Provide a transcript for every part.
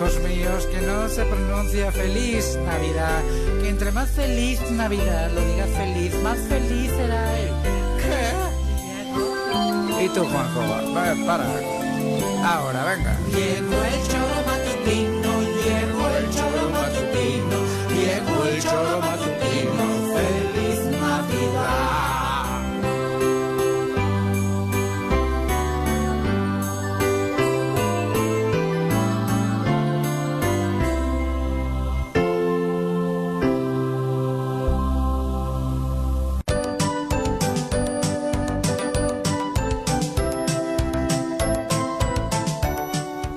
Hijos míos, que no se pronuncia feliz Navidad, que entre más feliz Navidad lo diga feliz, más feliz será él. ¿Qué? ¿Y tú, Juanjo? Va, para. Ahora, venga. Llegó el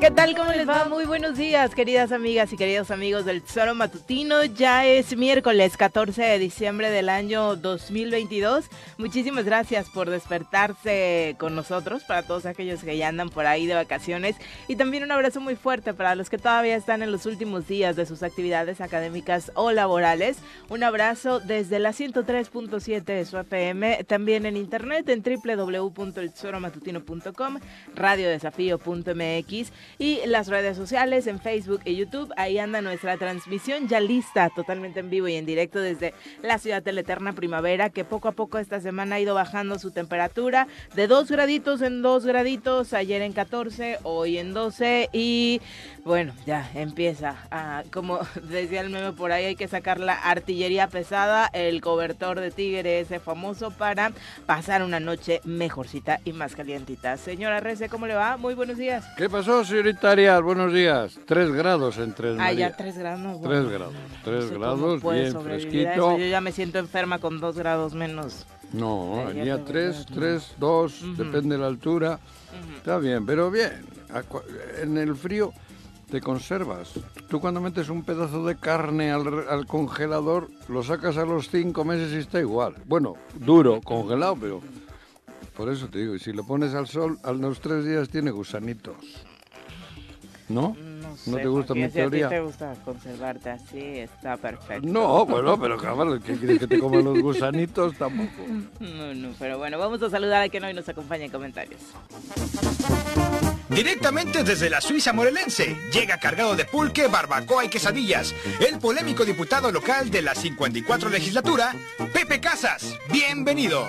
¿Qué tal? ¿Cómo les va? Muy buenos días, queridas amigas y queridos amigos del Tesoro Matutino. Ya es miércoles 14 de diciembre del año 2022. Muchísimas gracias por despertarse con nosotros, para todos aquellos que ya andan por ahí de vacaciones. Y también un abrazo muy fuerte para los que todavía están en los últimos días de sus actividades académicas o laborales. Un abrazo desde la 103.7 de su FM, también en internet en www.eltesoromatutino.com, radiodesafío.mx y las redes sociales en Facebook y YouTube. Ahí anda nuestra transmisión ya lista, totalmente en vivo y en directo desde la ciudad de la eterna primavera, que poco a poco esta semana ha ido bajando su temperatura de 2 graditos en 2 graditos, ayer en 14, hoy en 12 y bueno, ya empieza a, como decía el meme por ahí, hay que sacar la artillería pesada, el cobertor de tigre ese famoso para pasar una noche mejorcita y más calientita. Señora Rece, ¿cómo le va? Muy buenos días. ¿Qué pasó, señorita Arias? Buenos días. Tres grados en Tres Ah, ya tres grados. Tres grados. no Tres sé cómo grados, bien fresquito. eso. Yo ya me siento enferma con dos grados menos. No, Ayer allí a de tres, verdad, tres, dos, Ujú. depende de la altura. Está bien, pero bien. En el frío te conservas. Tú cuando metes un pedazo de carne al, al congelador, lo sacas a los cinco meses y está igual. Bueno, duro, congelado, pero... Por eso te digo, y si lo pones al sol, a los tres días tiene gusanitos. ¿No? No, sé, ¿No te gusta mi si teoría? te gusta conservarte así, está perfecto. No, bueno, pero cabrón, ¿qué quieres que te coman los gusanitos? Tampoco. No, no, pero bueno, vamos a saludar a quien hoy nos acompaña en comentarios. Directamente desde la Suiza morelense, llega cargado de pulque, barbacoa y quesadillas, el polémico diputado local de la 54 legislatura, Pepe Casas. Bienvenido.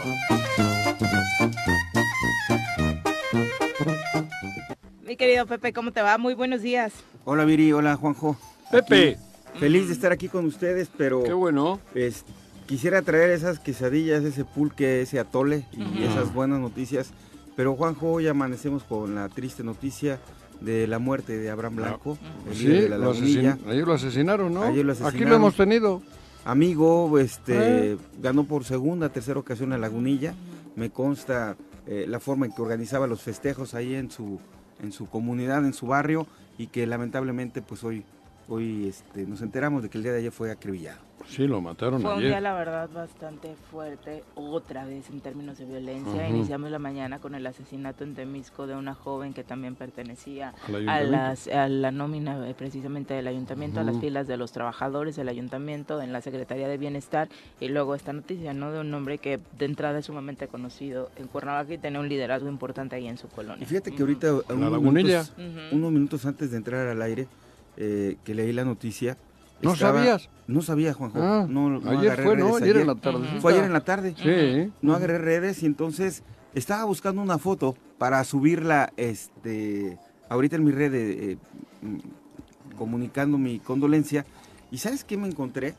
Mi querido Pepe, ¿cómo te va? Muy buenos días. Hola Viri, hola Juanjo. Pepe, Aquí, feliz de estar aquí con ustedes, pero qué bueno. es- quisiera traer esas quesadillas, ese pulque, ese atole y esas buenas noticias. Pero Juanjo, hoy amanecemos con la triste noticia de la muerte de Abraham Blanco, el Sí, líder de la lo lagunilla. asesin- ayer lo asesinaron, ¿no? Ayer lo Aquí lo asesinaron. hemos tenido. Amigo, este, Eh. ganó por segunda, tercera ocasión en Lagunilla. Me consta eh, la forma en que organizaba los festejos ahí en su, en su comunidad, en su barrio, y que lamentablemente pues hoy, hoy este, nos enteramos de que el día de ayer fue acribillado. Sí, lo mataron Fue un ayer. día, la verdad, bastante fuerte, otra vez en términos de violencia. Iniciamos la mañana con el asesinato en Temisco de una joven que también pertenecía ¿Al a, las, a la nómina eh, precisamente del ayuntamiento, a las filas de los trabajadores del ayuntamiento, en la Secretaría de Bienestar. Y luego esta noticia, ¿no? De un hombre que de entrada es sumamente conocido en Cuernavaca y tenía un liderazgo importante ahí en su colonia. Y fíjate que ahorita, unos minutos, unos minutos antes de entrar al aire, eh, que leí la noticia. ¿No sabías? No sabía, Juanjo. Ah, no, no ayer agarré fue, ¿no? redes Ayer en la tarde. Fue ayer en la tarde. Sí. no agarré redes y entonces estaba buscando una foto para subirla este ahorita en mi red eh, mm, comunicando mi condolencia y sabes qué me encontré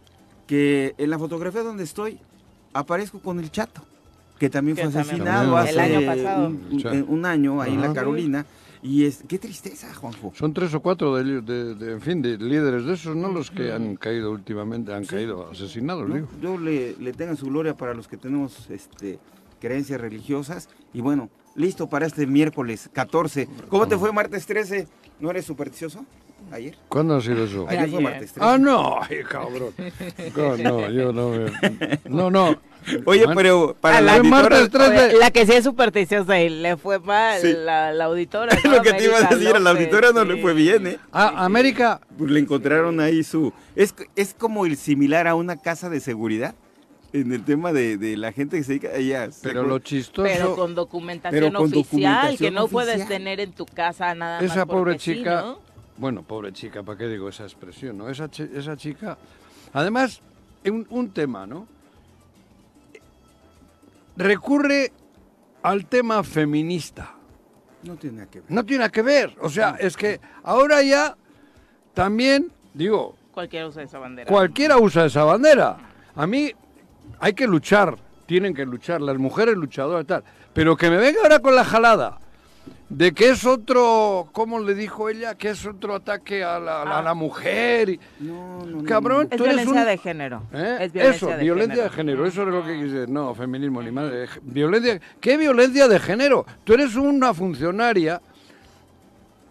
que en la fotografía donde estoy aparezco con el chato que también Que fue también asesinado el hace año pasado. Un, un- Sí. un año ahí en la Ajá. Carolina. Y es, qué tristeza, Juanjo. Son tres o cuatro de, de- de- en fin, de líderes de esos, ¿no? Los que han caído últimamente, han caído asesinados, ¿no? digo. Yo le, le tenga su gloria para los que tenemos este, creencias religiosas. Y bueno, listo para este miércoles 14. ¿Cómo te fue martes 13? ¿No eres supersticioso? ¿Ayer? ¿Cuándo ha sido eso? Ayer fue martes 13. Ah, no, ay, cabrón. No, no, yo no. No, no. Oye, pero para la la auditora- martes 13. Oye, La que sí es supersticiosa y le fue mal, Sí. la, la auditora. Es ¿no? lo que te iba a decir, a la auditora no le fue bien, ¿eh? Ah, América, Pues le encontraron ahí su... Es, es como el similar a una casa de seguridad en el tema de, de la gente que se dedica a ella. pero lo chistoso... Pero con documentación Pero con oficial, que no puedes tener en tu casa nada más. Esa pobre sí, chica, ¿no? bueno, pobre chica, ¿para qué digo esa expresión? ¿no? Esa, esa chica, además, un, un tema, ¿no? Recurre al tema feminista. No tiene nada que ver. No tiene nada que ver. O sea, es que ahora ya también, digo, Cualquiera usa esa bandera. cualquiera usa esa bandera. A mí hay que luchar, tienen que luchar, las mujeres luchadoras y tal. Pero que me venga ahora con la jalada de que es otro, ¿cómo le dijo ella? Que es otro ataque a la, a mujer. y- No, no, no, Cabrón, Es tú eres violencia un- de género. ¿Eh? Es violencia eso, de violencia género. de género, eso es lo que quise decir. No, feminismo ni madre. Violencia, ¿Qué violencia de género? Tú eres una funcionaria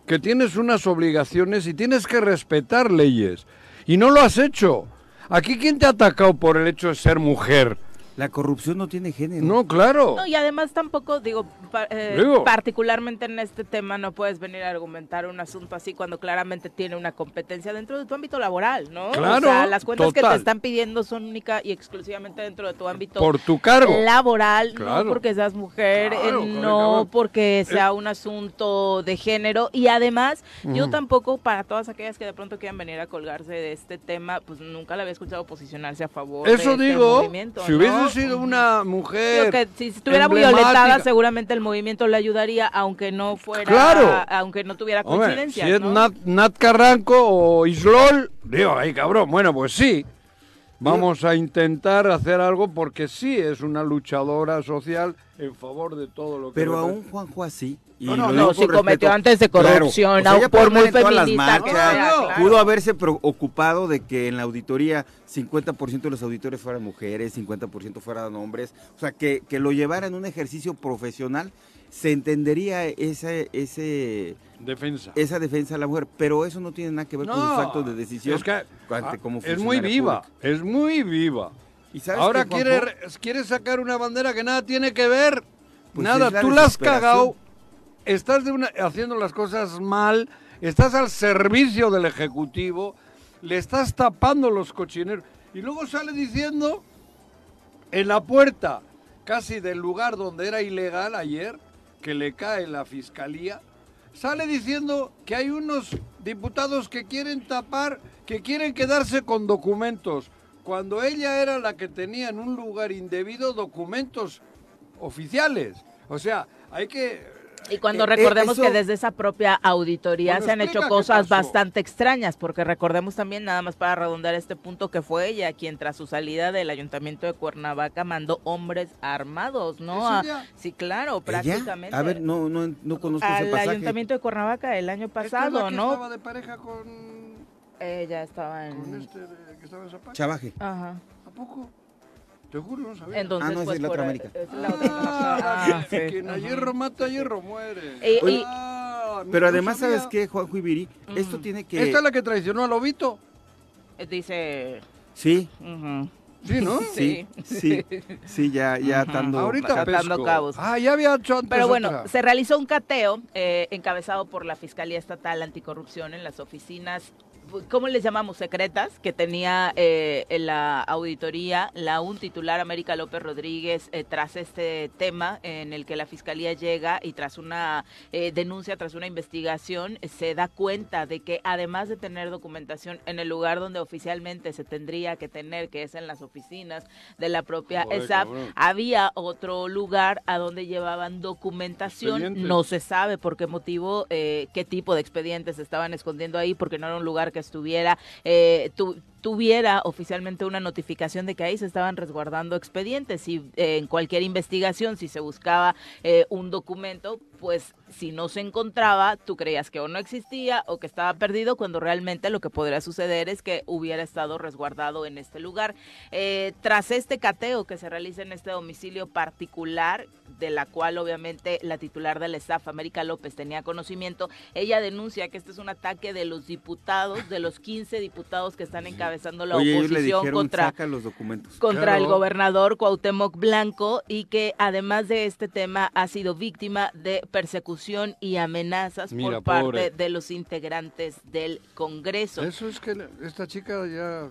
que tienes unas obligaciones y tienes que respetar leyes. Y no lo has hecho. Aquí, ¿quién te ha atacado por el hecho de ser mujer? La corrupción no tiene género. No, claro. No, y además tampoco, digo, pa- eh, Digo. particularmente en este tema no puedes venir a argumentar un asunto así cuando claramente tiene una competencia dentro de tu ámbito laboral, ¿no? Claro, O sea, las cuentas que te están pidiendo son única y exclusivamente dentro de tu ámbito Por tu cargo. laboral, Claro. no porque seas mujer, eh, Claro, no cabrón. porque sea un asunto de género y además yo tampoco para todas aquellas que de pronto quieran venir a colgarse de este tema, pues nunca la había escuchado posicionarse a favor de Eso este digo, movimiento, si ¿no? hubiese sido una mujer que si estuviera violentada seguramente el movimiento le ayudaría aunque no fuera Claro. aunque no tuviera Hombre, si coincidencias es ¿no? Nat, Nat Carranco o Islol, digo, ay cabrón, bueno, pues sí. Vamos a intentar hacer algo porque sí es una luchadora social en favor de todo lo que... Pero aún Juanjo así. y No, no, no, si cometió antes de claro, corrupción, o sea, aun ella por muy las feminista que marchas, sea, claro. Pudo haberse preocupado de que en la auditoría 50% de los auditores fueran mujeres, 50% fueran hombres. O sea, que, que lo llevara en un ejercicio profesional, se entendería ese, ese, Defensa. esa defensa de la mujer. Pero eso no tiene nada que ver con sus actos de decisión. es, que, ante ah, es muy viva, pública. es muy viva. ¿Y sabes Ahora qué, quiere, quiere sacar una bandera que nada tiene que ver. Pues nada, la tú la has cagado, estás de una, haciendo las cosas mal, estás al servicio del Ejecutivo, le estás tapando los cochineros. Y luego sale diciendo en la puerta casi del lugar donde era ilegal ayer, que le cae la fiscalía, sale diciendo que hay unos diputados que quieren tapar, que quieren quedarse con documentos, cuando ella era la que tenía en un lugar indebido documentos oficiales. O sea, hay que... Y cuando Eh, eh, recordemos eso- que desde esa propia auditoría Bueno, se han hecho cosas bastante extrañas, porque recordemos también, nada más para redondar este punto, que fue ella quien tras su salida del ayuntamiento de Cuernavaca mandó hombres armados, ¿no? ¿Es A- sí, claro, ¿Ella? prácticamente. A ver, no, no, no conozco ese Al pasaje. ayuntamiento de Cuernavaca el año ¿Esta es pasado, la que ¿no? estaba de pareja con, Ella estaba en... con este de- que estaba en? Chavaje. Ajá. ¿A poco? Te juro, no sabía. Entonces, Ah, no, pues, es la por- otra América. es la otra- Ah, Ah, sí. quien a hierro mata, a hierro muere. Y- y- Ah, Pero además, sabía. ¿sabes qué, Juanjo Ibiri? Esto tiene que... ¿Esta es la que traicionó a Lobito? Dice... Sí. Sí, ¿no? sí, sí, sí, ya, ya atando... Ahorita atando cabos. Ah, ya había hecho antes Pero bueno, otra. se realizó un cateo eh, encabezado por la Fiscalía Estatal Anticorrupción en las oficinas, ¿cómo les llamamos? Secretas, que tenía eh, en la auditoría la un titular América López Rodríguez eh, tras este tema en el que la Fiscalía llega y tras una eh, denuncia, tras una investigación, se da cuenta de que además de tener documentación en el lugar donde oficialmente se tendría que tener, que es en las oficinas de la propia Joder, ESAP, cabrón. había otro lugar a donde llevaban documentación. No se sabe por qué motivo, eh, qué tipo de expedientes estaban escondiendo ahí, porque no era un lugar que estuviera, eh, tu- tuviera oficialmente una notificación de que ahí se estaban resguardando expedientes. Si eh, en cualquier investigación, si se buscaba eh, un documento, pues si no se encontraba, tú creías que o no existía o que estaba perdido, cuando realmente lo que podría suceder es que hubiera estado resguardado en este lugar. Eh, tras este cateo que se realiza en este domicilio particular, de la cual obviamente la titular del staff, América López, tenía conocimiento, ella denuncia que este es un ataque de los diputados, de los 15 diputados que están encabezando la Oye, ellos le oposición dijeron, contra saca los documentos. contra el gobernador Cuauhtémoc Blanco y que además de este tema ha sido víctima de persecución y amenazas Mira, por parte de los integrantes del Congreso. Eso es que esta chica ya...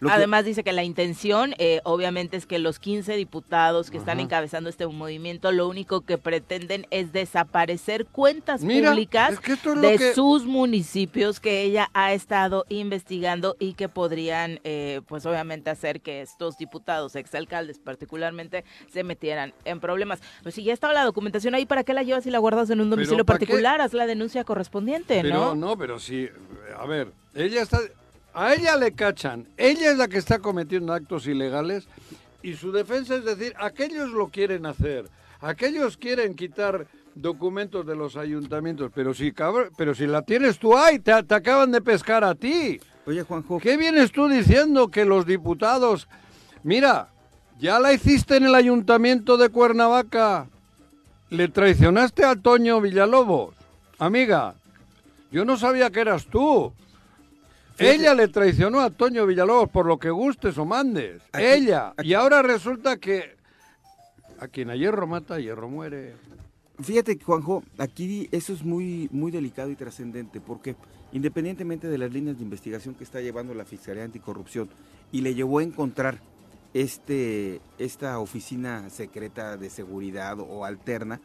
Lo que- Además dice que la intención eh, obviamente es que los 15 diputados que están encabezando este movimiento lo único que pretenden es desaparecer cuentas Mira, públicas es que es de que- sus municipios que ella ha estado investigando y que podrían eh, pues obviamente hacer que estos diputados, exalcaldes particularmente, se metieran en problemas. Pues si ya estaba la documentación ahí, ¿para qué la llevas y la guardas en un Pero domicilio ¿para qué? particular? Haz la denuncia correspondiente, Pero ¿no? no, pero sí, a ver, ella está, a ella le cachan, ella es la que está cometiendo actos ilegales y su defensa es decir, aquellos lo quieren hacer, aquellos quieren quitar documentos de los ayuntamientos, pero si cabr- pero si la tienes tú ahí, te, te acaban de pescar a ti. Oye, Juanjo, ¿Qué vienes tú diciendo que los diputados, mira, ya la hiciste en el ayuntamiento de Cuernavaca, le traicionaste a Toño Villalobos, amiga, yo no sabía que eras tú. Ella le traicionó a Toño Villalobos por lo que gustes o mandes. Aquí- Ella. aquí- Y ahora resulta que a quien a hierro mata, a hierro muere. Fíjate, Juanjo, aquí eso es muy, muy delicado y trascendente, porque independientemente de las líneas de investigación que está llevando la Fiscalía Anticorrupción y le llevó a encontrar este, esta oficina secreta de seguridad o alterna,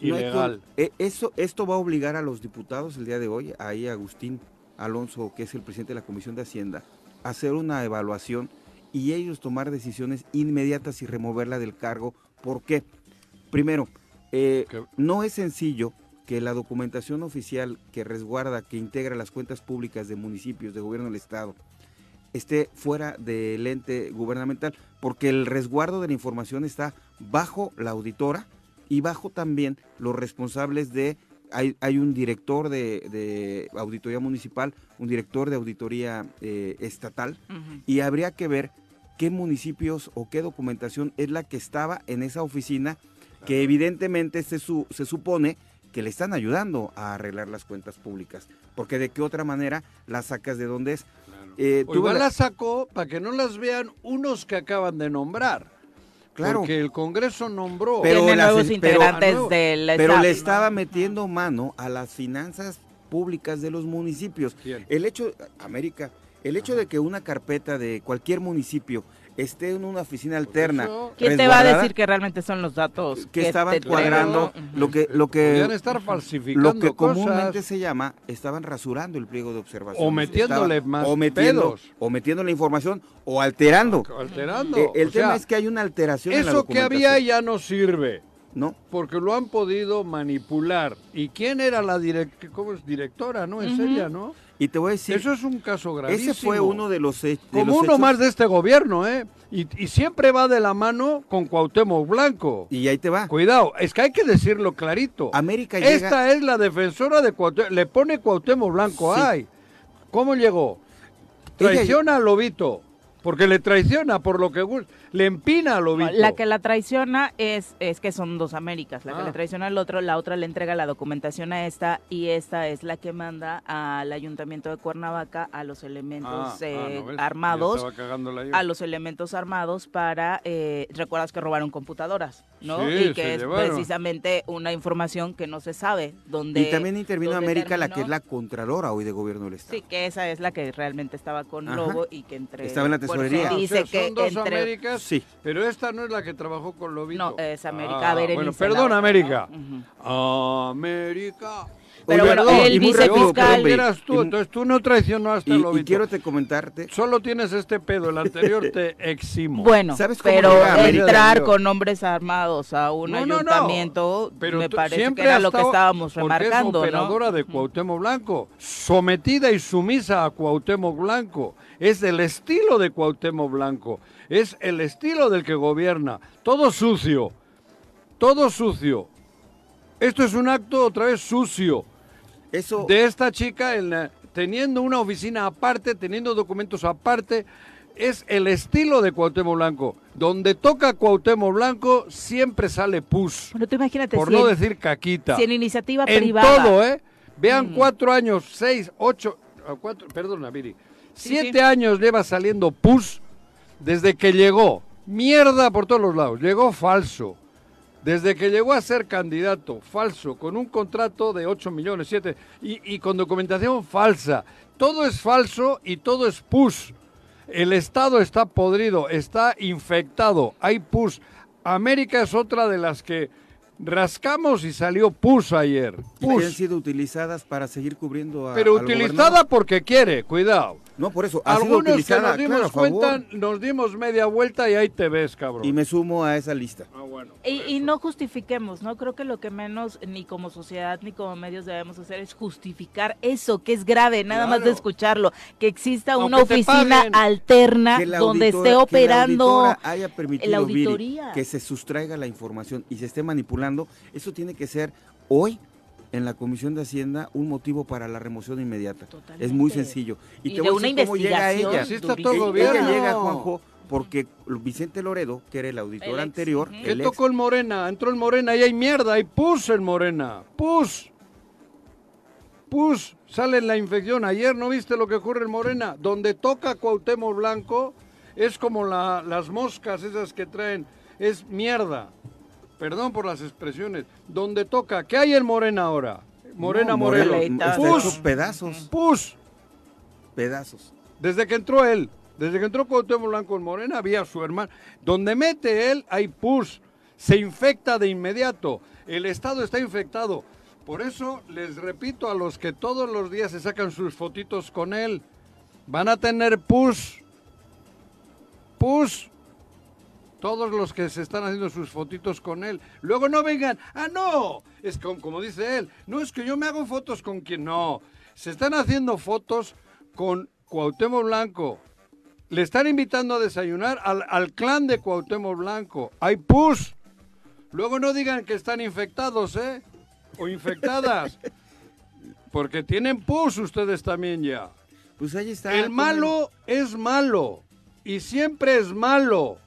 no hay Ilegal. eh, eso, esto va a obligar a los diputados el día de hoy, ahí Agustín Alonso, que es el presidente de la Comisión de Hacienda, hacer una evaluación y ellos tomar decisiones inmediatas y removerla del cargo. ¿Por qué? Primero, eh, no es sencillo que la documentación oficial que resguarda, que integra las cuentas públicas de municipios, de gobierno del Estado, esté fuera del ente gubernamental, porque el resguardo de la información está bajo la auditora y bajo también los responsables de, hay, hay un director de, de auditoría municipal, un director de auditoría eh, estatal, y habría que ver qué municipios o qué documentación es la que estaba en esa oficina, que evidentemente se, su- se supone que le están ayudando a arreglar las cuentas públicas, porque de qué otra manera las sacas de dónde es. Eh, O tuve igual la- la sacó para que no las vean unos que acaban de nombrar. Claro. Porque el Congreso nombró. Pero Tiene las- nuevos pero- integrantes no. del pero le ¿no? estaba metiendo mano a las finanzas públicas de los municipios. ¿Quién? El hecho, América, el hecho de que una carpeta de cualquier municipio esté en una oficina alterna, ¿Quién te va a decir que realmente son los datos que estaban cuadrando lo que lo que estar falsificando lo que cosas. comúnmente se llama estaban rasurando el pliego de observación O metiéndole más o metiendo pedos. o metiendo la información o alterando Alterando. Eh, el O tema sea, es que hay una alteración en la Eso que había ya no sirve. no Porque lo han podido manipular. ¿Y quién era la direc ¿cómo es? directora? ¿No? Es ella, ¿no? Y te voy a decir Eso es un caso gravísimo. ese fue uno de los, de Como los uno hechos- más de este gobierno, ¿eh? Y, y siempre va de la mano con Cuauhtémoc Blanco. y ahí te va Cuidado, es que hay que decirlo clarito. América llega Esta es la defensora de Cuauhtémoc. Le pone Cuauhtémoc Blanco. Sí. Ay, ¿cómo llegó? Ella- Traiciona a Lobito. Porque le traiciona por lo que. Le empina a Lobito. La que la traiciona es, es que son dos Américas. La que Ah. le traiciona al otro, la otra le entrega la documentación a esta y esta es la que manda al ayuntamiento de Cuernavaca a los elementos Ah, ah, eh, ¿no ves? Ya armados. a los elementos armados para, eh, recuerdas que robaron computadoras, ¿no? Sí, y se que es llevaron. precisamente una información que no se sabe dónde. y también intervino América la que es la contralora hoy de gobierno del estado Sí, que esa es la que realmente estaba con Ajá. Lobo y que entre... Estaba en la tesorería. O Dice sea, que son dos entre... Américas, Sí. pero esta no es la que trabajó con Lobito. No, es América Ah, Berenice, Bueno, perdón, América. América. Pero Oye, bueno, perdón, el vicefiscal- eras tú, entonces tú no traicionaste Y, al y quiero te comentarte, Solo tienes este pedo, el anterior te eximo. Bueno, ¿Sabes cómo pero entrar con hombres armados a un No, no, no. ayuntamiento Pero me parece que era lo que estábamos remarcando, es operadora ¿no? de Cuauhtémoc Blanco, sometida y sumisa a Cuauhtémoc Blanco. Es el estilo de Cuauhtémoc Blanco. Es el estilo del que gobierna. Todo sucio. Todo sucio. Esto es un acto otra vez sucio eso de esta chica en la- teniendo una oficina aparte, teniendo documentos aparte. Es el estilo de Cuauhtémoc Blanco. Donde toca Cuauhtémoc Blanco siempre sale pus. Pero tú imagínate Por si, no en, decir caquita. si en iniciativa En privada. todo, ¿eh? Vean Mm. cuatro años, seis, ocho, ah, cuatro, perdona, Viri. Sí, Siete sí. años lleva saliendo pus desde que llegó. Mierda por todos los lados. Llegó falso. Desde que llegó a ser candidato, falso, con un contrato de 8 millones, 7, y, y con documentación falsa. Todo es falso y todo es pus. El Estado está podrido, está infectado, hay pus. América es otra de las que rascamos y salió pus ayer. y que han Pus. sido utilizadas para seguir cubriendo a Pero al utilizada gobernador. porque quiere, cuidado. No, por eso, ha sido Algunos que utilizada, nos dimos claro, cuenta, nos dimos media vuelta y ahí te ves, cabrón. Y me sumo a esa lista. Ah, bueno. Y, y no justifiquemos, ¿no? Creo que lo que menos ni como sociedad ni como medios debemos hacer es justificar eso, que es grave, nada más de escucharlo, que exista Aunque una oficina alterna donde esté que la operando haya permitido, la Viri, auditoría. que se sustraiga la información y se esté manipulando, eso tiene que ser hoy en la Comisión de Hacienda un motivo para la remoción inmediata. Totalmente. Es muy sencillo. Y, Y te de voy a decir cómo llega ella. Así está todo el Ella gobierno. llega, Juanjo, porque Vicente Loredo, que era el auditor El ex, anterior, ujú. ¿Qué el ex, tocó el Morena? Entró el Morena y hay mierda, hay pus en Morena. Pus. Pus. Sale la infección. Ayer no viste lo que ocurre en Morena. Donde toca Cuauhtémoc Blanco es como la- las moscas esas que traen. Es mierda. Perdón por las expresiones. Donde toca. ¿Qué hay en Morena ahora? Morena no, Morelos. Está Pus. pedazos, Pus. pedazos. Desde que entró él, desde que entró Cuauhtémoc Blanco en Morena, había su hermano. Donde mete él, hay pus. Se infecta de inmediato. El Estado está infectado. Por eso les repito a los que todos los días se sacan sus fotitos con él, van a tener pus. Pus. Todos los que se están haciendo sus fotitos con él. Luego no vengan, ah, no, es como, como dice él, no es que yo me hago fotos con quien no. Se están haciendo fotos con Cuauhtémoc Blanco. Le están invitando a desayunar al, al clan de Cuauhtémoc Blanco. Hay pus. Luego no digan que están infectados, ¿eh? O infectadas. Porque tienen pus ustedes también ya. Pues ahí está. El malo es malo. Y siempre es malo.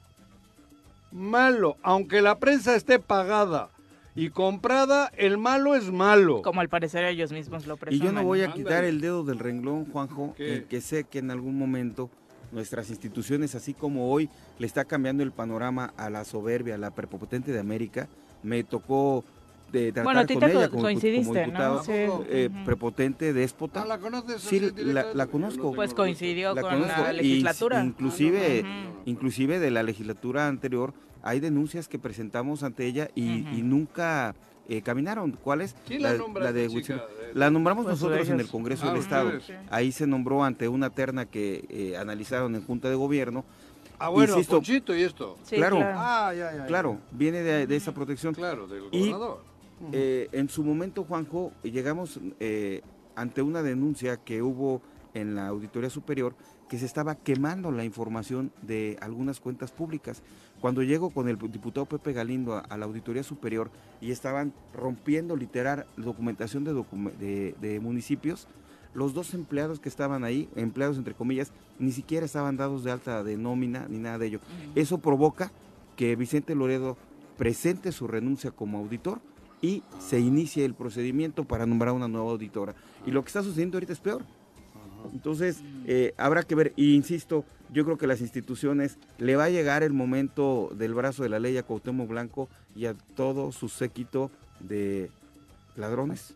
Malo. Aunque la prensa esté pagada y comprada, el malo es malo. Como al parecer ellos mismos lo Y presumen. yo no voy a quitar el dedo del renglón, Juanjo, ¿Qué? en que sé que en algún momento nuestras instituciones, así como hoy le está cambiando el panorama a la soberbia, a la prepotente de América, me tocó de tratar Bueno, a ti con te ella co- como, coincidiste, como diputado, ¿no? Sí. eh, prepotente, déspota. Ah, ¿la conoces? Sí, la- conozco. Pues coincidió La con conozco, la y legislatura. inclusive, Ujú. inclusive de la legislatura anterior, hay denuncias que presentamos ante ella y, y nunca eh, caminaron. ¿Cuál es? ¿Quién la de chica? La nombramos Pues nosotros en el Congreso Ah, del Estado. ustedes. Ahí se nombró ante una terna que eh, analizaron en Junta de Gobierno. Ah, bueno, Insisto. Ponchito y esto. Sí, claro. Ah, ya, ya, ya. Claro, viene de, de esa protección. Claro, del Y- Eh, en su momento, Juanjo, llegamos eh, ante una denuncia que hubo en la Auditoría Superior que se estaba quemando la información de algunas cuentas públicas. Cuando llego con el diputado Pepe Galindo a, a la Auditoría Superior y estaban rompiendo literal documentación de, docu- de- de municipios, los dos empleados que estaban ahí, empleados entre comillas, ni siquiera estaban dados de alta de nómina ni nada de ello. Eso provoca que Vicente Loredo presente su renuncia como auditor y se inicie el procedimiento para nombrar una nueva auditora. Y lo que está sucediendo ahorita es peor. Entonces, eh, habrá que ver, y insisto, yo creo que las instituciones le va a llegar el momento del brazo de la ley a Cuauhtémoc Blanco y a todo su séquito de ladrones.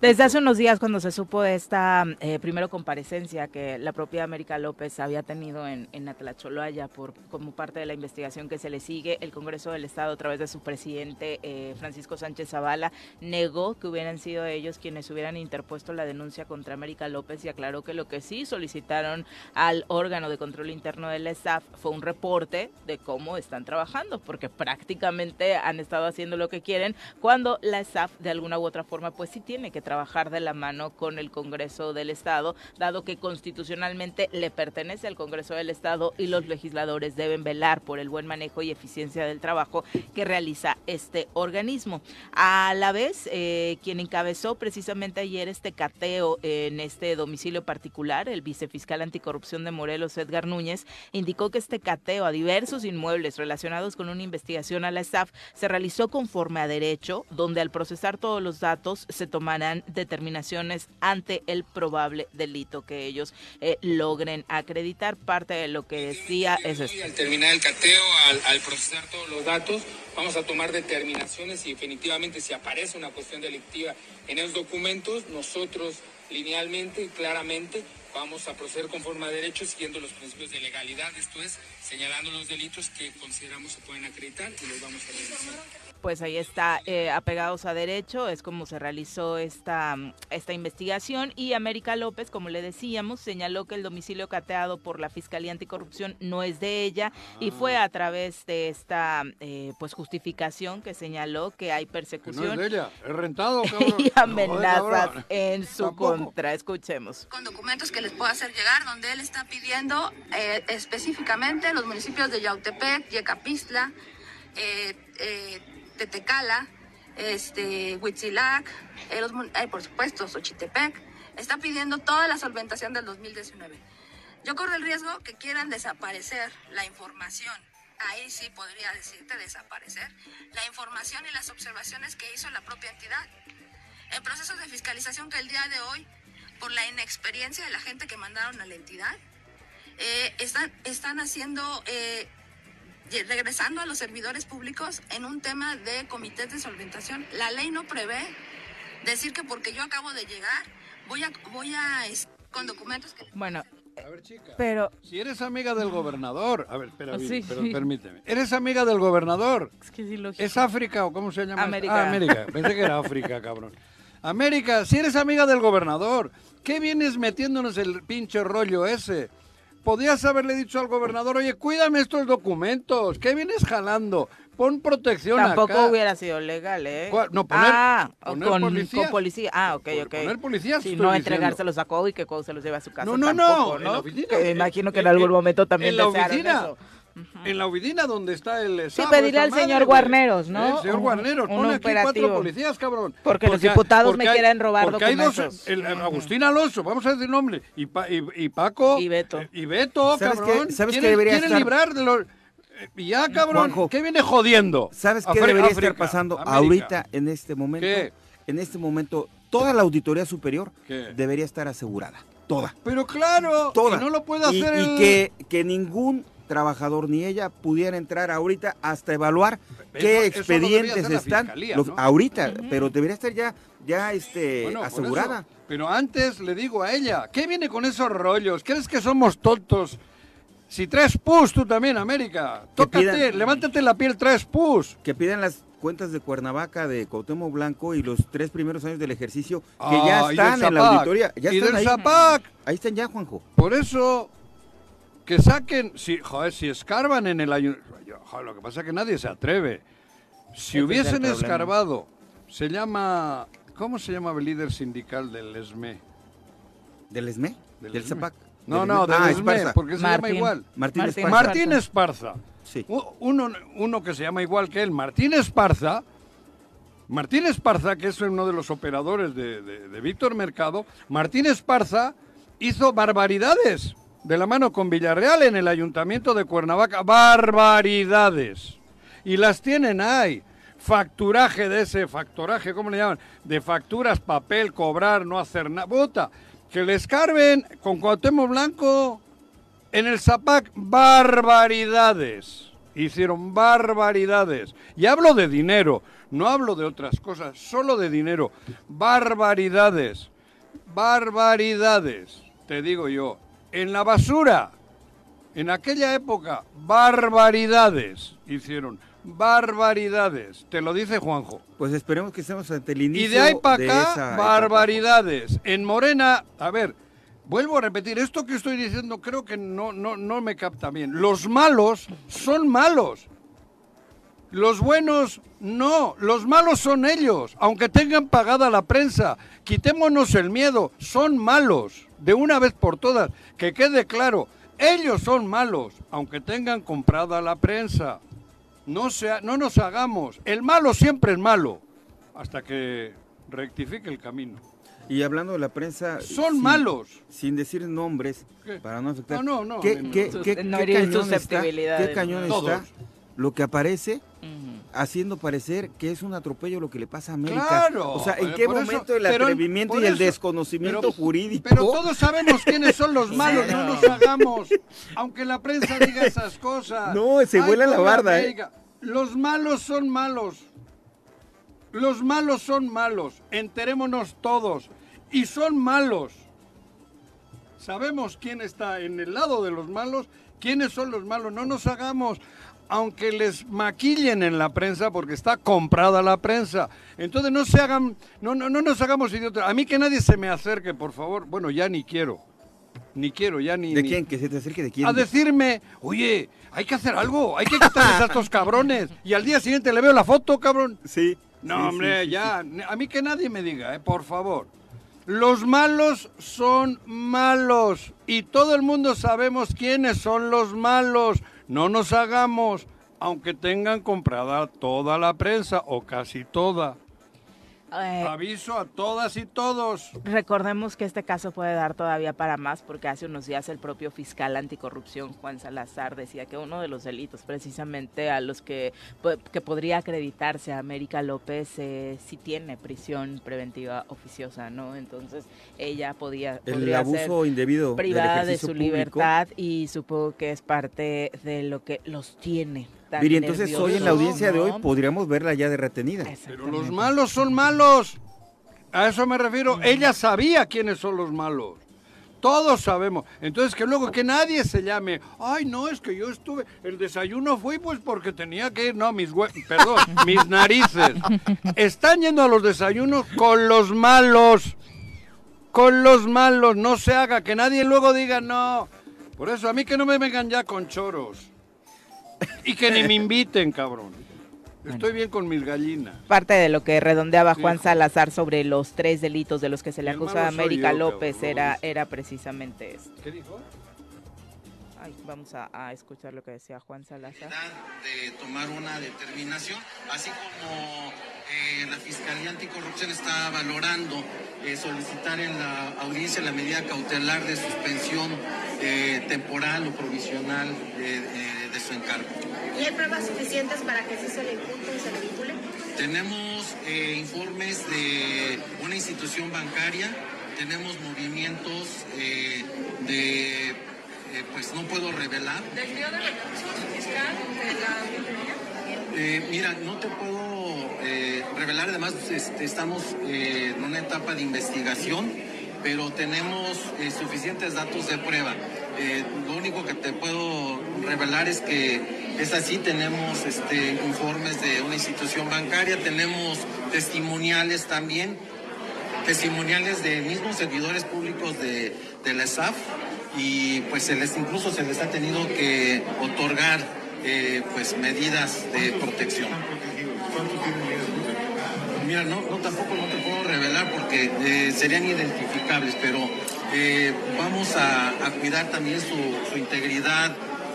Desde hace unos días, cuando se supo de esta eh, primero comparecencia que la propia América López había tenido en, en por, como parte de la investigación que se le sigue, el Congreso del Estado, a través de su presidente eh, Francisco Sánchez Zavala, negó que hubieran sido ellos quienes hubieran interpuesto la denuncia contra América López y aclaró que lo que sí solicitaron al órgano de control interno del staff fue un reporte de cómo están trabajando, porque prácticamente han estado haciendo lo que quieren cuando la staff de alguna u otra forma pues sí tiene que trabajar de la mano con el Congreso del Estado, dado que constitucionalmente le pertenece al Congreso del Estado y los legisladores deben velar por el buen manejo y eficiencia del trabajo que realiza este organismo. A la vez, eh, quien encabezó precisamente ayer este cateo en este domicilio particular, el vicefiscal anticorrupción de Morelos, Edgar Núñez, indicó que este cateo a diversos inmuebles relacionados con una investigación a la staff se realizó conforme a derecho, donde al procesar todos los datos se tomarán determinaciones ante el probable delito que ellos eh, logren acreditar. Parte de lo que decía es esto. Al terminar el cateo, al, procesar todos los datos, vamos a tomar determinaciones y definitivamente si aparece una cuestión delictiva en esos documentos, nosotros linealmente y claramente vamos a proceder conforme a derecho siguiendo los principios de legalidad, esto es, señalando los delitos que consideramos se pueden acreditar y los vamos a realizar pues ahí está, eh, apegados a derecho, es como se realizó esta, esta investigación y América López, como le decíamos, señaló que el domicilio cateado por la Fiscalía Anticorrupción no es de ella y fue a través de esta eh, pues justificación que señaló que hay que no persecución es de ella, es rentado, cabrón. y amenazas en su Tampoco. contra. Escuchemos. con documentos que les puedo hacer llegar, donde él está pidiendo eh, específicamente los municipios de Yautepec, Yecapistla, eh, eh, Tetecala, este, Huitzilac, los eh, por supuesto, Xochitepec, está pidiendo toda la solventación del 2019. Yo corro el riesgo que quieran desaparecer la información. Ahí sí podría decirte desaparecer la información y las observaciones que hizo la propia entidad en procesos de fiscalización que el día de hoy, por la inexperiencia de la gente que mandaron a la entidad, eh, están, están haciendo, eh, regresando a los servidores públicos en un tema de comités de solventación. La ley no prevé decir que porque yo acabo de llegar, voy a, voy a con documentos que... Bueno, A ver, chica. pero Si eres amiga del gobernador, a ver, espera, Sí, pero sí. permíteme. ¿Eres amiga del gobernador? es que ¿Es África o cómo se llama? América. Ah, América. Pensé que era África, cabrón. América, si eres amiga del gobernador, ¿qué vienes metiéndonos el pinche rollo ese? Podías haberle dicho al gobernador, oye, cuídame estos documentos, ¿qué vienes jalando? Pon protección Tampoco acá. hubiera sido legal, ¿eh? No, poner- ah, poner con, policía. Ah, ok, ok. poner policías, estoy no entregárselos a Cuau y que Cuau se los lleve a su casa. No, no, tampoco, no, en la oficina. Que me imagino que en En- algún en- momento también en la desearon oficina. eso. En la oficina donde está el... Sí, Sabo, pedirle al madre, señor. Guarneros, ¿no? El señor Un- Guarneros, un pon aquí cuatro operativo. policías, cabrón. Porque los diputados me hay- quieren robar porque hay dos- documentos. el- el Agustín Alonso, vamos a decir nombre, y, Pa- y, y Paco... Y Beto. eh, Y Beto, ¿Sabes cabrón. qué? ¿Sabes qué quieren- debería quieren estar- librar de los... eh, ya, cabrón, Juanjo. ¿qué viene jodiendo? ¿Sabes qué Afri- debería África, estar pasando América. ahorita en este momento? ¿Qué? En este momento, toda la auditoría superior ¿Qué? debería estar asegurada. Toda. Pero claro, Toda. y no lo puede Y- hacer y, el- que, que ningún trabajador ni ella pudiera entrar ahorita hasta evaluar qué Eso- expedientes están fiscalía, los- ¿no? ahorita, pero debería estar ya ya este Bueno, asegurada. eso. Pero antes le digo a ella, ¿qué viene con esos rollos? ¿Crees que somos tontos? Si traes pus, tú también, América. Tócate, pidan- levántate la piel, traes pus. Que pidan las cuentas de Cuernavaca, de Cuauhtémoc Blanco y los tres primeros años del ejercicio que Ah, ya del están en la auditoría. Ya y están del ahí. Zapac. Ahí están ya, Juanjo. Por eso, que saquen, si, joder, si escarban en el ayuntamiento, lo que pasa es que nadie se atreve. Si Ese es hubiesen problema. escarbado, se llama, ¿cómo se llama el líder sindical del ESME? ¿Del ESME? Del ¿Del? No, Del no, del Ah, ESME, Esparza. porque se llama Martín. igual. Martín Martín Esparza. Martín Esparza. Sí. Uno, uno que se llama igual que él, Martín Esparza. Martín Esparza, que es uno de los operadores de, de- de Víctor Mercado, Martín Esparza hizo barbaridades de la mano con Villarreal en el ayuntamiento de Cuernavaca. Barbaridades. Y las tienen ahí. Facturaje de ese, factoraje, ¿cómo le llaman? De facturas, papel, cobrar, no hacer nada. Bota, que le escarben con Cuauhtémoc Blanco en el Zapac barbaridades. hicieron barbaridades. Y hablo de dinero, no hablo de otras cosas, solo de dinero. Barbaridades, barbaridades, te digo yo. En la basura, en aquella época, barbaridades hicieron. Barbaridades, te lo dice Juanjo. Pues esperemos que estemos ante el inicio Y de ahí para acá, etapa. barbaridades. En Morena, a ver, vuelvo a repetir, esto que estoy diciendo creo que no, no, no me capta bien. Los malos son malos. Los buenos no, los malos son ellos, aunque tengan pagada la prensa. Quitémonos el miedo, son malos, de una vez por todas, que quede claro, ellos son malos, aunque tengan comprada la prensa. No, sea, no nos hagamos, el malo siempre es malo, hasta que rectifique el camino. Y hablando de la prensa... Son sin- malos. Sin decir nombres, ¿Qué? para no afectar... No, no, no, ¿Qué, no. qué- no qué cañón está, qué cañón está Todos. Lo que aparece haciendo parecer que es un atropello lo que le pasa a América? Claro. O sea, ¿en qué eso- momento el atrevimiento y el eso- desconocimiento pero- jurídico? Pero todos sabemos quiénes son los malos, no nos hagamos. Aunque la prensa diga esas cosas. No, se vuela la barda, ¿eh? Los malos son malos. Los malos son malos. Enterémonos todos. Y son malos. Sabemos quién está en el lado de los malos, quiénes son los malos. No nos hagamos, aunque les maquillen en la prensa, porque está comprada la prensa. Entonces no se hagan, no, no, no nos hagamos idiotas. A mí que nadie se me acerque, por favor. Bueno, ya ni quiero. Ni quiero, ya ni. ¿De ni- quién? Que se te acerque de quién. a decirme, oye, hay que hacer algo, hay que quitarles a estos cabrones. Y al día siguiente le veo la foto, cabrón. Sí. No, sí, hombre, sí, sí, ya, a mí que nadie me diga, eh, por favor. Los malos son malos y todo el mundo sabemos quiénes son los malos. No nos hagamos, aunque tengan comprada toda la prensa o casi toda. Eh, Aviso a todas y todos. Recordemos que este caso puede dar todavía para más porque hace unos días el propio fiscal anticorrupción Juan Salazar decía que uno de los delitos precisamente a los que, que podría acreditarse a América López eh, sí tiene prisión preventiva oficiosa, ¿no? Entonces ella podía El podría ser abuso indebido del privada de su público. libertad y supongo que es parte de lo que los tiene. Tan Mire, entonces hoy en la audiencia de hoy ¿no? podríamos verla ya de retenida. Pero los malos son malos. A eso me refiero. Ella sabía quiénes son los malos. Todos sabemos. Entonces que luego que nadie se llame, ay no, es que yo estuve, el desayuno fui pues porque tenía que ir, no, mis hue- perdón, mis narices. Están yendo a los desayunos con los malos. Con los malos, no se haga, que nadie luego diga no. Por eso, a mí que no me vengan ya con choros. Y que ni me inviten, cabrón. Estoy bien con mis gallinas. Parte de lo que redondeaba Sí. Juan Salazar sobre los tres delitos de los que se le acusa a América yo, López cabrón, era, era precisamente esto. ¿Qué dijo? Ay, vamos a, a escuchar lo que decía Juan Salazar. de tomar una determinación, así como eh, la Fiscalía Anticorrupción está valorando eh, solicitar en la audiencia la medida cautelar de suspensión eh, temporal o provisional de su encargo. ¿Y hay pruebas suficientes para que sí se le impute y se le vincule? Tenemos eh, informes de una institución bancaria, tenemos movimientos eh, de, eh, pues no puedo revelar. ¿Desvío de recursos fiscal de la Eh, mira, no te puedo eh, revelar, además este, estamos eh, en una etapa de investigación, pero tenemos eh, suficientes datos de prueba. Eh, lo único que te puedo revelar es que es así, tenemos este, informes de una institución bancaria, tenemos testimoniales también, testimoniales de mismos servidores públicos de, la SAF y pues se les, incluso se les ha tenido que otorgar eh, pues medidas de protección. Mira, no, no tampoco no te puedo revelar porque eh, serían identificables, pero eh, vamos a, cuidar también su integridad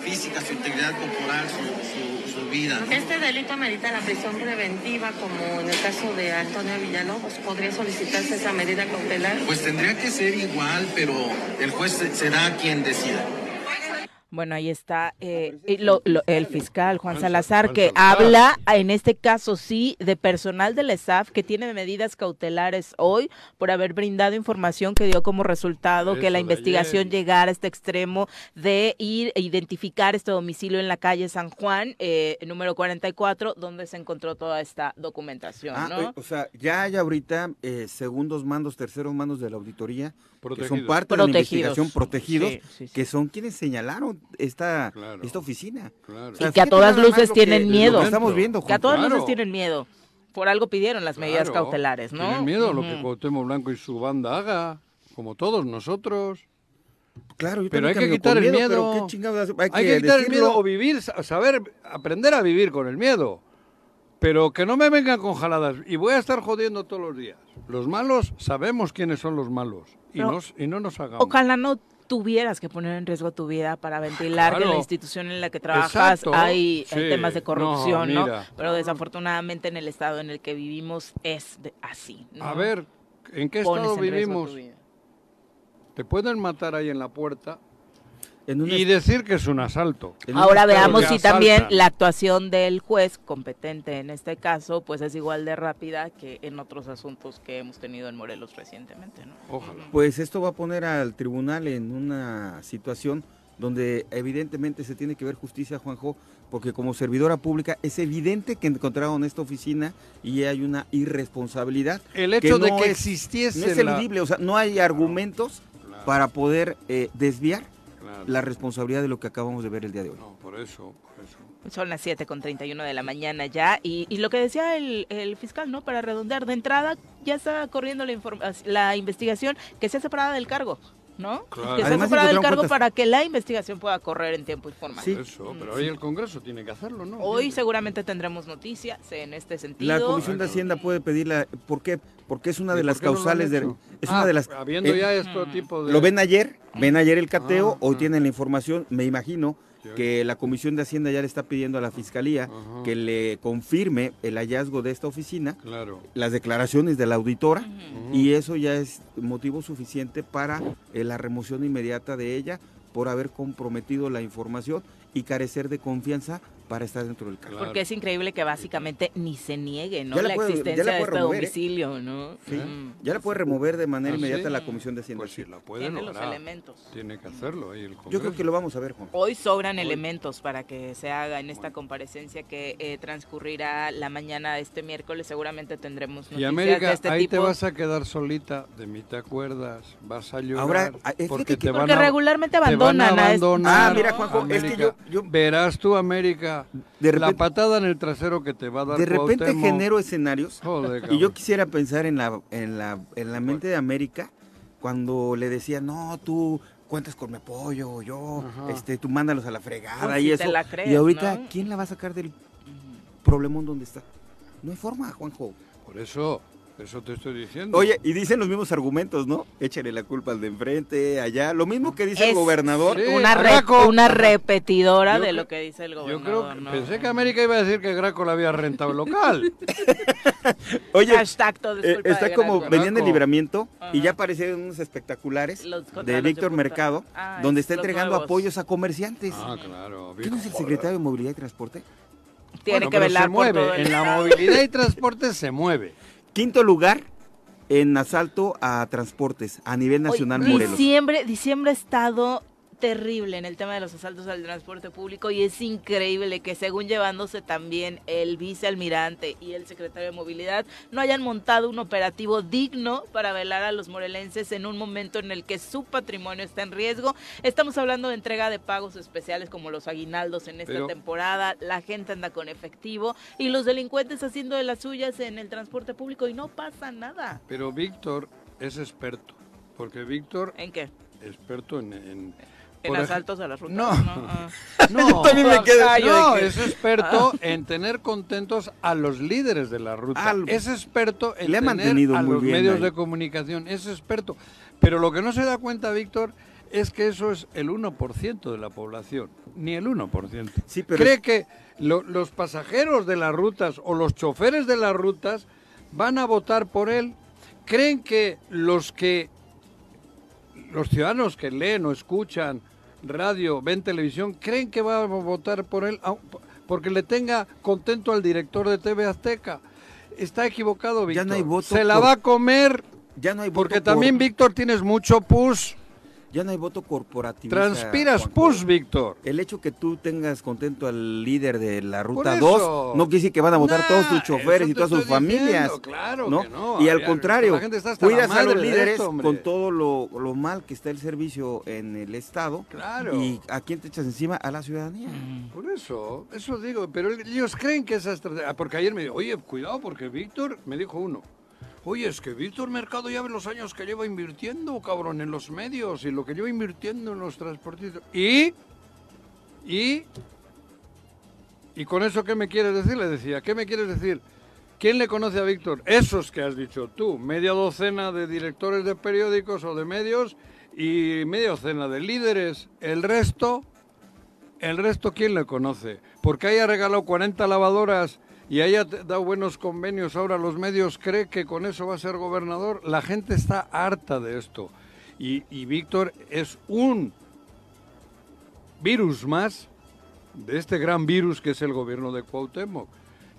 física, su integridad corporal, su, su- su vida. ¿no? Este delito amerita la prisión preventiva, como en el caso de Antonio Villalobos. ¿Podría solicitarse esa medida cautelar? Pues tendría que ser igual, pero el juez será quien decida. Bueno, ahí está eh, y lo- lo- el fiscal Juan Salazar que habla, en este caso sí, de personal del ESAF que tiene medidas cautelares hoy por haber brindado información que dio como resultado que la investigación ayer. llegara a este extremo de ir e identificar este domicilio en la calle San Juan, eh, número 44, donde se encontró toda esta documentación, Ah, ¿no? eh, o sea, ya hay ahorita eh, segundos mandos, terceros mandos de la auditoría que son Protegidos. parte de la investigación, protegidos, Sí, sí, sí. que son quienes señalaron esta, Claro. esta oficina. Claro. O sea, Y que a todas luces tienen que miedo. estamos viendo, que a todas Claro. luces tienen miedo. Por algo pidieron las medidas Claro. cautelares, ¿no? Tienen miedo a lo que. Cuauhtémoc Blanco y su banda haga, como todos nosotros. Claro, yo Pero hay que quitar el miedo, miedo. pero qué chingados hace- hay, Hay que, que quitar el miedo o vivir, sa- saber, aprender a vivir con el miedo. Pero que no me vengan con jaladas. Y voy a estar jodiendo todos los días. Los malos sabemos quiénes son los malos. Y, nos- y no nos hagamos. Ojalá no tuvieras que poner en riesgo tu vida para ventilar que en la institución en la que trabajas Exacto. hay Sí. temas de corrupción, No. Pero desafortunadamente en el estado en el que vivimos es de- así. ¿no? A ver, ¿en qué Pones estado en vivimos? Te pueden matar ahí en la puerta En un y decir que es un asalto. un Ahora veamos si también la actuación del juez competente en este caso pues es igual de rápida que en otros asuntos que hemos tenido en Morelos recientemente, ¿no? Ojalá. Pues esto va a poner al tribunal en una situación donde evidentemente se tiene que ver justicia, Juanjo, porque como servidora pública es evidente que encontraron esta oficina y hay una irresponsabilidad. El hecho de no que es- existiese No es la- eludible, o sea, no hay argumentos Claro, para poder eh, desviar claro. la responsabilidad de lo que acabamos de ver el día de hoy. No, por eso, por eso. Son las 7 con 31 de la mañana ya. Y, y lo que decía el, el fiscal, ¿no? Para redondear, de entrada ya está corriendo la, informa- la investigación que sea separada del cargo, ¿no? Claro. Que Además, separada del cargo cuentas- para que la investigación pueda correr en tiempo y forma. Sí. Eso, pero hoy el Congreso tiene que hacerlo, ¿no? Hoy seguramente tendremos noticias en este sentido. La Comisión de Hacienda puede pedirla, ¿por qué? Porque es una ¿Y de las qué no causales de... Es Ah, una de las... Habiendo eh, ya este tipo de... Lo ven ayer, ven ayer el cateo, Ah, hoy ah. tienen la información, me imagino. Que la Comisión de Hacienda ya le está pidiendo a la Fiscalía Ajá. que le confirme el hallazgo de esta oficina, Claro. las declaraciones de la auditora, y eso ya es motivo suficiente para eh, la remoción inmediata de ella por haber comprometido la información y carecer de confianza para estar dentro del cargo. Claro. Porque es increíble que básicamente ni se niegue, ¿no? Ya la la puede- ya existencia la de puede este remover, ¿eh? domicilio, ¿no? Sí. Mm. Ya la puede remover de manera ¿Ah, inmediata sí? la Comisión de Hacienda. Pues sí, la puede Tiene los lograr. elementos. Tiene que hacerlo ahí el Congreso. Yo creo que lo vamos a ver, Juan. Hoy sobran Hoy. elementos para que se haga en esta comparecencia que eh, transcurrirá la mañana de este miércoles. Seguramente tendremos noticias Y América, de este ahí te tipo. vas a quedar solita, de mí te acuerdas, vas a llorar, Ahora, ah, fíjate porque que- te van Porque a, regularmente te van a abandonan a este-. Ah, mira, Juanjo, es que yo- yo- Verás tú, América, De la repente- patada en el trasero que te va a dar De repente Cuauhtémoc. genero escenarios Joder, y yo quisiera pensar en la, en la, en la mente de América cuando le decía, no, tú cuentas con mi apoyo, yo, Ajá. este, tú mándalos a la fregada Pues y si te eso. la crees, y ahorita, ¿no? ¿quién la va a sacar del problemón donde está? No hay forma, Juanjo. Por eso, eso te estoy diciendo. Oye, y dicen los mismos argumentos, ¿no? Échale la culpa al de enfrente, allá. Lo mismo que dice el gobernador. Sí, una, re- Graco. una repetidora Yo de lo que dice el Yo gobernador. creo que ¿no? pensé que América iba a decir que Graco le había rentado local. Oye, Hashtag todo es eh, está como, Graco. venían de Graco. libramiento y ya aparecieron unos espectaculares Los- de Víctor. Mercado, Ah, donde es está entregando nuevos. apoyos a comerciantes. ah, claro. ¿Quién es el secretario de Movilidad y Transporte? Tiene Bueno, que velar se por mueve. todo el- En la movilidad y transporte se mueve. Quinto lugar en asalto a transportes a nivel nacional Morelos. Diciembre, diciembre ha estado terrible en el tema de los asaltos al transporte público y es increíble que según llevándose también el vicealmirante y el secretario de movilidad no hayan montado un operativo digno para velar a los morelenses en un momento en el que su patrimonio está en riesgo. Estamos hablando de entrega de pagos especiales como los aguinaldos en esta Pero- temporada, la gente anda con efectivo y los delincuentes haciendo de las suyas en el transporte público y no pasa nada. Pero Víctor es experto. Porque Víctor, ¿En qué? experto en... en En por ej- asaltos a las rutas. No. Ah. No, Yo también me quedé- Ah, no, que- es experto en tener contentos a los líderes de la ruta. Es experto en le ha tener mantenido a muy los bien medios ahí. de comunicación. Es experto. Pero lo que no se da cuenta, Víctor, es que eso es el 1% de la población. Ni el 1%. Sí, pero Cree que lo- los pasajeros de las rutas o los choferes de las rutas van a votar por él. Creen que los que los ciudadanos que leen o escuchan radio, ven televisión, creen que va a votar por él porque le tenga contento al director de TV Azteca. Está equivocado, Víctor. Ya no hay voto Se la por- va a comer Ya no hay voto porque por- también, Víctor, tienes mucho pus. Ya no hay voto corporativo. Transpiras pus, Víctor. El hecho que tú tengas contento al líder de la Ruta eso. 2 no quiere decir que van a votar Nah, todos tus choferes y todas sus estoy diciendo, familias. claro ¿no? que no. Y al contrario, cuidas a los líderes esto, con todo lo, lo mal que está el servicio en el Estado. Claro. ¿Y a quién te echas encima? A la ciudadanía. Por eso, eso digo, pero ellos creen que esa estrategia... Porque ayer me dijo, oye, cuidado, porque Víctor, me dijo uno, oye, es que Víctor Mercado ya ve los años que lleva invirtiendo, cabrón, en los medios y lo que lleva invirtiendo en los transportistas. ¿Y? ¿Y? ¿Y con eso qué me quieres decir? Le decía, ¿qué me quieres decir? ¿Quién le conoce a Víctor? Esos que has dicho tú, media docena de directores de periódicos o de medios y media docena de líderes. El resto, el resto, ¿quién le conoce? Porque haya regalado 40 lavadoras y haya dado buenos convenios ahora los medios, cree que con eso va a ser gobernador. La gente está harta de esto. Y, y Víctor es un virus más de este gran virus que es el gobierno de Cuauhtémoc.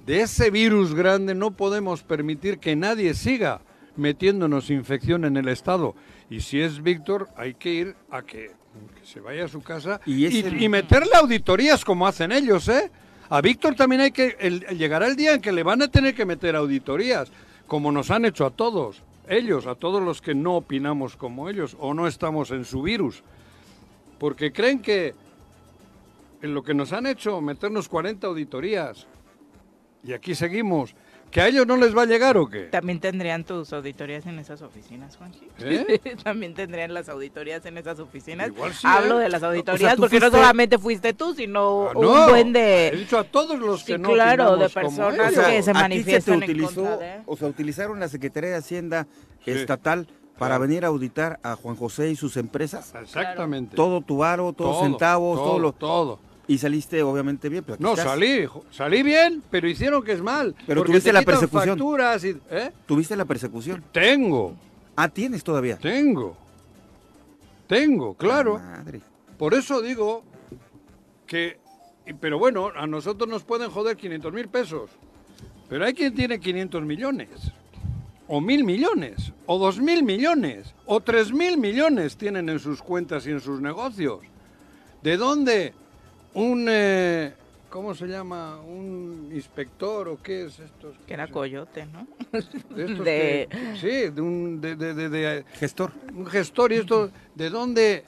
De ese virus grande no podemos permitir que nadie siga metiéndonos infección en el Estado. Y si es Víctor, hay que ir a que, que se vaya a su casa Y y, es el- y meterle auditorías como hacen ellos, ¿eh? A Víctor también hay que... llegará el día en que le van a tener que meter auditorías, como nos han hecho a todos. Ellos, a todos los que no opinamos como ellos o no estamos en su virus. Porque creen que en lo que nos han hecho, meternos 40 auditorías, y aquí seguimos, ¿que a ellos no les va a llegar o qué? También tendrían tus auditorías en esas oficinas, Juanji. ¿Eh? También tendrían las auditorías en esas oficinas. Igual sí, Hablo ¿eh? de las O sea, auditorías porque no solamente fuiste tú, sino Ah, un buen de... He dicho a todos los que Sí, no claro, de como personas que se manifiestan en utilizó, contra de- o sea, utilizaron la Secretaría de Hacienda Sí. estatal para Claro. venir a auditar a Juan José y sus empresas. Exactamente. Todo tu varo, todos Todo, centavos, todo, todo, lo... todo. Y saliste obviamente bien. Pero aquí No, estás. salí, salí bien, pero hicieron que es mal. Pero tuviste te la persecución. y- ¿eh? Tuviste la persecución. Tengo, Ah, tienes todavía. tengo, tengo, claro. Madre. Por eso digo que, pero bueno, a nosotros nos pueden joder 500 mil pesos, pero hay quien tiene 500 millones, o mil millones, o dos mil millones, o tres mil millones tienen en sus cuentas y en sus negocios. ¿De dónde un, eh, ¿cómo se llama? ¿Un inspector o qué es esto? Que era coyote, ¿no? De estos de- que- sí, de un de, de- de- de- Gestor. un gestor y esto, ¿de dónde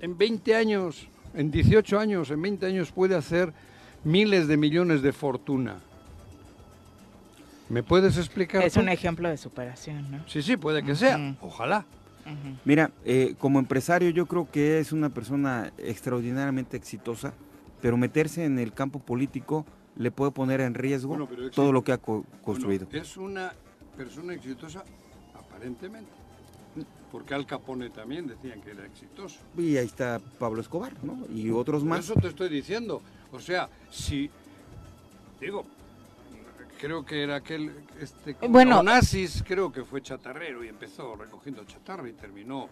en 20 años, en 18 años, en 20 años puede hacer miles de millones de fortuna? ¿Me puedes explicar? Es tú? un ejemplo de superación, ¿no? Sí, sí, puede que sea. Ojalá. Mira, eh, como empresario yo creo que es una persona extraordinariamente exitosa, pero meterse en el campo político le puede poner en riesgo Bueno, pero existe- todo lo que ha co- construido. Bueno, es una persona exitosa, aparentemente. Porque Al Capone también decían que era exitoso. Y ahí está Pablo Escobar, ¿no? Y otros Por más. eso te estoy diciendo. O sea, si. Digo, creo que era aquel. Este, Bueno. Onassis, creo que fue chatarrero y empezó recogiendo chatarra y terminó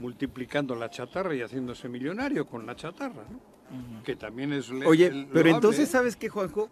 multiplicando la chatarra y haciéndose millonario con la chatarra, ¿no? Que también es. Oye, el- pero entonces. ¿sabes qué, Juanjo?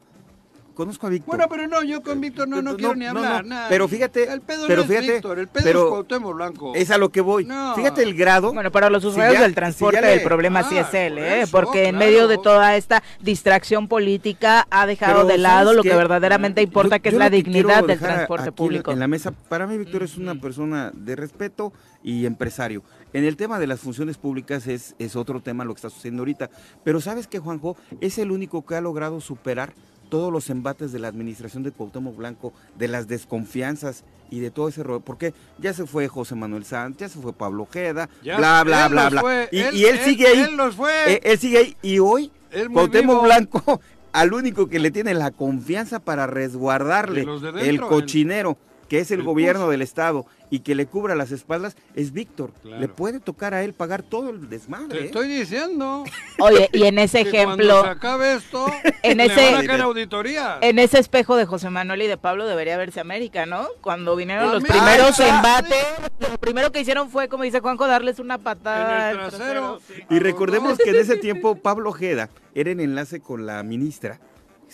Conozco a Víctor. Bueno, pero no, yo con Víctor no, no, No, quiero ni hablar. no, nada. pero fíjate, El pedo pero no es fíjate, Víctor, el pedo pero es Cuauhtémoc Blanco. Es a lo que voy. No. Fíjate el grado. Bueno, para los Si usuarios ya- del transporte le- el problema sí Ah, es él, por ¿eh? porque en medio de toda esta distracción política ha dejado Pero, de lado ¿sabes lo que verdaderamente importa, Yo- que es la que dignidad del transporte aquí público. En la mesa, para mí Víctor es una persona de respeto y empresario. En el tema de las funciones públicas es, es otro tema lo que está sucediendo ahorita. Pero ¿sabes qué, Juanjo? Es el único que ha logrado superar todos los embates de la administración de Cuauhtémoc Blanco, de las desconfianzas y de todo ese rollo. Porque ya se fue José Manuel Sanz, ya se fue Pablo Ojeda, Ya, bla, bla, bla, bla. fue, y, él- y él, él- sigue ahí. él los fue. Eh, él sigue ahí. Y hoy, Cuauhtémoc vivo. Blanco, al único que le tiene la confianza para resguardarle De el cochinero que es el, gobierno del estado y que le cubra las espaldas, es Víctor. Le puede tocar a él pagar todo el desmadre. Te ¿eh? estoy diciendo. Oye, y en ese que Cuando ejemplo, se acabe esto, En le ese- van a caer auditorías. en ese espejo de José Manuel y de Pablo debería verse América, ¿no? Cuando vinieron los primeros embates, lo primero que hicieron fue, como dice Juanjo, darles una patada En el al trasero. Y recordemos que en ese tiempo Pablo Ojeda era en enlace con la ministra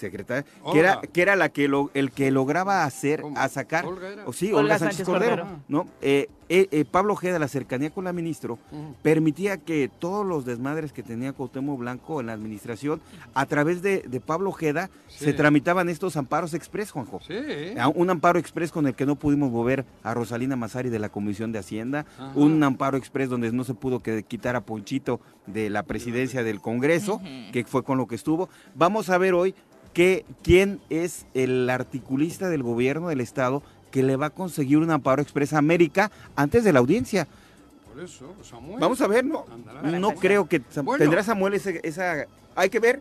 secretaria, que era, que era la que lo, el que lograba hacer, ¿Cómo? a sacar, Olga era. o sí, Olga Olga, Sánchez, Sánchez Cordero, Cordero. ¿no? Eh, eh, eh, Pablo Ojeda, la cercanía con la ministra, Ujú. permitía que todos los desmadres que tenía Cuauhtémoc Blanco en la administración, a través de, de Pablo Ojeda, Sí. se tramitaban estos amparos express, Juanjo. Sí. A- Un amparo express con el que no pudimos mover a Rosalina Mazari de la Comisión de Hacienda, Ajá. un amparo express donde no se pudo que- quitar a Ponchito de la presidencia del Congreso, que fue con lo que estuvo. Vamos a ver hoy que, quién es el articulista del gobierno del Estado que le va a conseguir un amparo express a América antes de la audiencia. Por eso, Samuel. Vamos a ver, ¿no? No creo que Bueno. tendrá Samuel ese- esa... Hay que ver,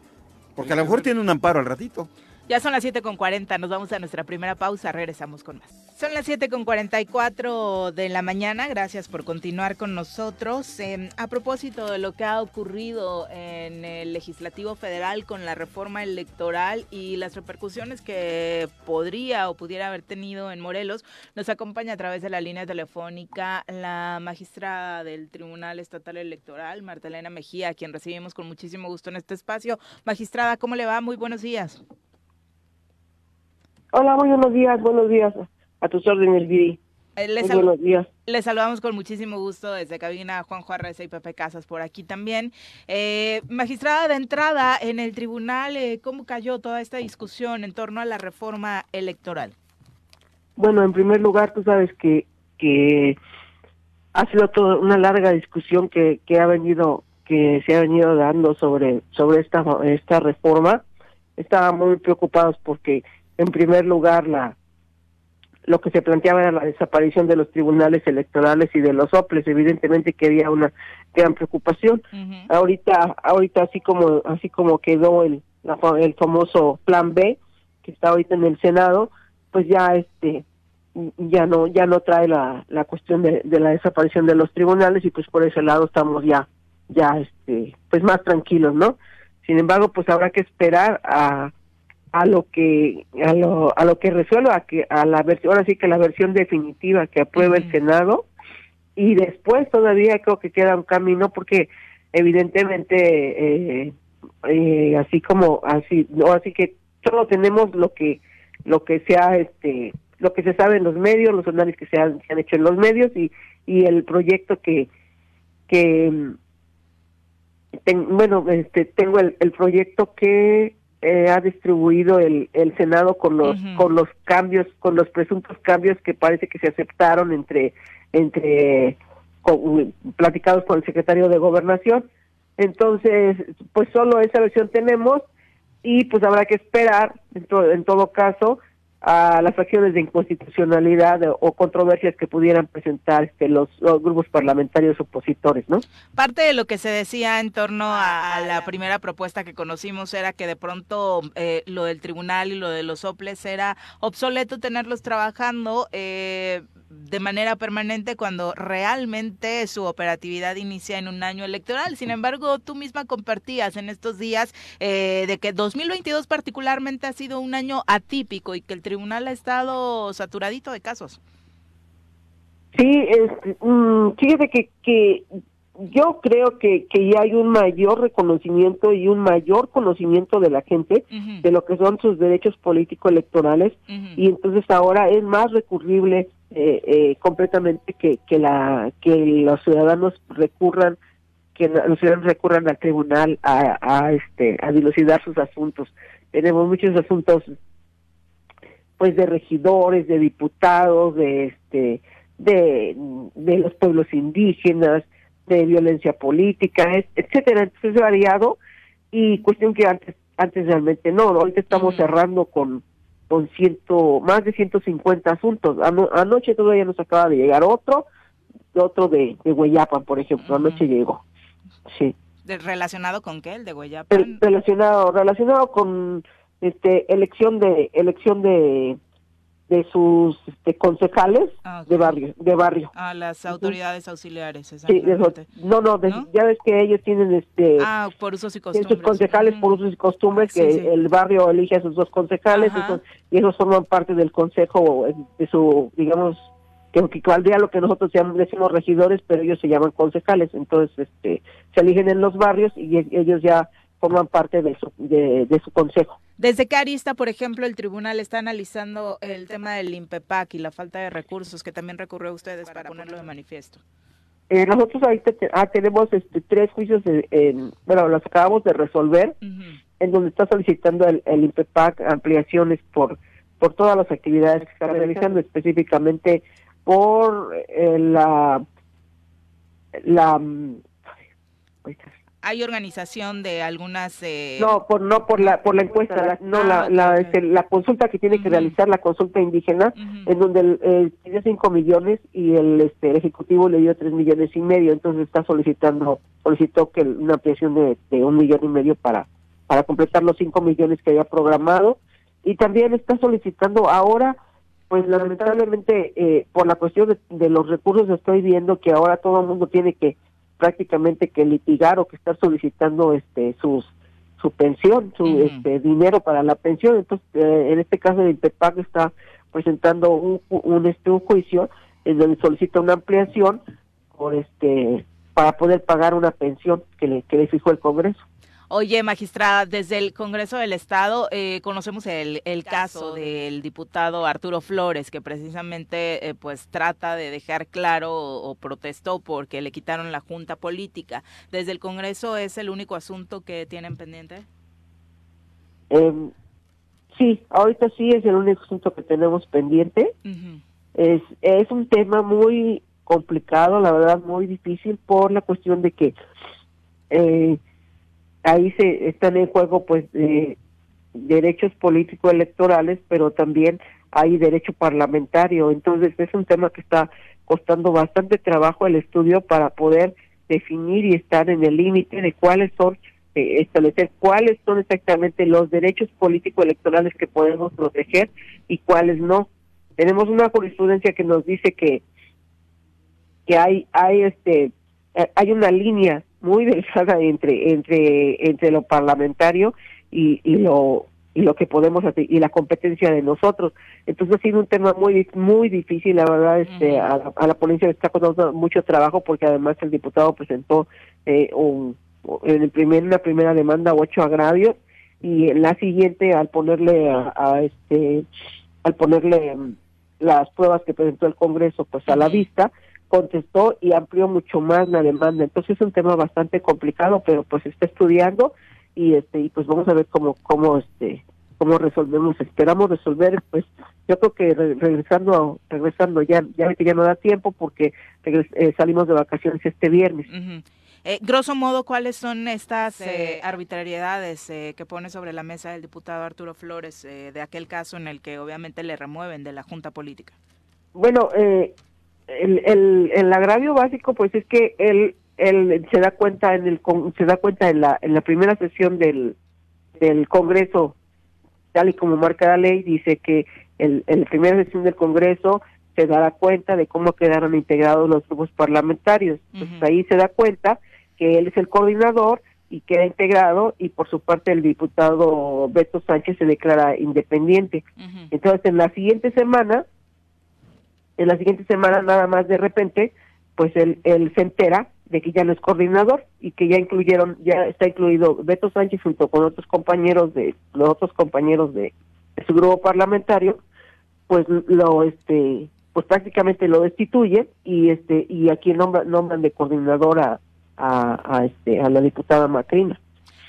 porque a lo mejor ver. tiene un amparo al ratito. Ya son las 7 con 40, nos vamos a nuestra primera pausa, regresamos con más. Son las 7 con 44 de la mañana, gracias por continuar con nosotros. Eh, a propósito de lo que ha ocurrido en el Legislativo Federal con la reforma electoral y las repercusiones que podría o pudiera haber tenido en Morelos, nos acompaña a través de la línea telefónica la magistrada del Tribunal Estatal Electoral, Marta Elena Mejía, a quien recibimos con muchísimo gusto en este espacio. Magistrada, ¿cómo le va? Muy buenos días. Hola, muy buenos días, buenos días. A tus órdenes, Viri. Eh, le Muy sal- buenos días. Les saludamos con muchísimo gusto desde cabina Juan Juárez y Pepe Casas por aquí también. Eh, magistrada de entrada en el tribunal, eh, ¿cómo cayó toda esta discusión en torno a la reforma electoral? Bueno, en primer lugar, tú sabes que, que ha sido toda una larga discusión que, que ha venido que se ha venido dando sobre sobre esta esta reforma. Estábamos muy preocupados porque en primer lugar la lo que se planteaba era la desaparición de los tribunales electorales y de los OPLES, evidentemente que había una gran preocupación. Ahorita ahorita así como así como quedó el la el famoso plan B que está ahorita en el Senado, pues ya este ya no ya no trae la, la cuestión de, de la desaparición de los tribunales y pues por ese lado estamos ya ya este pues más tranquilos no sin embargo pues habrá que esperar a a lo que a lo, a lo que resuelva a que a la versión ahora sí que la versión definitiva que apruebe el senado. Y después todavía creo que queda un camino porque evidentemente eh, eh, así como así no así que solo tenemos lo que lo que se ha este lo que se sabe en los medios los análisis que se han, se han hecho en los medios y y el proyecto que que mm, ten- bueno este tengo el, el proyecto que eh, ha distribuido el, el senado con los con los cambios con los presuntos cambios que parece que se aceptaron entre entre con- platicados con el secretario de gobernación. Entonces pues solo esa versión tenemos y pues habrá que esperar en, to- en todo caso a las acciones de inconstitucionalidad o, controversias que pudieran presentar este, los, grupos parlamentarios opositores, ¿no? Parte de lo que se decía en torno a, a la primera propuesta que conocimos era que de pronto eh, lo del tribunal y lo de los soples era obsoleto tenerlos trabajando eh, de manera permanente cuando realmente su operatividad inicia en un año electoral. Sin embargo, tú misma compartías en estos días eh, de que 2022 particularmente ha sido un año atípico y que el tribunal ha estado saturadito de casos. Sí, es, mm, fíjate que, que yo creo que, que ya hay un mayor reconocimiento y un mayor conocimiento de la gente de lo que son sus derechos político-electorales y entonces ahora es más recurrible eh, eh, completamente que, que, la, que los ciudadanos recurran que los ciudadanos recurran al tribunal a, a este a dilucidar sus asuntos. Tenemos muchos asuntos pues de regidores, de diputados, de este de, de los pueblos indígenas, de violencia política, et- etcétera, entonces es variado y cuestión que antes antes realmente no, ahorita estamos cerrando con con ciento más de 150 asuntos. Ano- anoche todavía nos acaba de llegar otro, otro de, de Hueyapan, por ejemplo, anoche llegó. Sí. ¿De- ¿Relacionado con qué? ¿El de Guayapan? Re- relacionado relacionado con este elección de elección de de sus este, concejales Ah, de barrio, de barrio. A las autoridades auxiliares, Sí, de exactamente. esos- no, no, de- ya ves que ellos tienen este Ah, por usos y tienen costumbres. sus concejales por usos y costumbres Sí, que sí. el barrio elige a sus dos concejales esos- y esos forman parte del consejo eh, de su digamos que equivaldría lo que nosotros llamamos, decimos regidores pero ellos se llaman concejales entonces este se eligen en los barrios y e- ellos ya forman parte de su de, de su consejo ¿Desde qué arista, por ejemplo, el tribunal está analizando el tema del INPEPAC y la falta de recursos que también recurrió a ustedes para ponerlo de manifiesto? Eh, nosotros ahorita te- ah, tenemos este, tres juicios, en, bueno, los acabamos de resolver, en donde está solicitando el, el INPEPAC ampliaciones por por todas las actividades que está realizando, específicamente por eh, la la mm, Hay organización de algunas... eh, no por no por la por la encuesta la- no la Ah, la, este, la consulta que tiene que realizar la consulta indígena en donde el, el pidió cinco millones y el este el ejecutivo le dio tres millones y medio entonces está solicitando solicitó que una ampliación de, de un millón y medio para para completar los cinco millones que había programado. Y también está solicitando ahora pues lamentablemente eh, por la cuestión de, de los recursos estoy viendo que ahora todo el mundo tiene que prácticamente que litigar o que estar solicitando este sus su pensión, su este dinero para la pensión. Entonces, eh, en este caso el INPEPAC está presentando un, un este un juicio en donde solicita una ampliación por este para poder pagar una pensión que le que le fijó el Congreso. Oye, magistrada, desde el Congreso del Estado eh, conocemos el, el caso del diputado Arturo Flores, que precisamente eh, pues trata de dejar claro o, o protestó porque le quitaron la junta política. ¿Desde el Congreso es el único asunto que tienen pendiente? Eh, sí, ahorita sí es el único asunto que tenemos pendiente. Es, es un tema muy complicado, la verdad, muy difícil por la cuestión de que eh, ahí se están en juego pues eh, derechos políticos electorales, pero también hay derecho parlamentario. Entonces es un tema que está costando bastante trabajo el estudio para poder definir y estar en el límite de cuáles son eh, establecer cuáles son exactamente los derechos políticos electorales que podemos proteger y cuáles no. Tenemos una jurisprudencia que nos dice que que hay hay este eh, hay una línea muy delgada entre entre entre lo parlamentario y, y lo y lo que podemos hacer y la competencia de nosotros. Entonces ha sido un tema muy muy difícil la verdad este a, la, a la ponencia le está costando mucho trabajo porque además el diputado presentó eh, un en el primer una primera demanda ocho agravios y en la siguiente al ponerle a, a este al ponerle mm, las pruebas que presentó el Congreso pues a la vista contestó y amplió mucho más la demanda entonces es un tema bastante complicado pero pues se está estudiando y este y pues vamos a ver cómo cómo este cómo resolvemos esperamos resolver pues yo creo que re- regresando regresando ya ya que ya no da tiempo porque eh, salimos de vacaciones este viernes. Eh, grosso modo, ¿cuáles son estas eh, arbitrariedades eh, que pone sobre la mesa el diputado Arturo Flores eh, de aquel caso en el que obviamente le remueven de la junta política? Bueno, eh, el, el, el agravio básico, pues es que él, él se da cuenta en el se da cuenta en la en la primera sesión del del Congreso, tal y como marca la ley, dice que el, en la primera sesión del Congreso se dará cuenta de cómo quedaron integrados los grupos parlamentarios. Entonces ahí se da cuenta que él es el coordinador y queda integrado y por su parte el diputado Beto Sánchez se declara independiente. Entonces en la siguiente semana en la siguiente semana nada más de repente, pues él, él se entera de que ya no es coordinador y que ya incluyeron, ya está incluido Beto Sánchez junto con otros compañeros de, los otros compañeros de, su grupo parlamentario, pues lo este pues prácticamente lo destituyen y este y aquí nombran nombran de coordinadora a, a este a la diputada Macrina.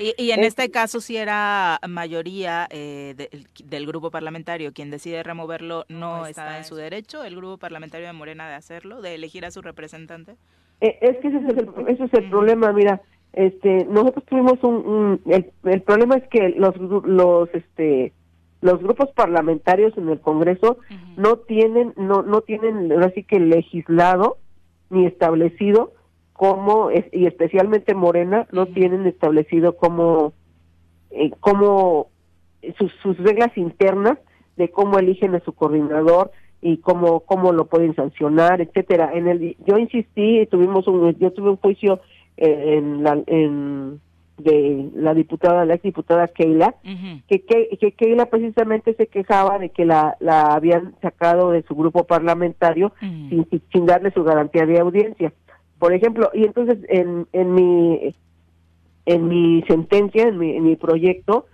Y, y en Eh, este caso, si era mayoría eh, del- del grupo parlamentario. Quien decide removerlo, ¿no está en su derecho. El grupo parlamentario de Morena de hacerlo, de elegir a su representante? Eh, es que ese es el, ese es el problema, mira, este, nosotros tuvimos un, un- el, el problema es que los los este los grupos parlamentarios en el Congreso no tienen no no tienen así que legislado ni establecido cómo es, y especialmente Morena no tienen establecido cómo eh, cómo sus, sus reglas internas de cómo eligen a su coordinador y cómo cómo lo pueden sancionar, etcétera. En el yo insistí, tuvimos un yo tuve un juicio eh, en la en de la diputada, la ex diputada Keila, que, que, que Keila precisamente se quejaba de que la, la habían sacado de su grupo parlamentario sin, sin darle su garantía de audiencia. Por ejemplo, y entonces en, en mi en mi sentencia, en mi, en mi proyecto,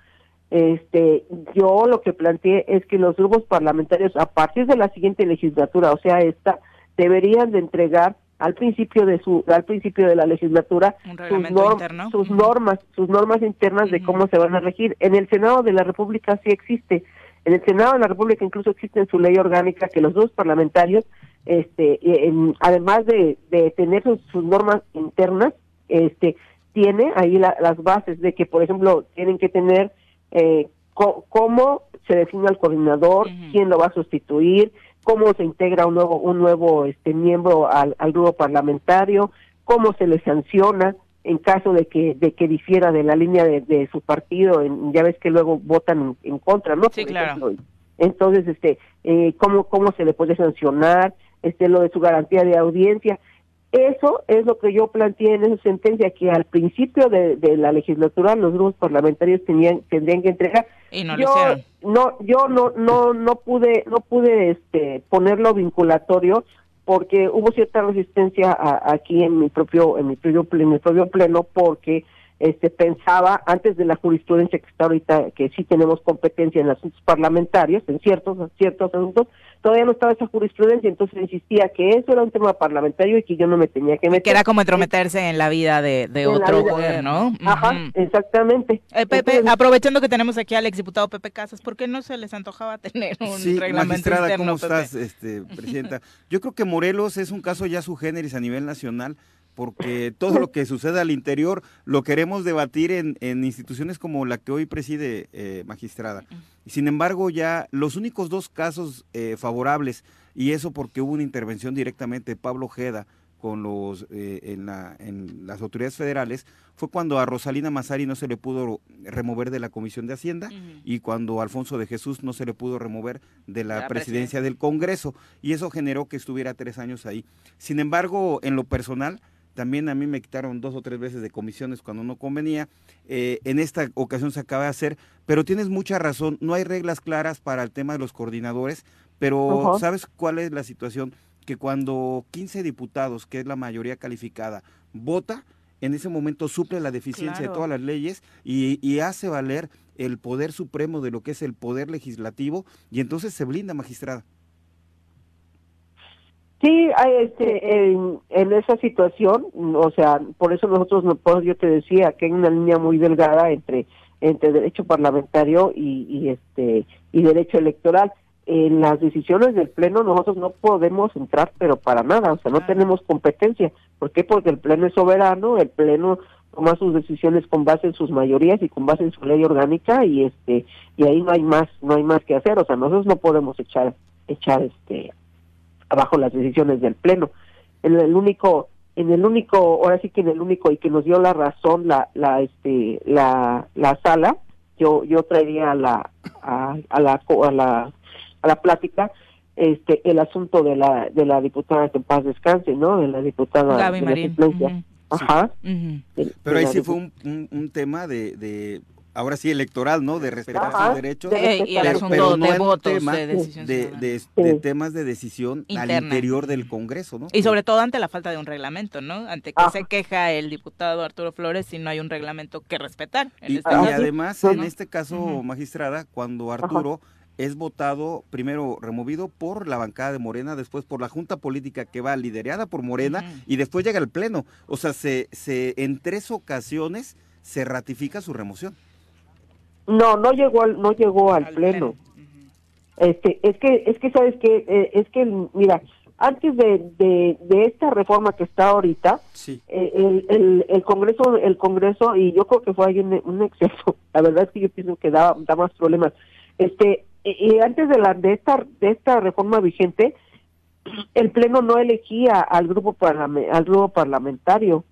este, yo lo que planteé es que los grupos parlamentarios a partir de la siguiente legislatura, o sea, esta, deberían de entregar al principio de su al principio de la legislatura sus, norm- sus normas sus normas internas de cómo se van a regir. En el Senado de la República sí existe. En el Senado de la República incluso existe en su ley orgánica que los dos parlamentarios este en- además de, de tener sus, sus normas internas este tiene ahí la- las bases de que por ejemplo tienen que tener eh, co- cómo se define al coordinador quién lo va a sustituir cómo se integra un nuevo un nuevo este miembro al, al grupo parlamentario, cómo se le sanciona en caso de que de que difiera de la línea de, de su partido, en- ya ves que luego votan en, en contra, ¿no? Sí, claro. Entonces, este, eh, cómo cómo se le puede sancionar, este, lo de su garantía de audiencia. Eso es lo que yo planteé en esa sentencia, que al principio de, de la legislatura los grupos parlamentarios tenían tendrían que entregar. Y no lo yo, hicieron. no, yo no, no, no pude, no pude, este, ponerlo vinculatorio porque hubo cierta resistencia a- aquí en mi propio, en mi propio, en mi propio pleno porque este pensaba antes de la jurisprudencia que está ahorita que sí tenemos competencia en asuntos parlamentarios en ciertos ciertos asuntos todavía no estaba esa jurisprudencia entonces insistía que eso era un tema parlamentario y que yo no me tenía que meter Que era como entrometerse en la vida de, otro vida. poder, ¿no? Ajá, exactamente. Eh, Pepe, Entonces- aprovechando que tenemos aquí al exdiputado Pepe Casas, ¿por qué no se les antojaba tener un Sí, reglamento magistrada, interno, ¿cómo Pepe? estás, este, presidenta? Yo creo que Morelos es un caso ya su generis a nivel nacional, porque todo lo que sucede al interior lo queremos debatir en, en instituciones como la que hoy preside eh, magistrada. Sin embargo, ya los únicos dos casos eh, favorables, y eso porque hubo una intervención directamente de Pablo Ojeda con los eh, en, la- en las autoridades federales, fue cuando a Rosalina Mazari no se le pudo remover de la Comisión de Hacienda y cuando a Alfonso de Jesús no se le pudo remover de la, la presidencia del Congreso y eso generó que estuviera tres años ahí. Sin embargo, en lo personal, también a mí me quitaron dos o tres veces de comisiones cuando no convenía. Eh, en esta ocasión se acaba de hacer, pero tienes mucha razón, no hay reglas claras para el tema de los coordinadores, pero. ¿sabes cuál es la situación? Que cuando 15 diputados, que es la mayoría calificada, vota, en ese momento suple la deficiencia Claro. de todas las leyes y, y hace valer el poder supremo de lo que es el poder legislativo y entonces se blinda magistrada. Sí, este, en, en esa situación, o sea, por eso nosotros, yo te decía que hay una línea muy delgada entre entre derecho parlamentario y, y este y derecho electoral. En las decisiones del pleno nosotros no podemos entrar, pero para nada, o sea, no tenemos competencia. ¿Por qué? Porque el pleno es soberano, el pleno toma sus decisiones con base en sus mayorías y con base en su ley orgánica y este y ahí no hay más no hay más que hacer, o sea, nosotros no podemos echar echar este abajo las decisiones del pleno. En el único, en el único, ahora sí que en el único y que nos dio la razón la, la, este, la, la sala, yo, yo traería a la, a, a la, co- a la, a la plática, este, el asunto de la, de la diputada que en paz descanse, ¿no? De la diputada Gaby de la. Ajá. De- Pero de ahí sí fue un, un- un tema de, de, ahora sí, electoral, ¿no? De respetar Ajá. sus derechos. De- y el pero- asunto pero no de votos, tema de decisión de, ciudadana. de- de temas de decisión al interior del Congreso, ¿no? Y sobre todo ante la falta de un reglamento, ¿no? Ante que Ajá. se queja el diputado Arturo Flores si no hay un reglamento que respetar. En Y, este y además, ¿no? en este caso, magistrada, cuando Arturo es votado, primero removido por la bancada de Morena, después por la Junta Política que va liderada por Morena, y después llega al Pleno. O sea, se, se, en tres ocasiones se ratifica su remoción. No, no llegó al, no llegó al, pleno. Este, es que, es que sabes que, eh, es que, mira, antes de, de, de esta reforma que está ahorita, eh, el, el, el Congreso, el Congreso, y yo creo que fue ahí un, un exceso, la verdad es que yo pienso que da, da más problemas. Este, y, y antes de la, de esta, de esta reforma vigente, el Pleno no elegía al grupo parlame- al grupo parlamentario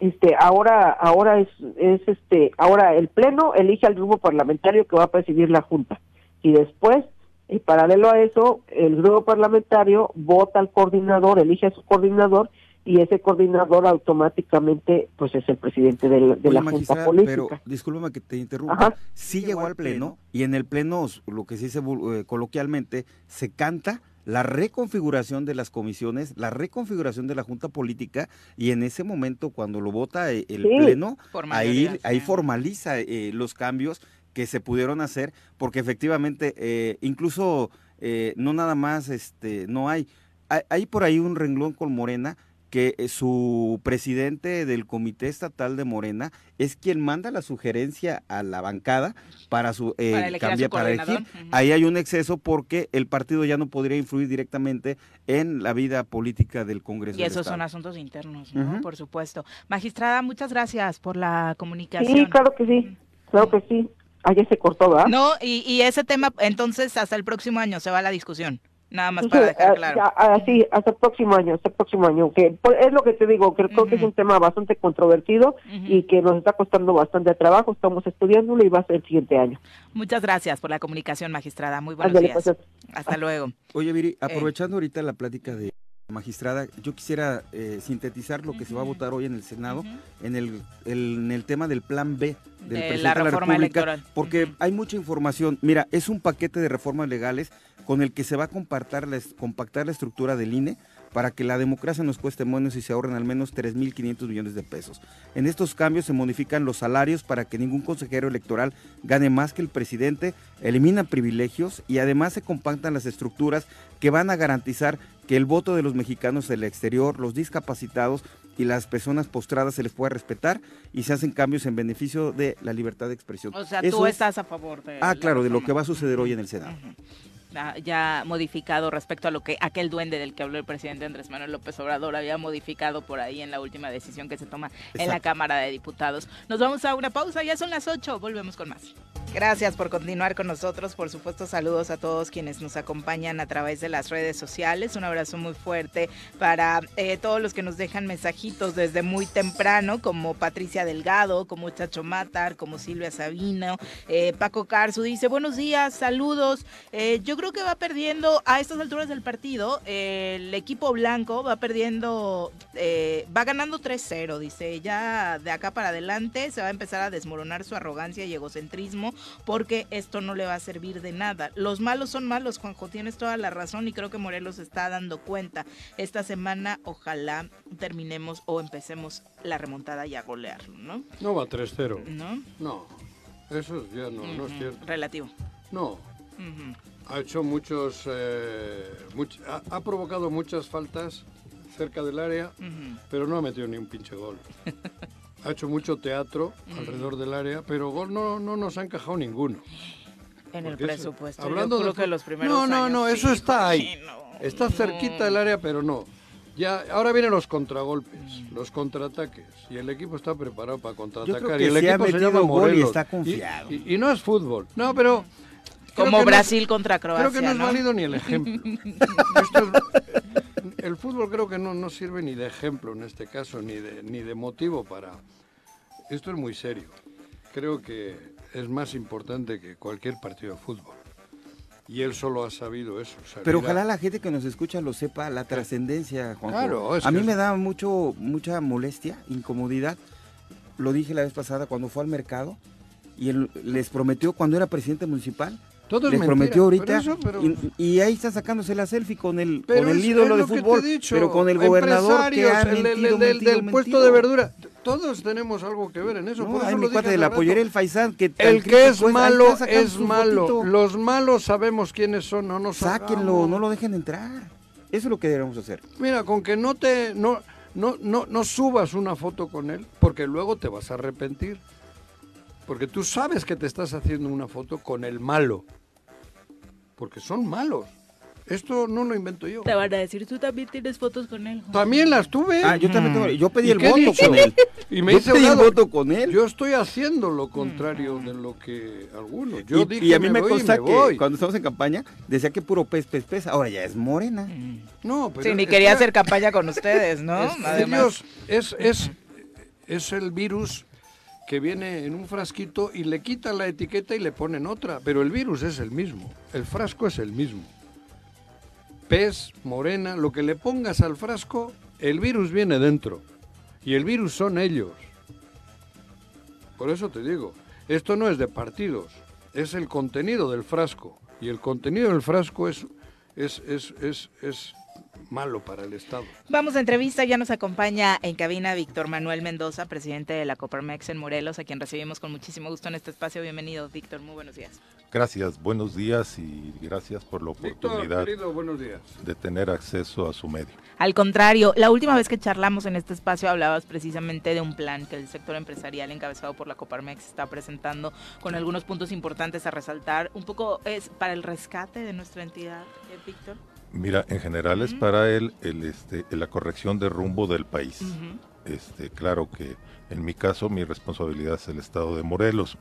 este ahora ahora es es este ahora el pleno elige al grupo parlamentario que va a presidir la junta y después Y paralelo a eso, el grupo parlamentario vota al coordinador, elige a su coordinador y ese coordinador automáticamente pues es el presidente de, Oye, la Junta Política. Pero discúlpame que te interrumpa. Ajá. Sí llegó al pleno y en el pleno, lo que se dice eh, coloquialmente, se canta la reconfiguración de las comisiones, la reconfiguración de la Junta Política y en ese momento cuando lo vota eh, el Sí. pleno, ahí, ahí formaliza eh, los cambios que se pudieron hacer porque efectivamente eh, incluso eh, no nada más este no hay hay, hay por ahí un renglón con Morena que eh, su presidente del comité estatal de Morena es quien manda la sugerencia a la bancada para su eh, Para elegir su para. Ahí hay un exceso porque el partido ya no podría influir directamente en la vida política del Congreso. Y esos son asuntos internos. Por supuesto. Magistrada, muchas gracias por la comunicación. Sí, claro que sí, claro que sí. Ayer se cortó, ¿verdad? No, y, y ese tema, entonces, hasta el próximo año se va a la discusión. Nada más para dejar ah, claro. ya, ah, sí, hasta el próximo año, hasta el próximo año. Que pues, es lo que te digo, que creo que es un tema bastante controvertido y que nos está costando bastante trabajo. Estamos estudiándolo y va a ser el siguiente año. Muchas gracias por la comunicación, magistrada. Muy buenos Ándale, días. pues, Hasta luego. Oye, Viri, Eh. aprovechando ahorita la plática de la magistrada, yo quisiera eh, sintetizar lo que se va a votar hoy en el Senado en, el, el- en el tema del plan B del De presidente la de la reforma República, electoral. porque hay mucha información. Mira, es un paquete de reformas legales con el que se va a compactar la, es- compactar la estructura del INE para que la democracia nos cueste menos y se ahorren al menos 3.500 millones de pesos. En estos cambios se modifican los salarios para que ningún consejero electoral gane más que el presidente, eliminan privilegios y además se compactan las estructuras que van a garantizar que el voto de los mexicanos del exterior, los discapacitados y las personas postradas se les pueda respetar y se hacen cambios en beneficio de la libertad de expresión. O sea, Eso tú es- estás a favor de. Ah, la claro, de lo que va a suceder hoy en el Senado. Ya modificado respecto a lo que aquel duende del que habló el presidente Andrés Manuel López Obrador había modificado por ahí en la última decisión que se toma en la. Cámara de Diputados. Nos vamos a una pausa, ya son las 8, volvemos con más. Gracias por continuar con nosotros. Por supuesto, saludos a todos quienes nos acompañan a través de las redes sociales. Un abrazo muy fuerte para eh, todos los que nos dejan mensajitos desde muy temprano, como Patricia Delgado, como Chacho Matar, como Silvia Sabino. Eh, Paco Carzu dice, buenos días, saludos. Eh, yo creo que va perdiendo a estas alturas del partido. eh, el equipo blanco va perdiendo, eh, va ganando 3-0, dice. Ya de acá para adelante se va a empezar a desmoronar su arrogancia y egocentrismo porque esto no le va a servir de nada. Los malos son malos, Juanjo, tienes toda la razón y creo que Morelos está dando cuenta. Esta semana ojalá terminemos o empecemos la remontada y a golearlo, ¿no? No va 3-0. ¿No? No, eso ya no, no es cierto. Relativo. No, Ujú. Ha hecho muchos, eh, much- ha, ha provocado muchas faltas cerca del área, Ujú. pero no ha metido ni un pinche gol. Ha hecho mucho teatro Mm. alrededor del área, pero gol no, no nos ha encajado ninguno. En el Porque eso- presupuesto. hablando yo creo de que los primeros No, no, años, no, sí, eso está ahí. sí, no, Está cerquita del área, pero no. Ya, ahora vienen los contragolpes, Mm. los contraataques, y el equipo está preparado para Yo contraatacar. creo y que el sí ha equipo se metido llama gol y está confiado. Y, y no es fútbol. No, pero creo Como que no- Brasil contra Croacia. Creo que no es válido ni el ejemplo. Esto es- el fútbol creo que no, no sirve ni de ejemplo en este caso, ni de, ni de motivo para... Esto es muy serio. Creo que es más importante que cualquier partido de fútbol. Y él solo ha sabido eso. salir Pero ojalá la gente que nos escucha lo sepa, la trascendencia, Juanjo. Claro, es a mí es- me da mucho, mucha molestia, incomodidad. Lo dije la vez pasada cuando fue al mercado y él les prometió cuando era presidente municipal. Todo es les mentira, prometió ahorita pero eso, pero- y, y ahí está sacándose la selfie con el, Pero con el ídolo de fútbol, dicho, pero con el gobernador que ha empresarios, el- el- mentido, el del- mentido, puesto de verdura. Todos tenemos algo que ver en eso. No, por ay, eso mi cuate de la pollería El Faisán, que El que es ahí malo es malo. fotito. Los malos sabemos quiénes son, no nos Sáquenlo, hagamos. no lo dejen entrar. Eso es lo que debemos hacer. Mira, con que no te no, no, no, no subas una foto con él, porque luego te vas a arrepentir. Porque tú sabes que te estás haciendo una foto con el malo. Porque son malos. Esto no lo invento yo. Te van a decir, tú también tienes fotos con él. También las tuve. Ah, yo también tengo- yo pedí ¿Y el voto con él. Y me Yo hice pedí el voto con él. Yo estoy haciendo lo contrario de lo que algunos. Yo y, dije y a mí me, y consta me que voy. cuando estamos en campaña decía que puro pez, pez, pez. Ahora ya es morena. No, pero Sí, ni está- quería hacer campaña con ustedes, ¿no? es- Además. ellos- es, es, es el virus que viene en un frasquito y le quitan la etiqueta y le ponen otra, pero el virus es el mismo, el frasco es el mismo. Pez, morena, lo que le pongas al frasco, el virus viene dentro. Y el virus son ellos. Por eso te digo, esto no es de partidos, es el contenido del frasco. Y el contenido del frasco es, es, es, es, es malo para el Estado. Vamos a entrevista, ya nos acompaña en cabina Víctor Manuel Mendoza, presidente de la Coparmex en Morelos, a quien recibimos con muchísimo gusto en este espacio. Bienvenido, Víctor, muy buenos días. Gracias, buenos días y gracias por la oportunidad querido, buenos días. de tener acceso a su medio. Al contrario, la última vez que charlamos en este espacio hablabas precisamente de un plan que el sector empresarial encabezado por la Coparmex está presentando con algunos puntos importantes a resaltar. Un poco es para el rescate de nuestra entidad, eh, Víctor. Mira, en general es para él el, este, la corrección de rumbo del país. este, claro que en mi caso mi responsabilidad es el estado de Morelos.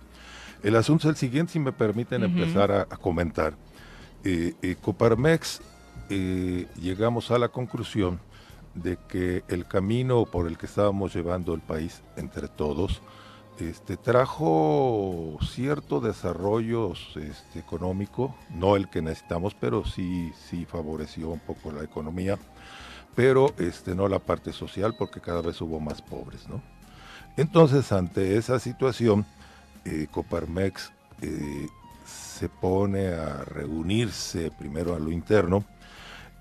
El asunto es el siguiente, si me permiten empezar a, a comentar. Eh, eh, Coparmex eh, llegamos a la conclusión de que el camino por el que estábamos llevando el país entre todos este, trajo cierto desarrollo este, económico, no el que necesitamos, pero sí, sí favoreció un poco la economía, pero este, no la parte social porque cada vez hubo más pobres. ¿no? Entonces, ante esa situación, eh, Coparmex eh, se pone a reunirse primero a lo interno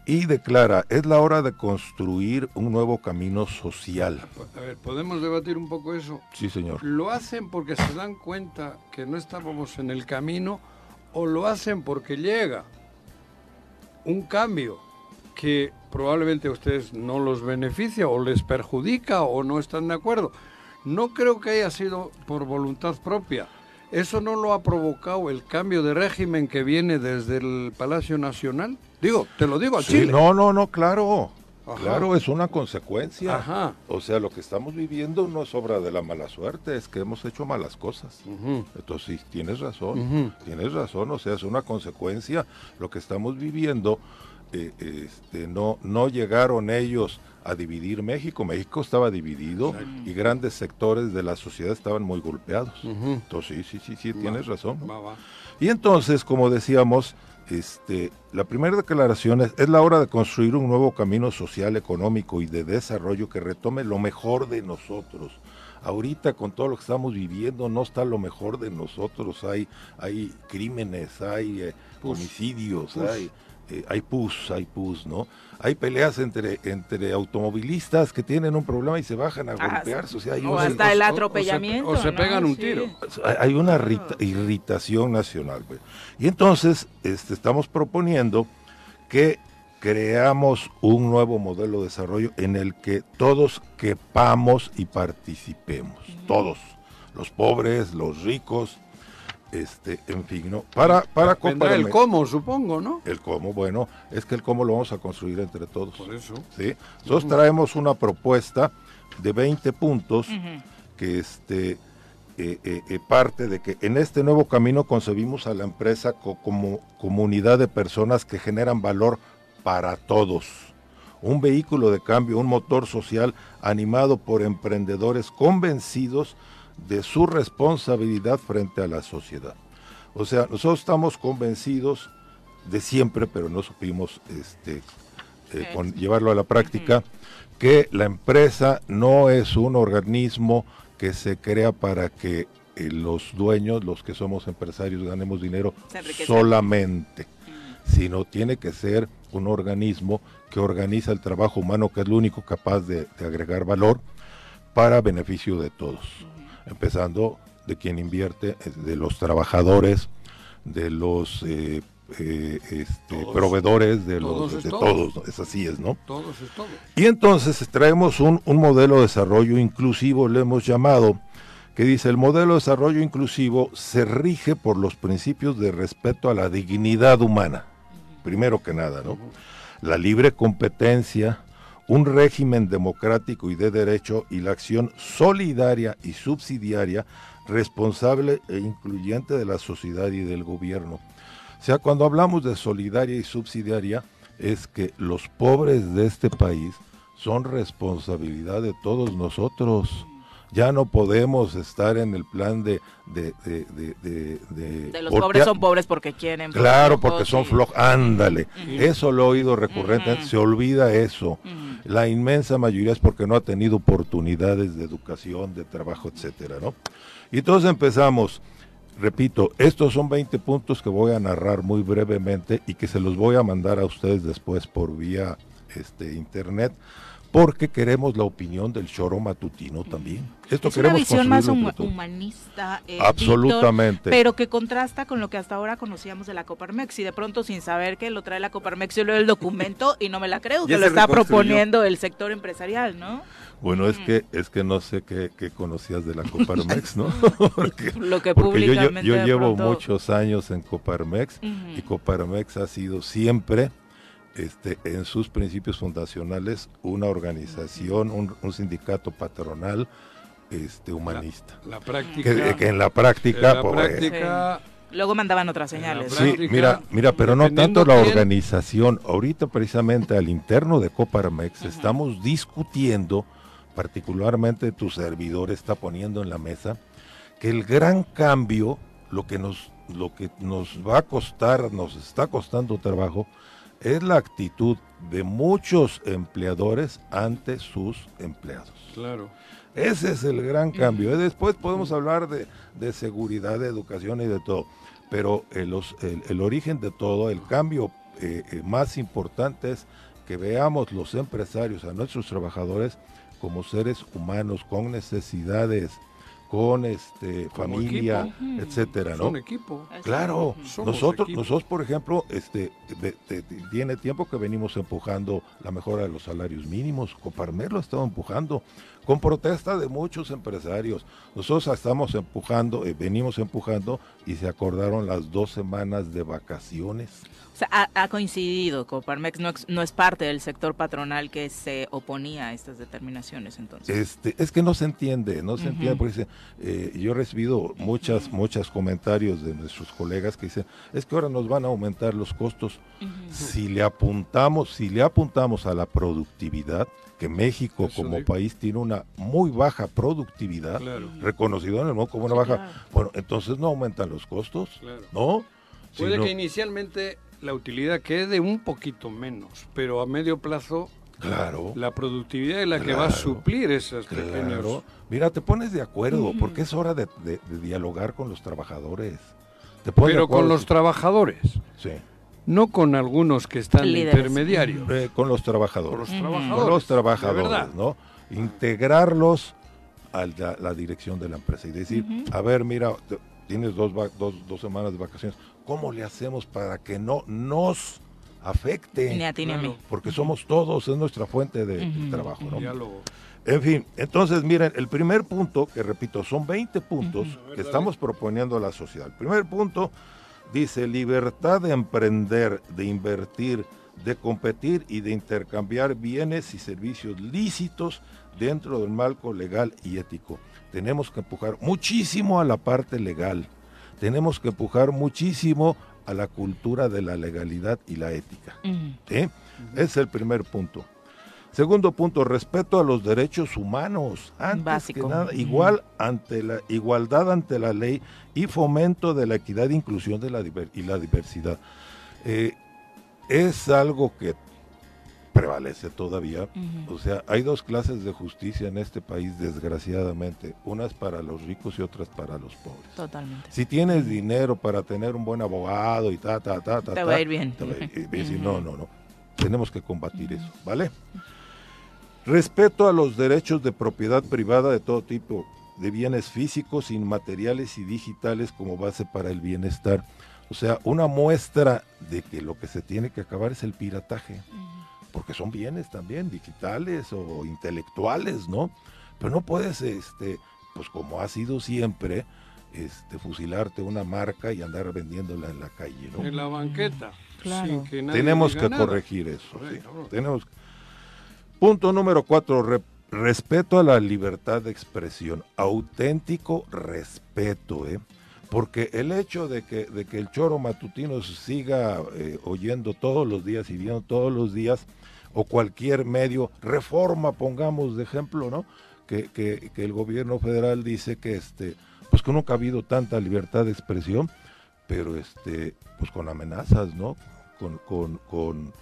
y declara, es la hora de construir un nuevo camino social. A ver, ¿podemos debatir un poco eso? Sí, señor. ¿Lo hacen porque se dan cuenta que no estábamos en el camino o lo hacen porque llega un cambio que probablemente a ustedes no los beneficia o les perjudica o no están de acuerdo? No creo que haya sido por voluntad propia. ¿Eso no lo ha provocado el cambio de régimen que viene desde el Palacio Nacional? Digo, te lo digo a Sí, Chile. no, no, no, claro. Ajá. Claro, es una consecuencia. Ajá. O sea, lo que estamos viviendo no es obra de la mala suerte, es que hemos hecho malas cosas. Entonces, sí, tienes razón, tienes razón, o sea, es una consecuencia. Lo que estamos viviendo, eh, este, no, no llegaron ellos a dividir México. México estaba dividido y grandes sectores de la sociedad estaban muy golpeados. Entonces, sí, sí, sí, sí, tienes razón. Va, va. Y entonces, como decíamos, este, la primera declaración es, es la hora de construir un nuevo camino social, económico y de desarrollo que retome lo mejor de nosotros. Ahorita con todo lo que estamos viviendo no está lo mejor de nosotros. Hay, hay crímenes, hay eh, Pus. homicidios, Pus. hay, eh, hay pus, hay pus, ¿no? Hay peleas entre, entre automovilistas que tienen un problema y se bajan a Ah, golpearse. O, sea, o hasta el atropellamiento. o se ¿no? pegan un Sí. tiro. hay- una irrita- irritación nacional. güey. Y entonces este, estamos proponiendo que creamos un nuevo modelo de desarrollo en el que todos quepamos y participemos. Todos. Los pobres, los ricos, este, en fin, ¿no? Para, para Vendrá el cómo, supongo, ¿no? el cómo, bueno, es que el cómo lo vamos a construir entre todos. Por eso. ¿sí? Nosotros traemos una propuesta de 20 puntos que este, eh, eh, eh, parte de que en este nuevo camino concebimos a la empresa co- como comunidad de personas que generan valor para todos. Un vehículo de cambio, un motor social animado por emprendedores convencidos de su responsabilidad frente a la sociedad. O sea, nosotros estamos convencidos de siempre, pero no supimos este, eh, con- llevarlo a la práctica, que la empresa no es un organismo que se crea para que eh, los dueños, los que somos empresarios, ganemos dinero solamente, sino tiene que ser un organismo que organiza el trabajo humano, que es lo único capaz de, de agregar valor para beneficio de todos, empezando de quien invierte, eh, de los trabajadores, de los eh, eh, este, Todos. proveedores, de Todos los es de todos. todos, es así es, ¿no? Todos es todo. Y entonces traemos un, un modelo de desarrollo inclusivo, le hemos llamado, que dice, el modelo de desarrollo inclusivo se rige por los principios de respeto a la dignidad humana, primero que nada, ¿no? La libre competencia, un régimen democrático y de derecho y la acción solidaria y subsidiaria, responsable e incluyente de la sociedad y del gobierno. O sea, cuando hablamos de solidaria y subsidiaria, es que los pobres de este país son responsabilidad de todos nosotros. Ya no podemos estar en el plan de... De, de, de, de- de- De los pobres son pobres porque quieren. Claro, porque son flojos. Ándale. Eso lo he oído recurrente. Se olvida eso. La inmensa mayoría es porque no ha tenido oportunidades de educación, de trabajo, etcétera, ¿no? Y entonces empezamos. Repito, estos son 20 puntos que voy a narrar muy brevemente y que se los voy a mandar a ustedes después por vía este, internet, porque queremos la opinión del choro matutino también. Esto Es una visión más todos. humanista, eh, Absolutamente. Víctor, pero que contrasta con lo que hasta ahora conocíamos de la Coparmex y de pronto sin saber que lo trae la Coparmex, yo leo el documento y no me la creo, que lo está proponiendo el sector empresarial, ¿no? Bueno, es que es que no sé qué, qué conocías de la Coparmex, ¿no? porque, Lo que porque yo, llevo pronto- muchos años en Coparmex y Coparmex ha sido siempre este, en sus principios fundacionales una organización, un, un sindicato patronal este, humanista. La práctica. Que, que en la práctica, en la pues, práctica Luego mandaban otras señales. Sí, mira, mira, pero no tanto la quién. organización. Ahorita precisamente al interno de Coparmex estamos discutiendo, particularmente tu servidor está poniendo en la mesa, que el gran cambio, lo que nos, lo que nos va a costar, nos está costando trabajo, es la actitud de muchos empleadores ante sus empleados. Claro. Ese es el gran cambio. ¿eh? Después podemos hablar de, de seguridad, de educación y de todo. Pero el, os- el- el origen de todo, el cambio eh, eh, más importante es que veamos los empresarios, a nuestros trabajadores, como seres humanos con necesidades, con este Como familia, equipo. etcétera, ¿no? Son equipo. Claro, Somos nosotros, equipo. nosotros por ejemplo, este, de- de- de- tiene tiempo que venimos empujando la mejora de los salarios mínimos. Coparmer lo ha estado empujando con protesta de muchos empresarios. Nosotros estamos empujando, eh, venimos empujando y se acordaron las dos semanas de vacaciones. O sea, ha, ha coincidido, Coparmex no, no es parte del sector patronal que se oponía a estas determinaciones entonces. Este, es que no se entiende, no se entiende, porque eh, yo he recibido muchas, muchos comentarios de nuestros colegas que dicen, es que ahora nos van a aumentar los costos. Si le apuntamos, si le apuntamos a la productividad, que México Eso como digo. país tiene una muy baja productividad, Claro. reconocido en el mundo como una Sí, baja, claro. bueno, entonces no aumentan los costos, Claro. ¿no? Puede Sino- que inicialmente la utilidad quede un poquito menos, pero a medio plazo Claro. la productividad es la que va a suplir esas pequeñas... Claro. Mira, te pones de acuerdo, porque es hora de, de- de dialogar con los trabajadores. Te pones de Pero con los trabajadores. Sí. No con algunos que están de Líderes. intermediarios. Eh, con los trabajadores. Con los Con trabajadores. los de trabajadores. ¿no? Integrarlos a la, la dirección de la empresa y decir, a ver, mira, tienes dos, dos, dos semanas de vacaciones, ¿cómo le hacemos para que no nos afecte? Ni a ti ni a mí. Porque somos todos, es nuestra fuente de, trabajo, ¿no? Diálogo. En fin, entonces miren, el primer punto, que repito, son 20 puntos que estamos proponiendo a la sociedad. El primer punto dice libertad de emprender, de invertir, de competir y de intercambiar bienes y servicios lícitos dentro del marco legal y ético. Tenemos que empujar muchísimo a la parte legal. Tenemos que empujar muchísimo a la cultura de la legalidad y la ética. Ese es el primer punto. Segundo punto, respeto a los derechos humanos. Antes Básico. que nada, igual ante la igualdad ante la ley y fomento de la equidad e inclusión de la y la diversidad. Eh, es algo que prevalece todavía. O sea, hay dos clases de justicia en este país, desgraciadamente. Unas para los ricos y otras para los pobres. Totalmente. Si tienes dinero para tener un buen abogado y ta, ta, ta, ta, Te va a ir bien. te va a ir bien. No, no, no. Tenemos que combatir eso, ¿vale? Respeto a los derechos de propiedad privada de todo tipo, de bienes físicos, inmateriales y digitales como base para el bienestar. O sea, una muestra de que lo que se tiene que acabar es el pirataje, porque son bienes también digitales o intelectuales, ¿no? Pero no puedes, este, pues como ha sido siempre, este, fusilarte una marca y andar vendiéndola en la calle, ¿no? En la banqueta. Claro. sin que nadie Tenemos diga que nada. corregir eso. sí. Tenemos que- Punto número cuatro, re- respeto a la libertad de expresión. Auténtico respeto, ¿eh? Porque el hecho de que, de que el choro matutino siga eh, oyendo todos los días y viendo todos los días, o cualquier medio, reforma, pongamos de ejemplo, ¿no? que, que- que el gobierno federal dice que este pues que nunca ha habido tanta libertad de expresión, pero este pues con amenazas, ¿no? Con, con, con,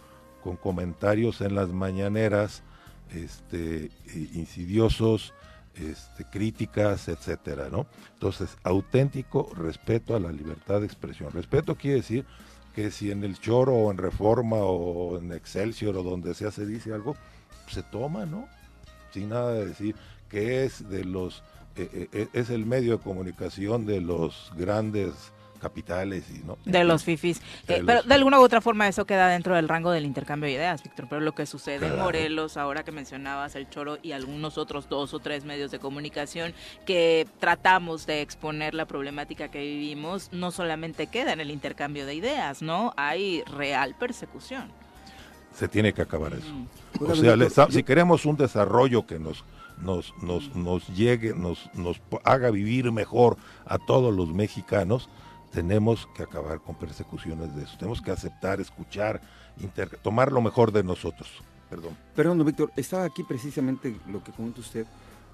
con comentarios en las mañaneras, este insidiosos, este, críticas, etcétera, ¿no? Entonces, auténtico respeto a la libertad de expresión. Respeto quiere decir que si en el choro o en Reforma o en Excelsior o donde sea se dice algo, se toma, ¿no? Sin nada de decir que es de los eh, eh, es el medio de comunicación de los grandes capitales y no De los fifis. Eh, pero de alguna u otra forma eso queda dentro del rango del intercambio de ideas, Víctor. Pero lo que sucede en. Morelos, ahora que mencionabas el Choro y algunos otros dos o tres medios de comunicación que tratamos de exponer la problemática que vivimos, no solamente queda en el intercambio de ideas, ¿no? Hay real persecución. se tiene que acabar eso. Mm. O sea, le si queremos un desarrollo que nos nos, nos, nos llegue, nos, nos haga vivir mejor a todos los mexicanos, tenemos que acabar con persecuciones de eso. Tenemos que aceptar, escuchar, tomar lo mejor de nosotros. Perdón. Perdón, don Víctor, estaba aquí precisamente lo que comenta usted,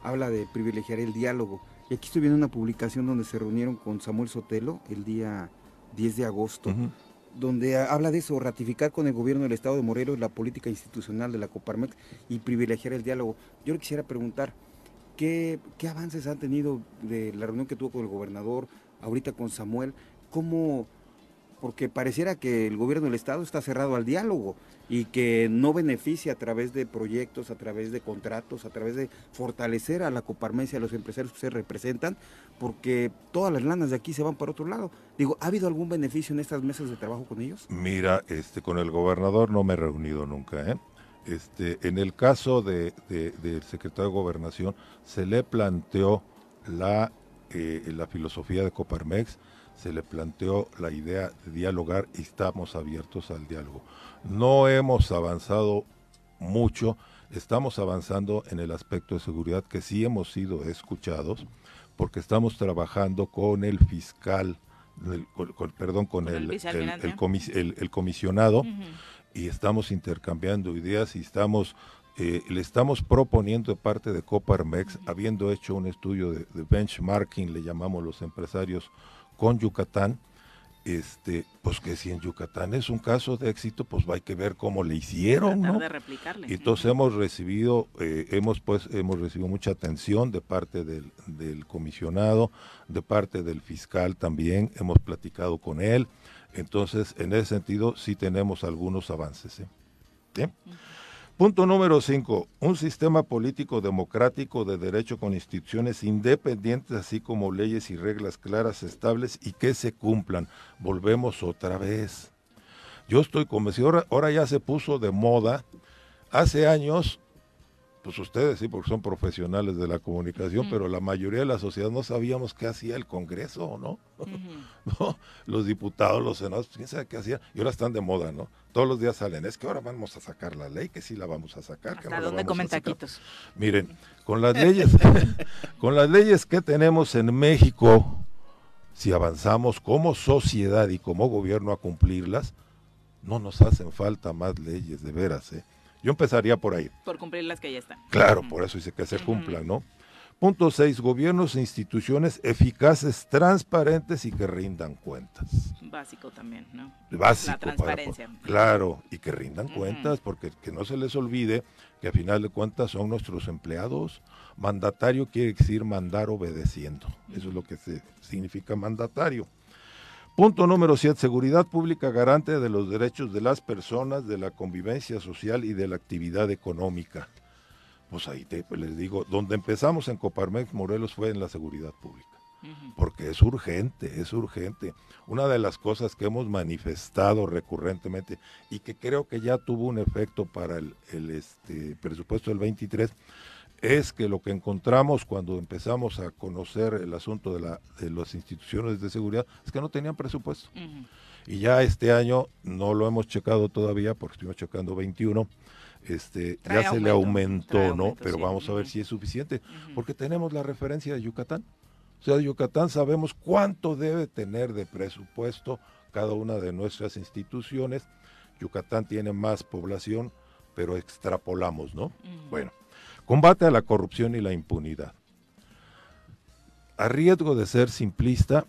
habla de privilegiar el diálogo. Y aquí estoy viendo una publicación donde se reunieron con Samuel Sotelo el día 10 de agosto, donde habla de eso, ratificar con el gobierno del Estado de Morelos la política institucional de la Coparmex y privilegiar el diálogo. Yo le quisiera preguntar, ¿qué, qué avances han tenido de la reunión que tuvo con el gobernador, ahorita con Samuel? ¿Cómo, porque pareciera que el gobierno del estado está cerrado al diálogo y que no beneficia a través de proyectos, a través de contratos, a través de fortalecer a la Coparmex y a los empresarios que se representan, porque todas las lanas de aquí se van para otro lado. Digo, ¿ha habido algún beneficio en estas mesas de trabajo con ellos? Mira, este, con el gobernador no me he reunido nunca. ¿eh? Este, en el caso de, de- del secretario de Gobernación, se le planteó la, eh, la filosofía de Coparmex, se le planteó la idea de dialogar y estamos abiertos al diálogo. No hemos avanzado mucho, estamos avanzando en el aspecto de seguridad que sí hemos sido escuchados porque estamos trabajando con el fiscal, el- con- perdón, con, Con el comis- comisionado y estamos intercambiando ideas y estamos eh, le estamos proponiendo de parte de Coparmex, habiendo hecho un estudio de, de benchmarking, le llamamos los empresarios, con Yucatán, este, pues que si en Yucatán es un caso de éxito, pues hay que ver cómo le hicieron, ¿no? de replicarle. Entonces hemos recibido, eh, hemos pues, hemos recibido mucha atención de parte del, del comisionado, de parte del fiscal también, hemos platicado con él, entonces en ese sentido sí tenemos algunos avances. ¿eh? ¿Sí? Punto número 5. Un sistema político democrático de derecho con instituciones independientes, así como leyes y reglas claras, estables y que se cumplan. Volvemos otra vez. Yo estoy convencido, ahora, ahora ya se puso de moda. Hace años, pues ustedes sí, porque son profesionales de la comunicación, pero la mayoría de la sociedad no sabíamos qué hacía el Congreso, ¿no? ¿no? Los diputados, los senadores, quién sabe qué hacían. Y ahora están de moda, ¿no? Todos los días salen, es que ahora vamos a sacar la ley, que sí la vamos a sacar. que ¿Hasta no dónde comen taquitos? Miren, con las leyes, con las leyes que tenemos en México, si avanzamos como sociedad y como gobierno a cumplirlas, no nos hacen falta más leyes, de veras, ¿eh? Yo empezaría por ahí. Por cumplir las que ya están. Claro, por eso dice que se cumplan, ¿no? Punto 6. Gobiernos e instituciones eficaces, transparentes y que rindan cuentas. Básico también, ¿no? Básico. La para- transparencia. claro, y que rindan cuentas, porque que no se les olvide que a final de cuentas son nuestros empleados. Mandatario quiere decir mandar obedeciendo. Eso es lo que se, significa mandatario. Punto número 7. Seguridad pública garante de los derechos de las personas, de la convivencia social y de la actividad económica. Pues ahí te, pues les digo, donde empezamos en Coparmex Morelos fue en la seguridad pública. Porque es urgente, es urgente. Una de las cosas que hemos manifestado recurrentemente y que creo que ya tuvo un efecto para el, el, este, presupuesto del 23 es que lo que encontramos cuando empezamos a conocer el asunto de, la, de las instituciones de seguridad es que no tenían presupuesto. Y ya este año no lo hemos checado todavía porque estuvimos checando 21. Este, Trae ya se le aumentó, ¿no? aumento, Pero sí. vamos a ver si es suficiente, porque tenemos la referencia de Yucatán. O sea, de Yucatán sabemos cuánto debe tener de presupuesto cada una de nuestras instituciones. Yucatán tiene más población, pero extrapolamos, ¿no? Bueno, Combate a la corrupción y la impunidad. A riesgo de ser simplista,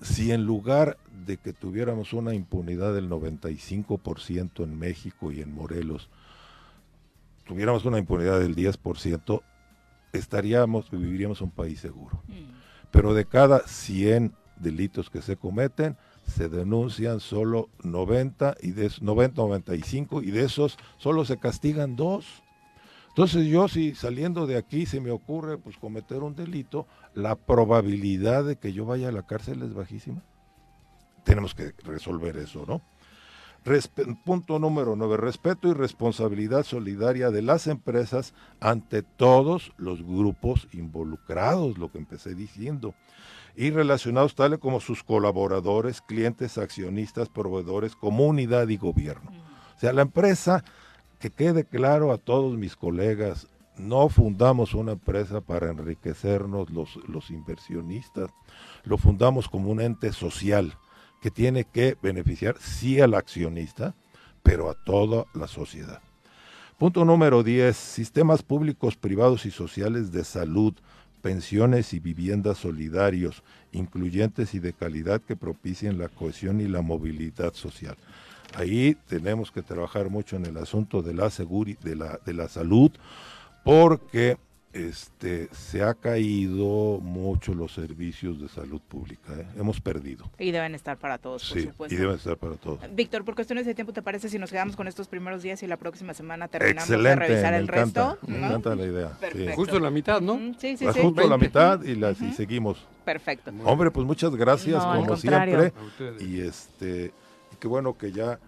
si en lugar de que tuviéramos una impunidad del 95% en México y en Morelos, tuviéramos una impunidad del 10%, estaríamos, viviríamos un país seguro. Pero de cada 100 delitos que se cometen, se denuncian solo 90 y de 90 95 y de esos solo se castigan dos. Entonces yo si saliendo de aquí se me ocurre pues cometer un delito, la probabilidad de que yo vaya a la cárcel es bajísima. Tenemos que resolver eso, ¿no? Respe- punto número 9. Respeto y responsabilidad solidaria de las empresas ante todos los grupos involucrados, lo que empecé diciendo, y relacionados tales como sus colaboradores, clientes, accionistas, proveedores, comunidad y gobierno. O sea, la empresa, que quede claro a todos mis colegas, no fundamos una empresa para enriquecernos los, los inversionistas, lo fundamos como un ente social que tiene que beneficiar sí al accionista, pero a toda la sociedad. Punto número 10. Sistemas públicos, privados y sociales de salud, pensiones y viviendas solidarios, incluyentes y de calidad que propicien la cohesión y la movilidad social. Ahí tenemos que trabajar mucho en el asunto de la, seguri- de la, de la salud, porque este, se ha caído mucho los servicios de salud pública. ¿eh? Hemos perdido. Y deben estar para todos, por Sí, supuesto. y deben estar para todos. Víctor, por cuestiones de tiempo, ¿te parece si nos quedamos con estos primeros días y la próxima semana terminamos de Excelente, revisar me el encanta, resto? me ¿no? encanta la idea. sí. Justo la mitad, ¿no? Mm, Sí, sí, sí. justo a la 20. mitad y, las, y seguimos. Perfecto. Hombre, pues muchas gracias, No, como siempre. A ustedes. Y este qué bueno que ya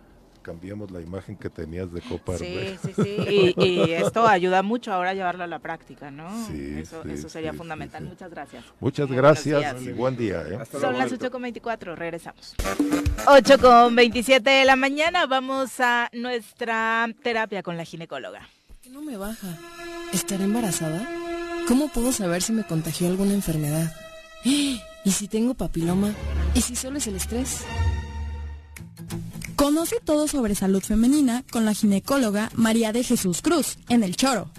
cambiamos la imagen que tenías de Copa Sí, Arbel. sí, sí. Y, y esto ayuda mucho ahora a llevarlo a la práctica, ¿no? Sí, eso, sí, eso sería sí, fundamental. sí, sí. Muchas gracias. Muchas Muy gracias y buen día. ¿eh? Son las 8.24, regresamos. 8 con 27 de la mañana, vamos a nuestra terapia con la ginecóloga. no me baja? ¿Estaré embarazada? ¿Cómo puedo saber si me contagió alguna enfermedad? ¿Y si tengo papiloma? ¿Y si solo es el estrés? Conoce todo sobre salud femenina con la ginecóloga María de Jesús Cruz en El Choro.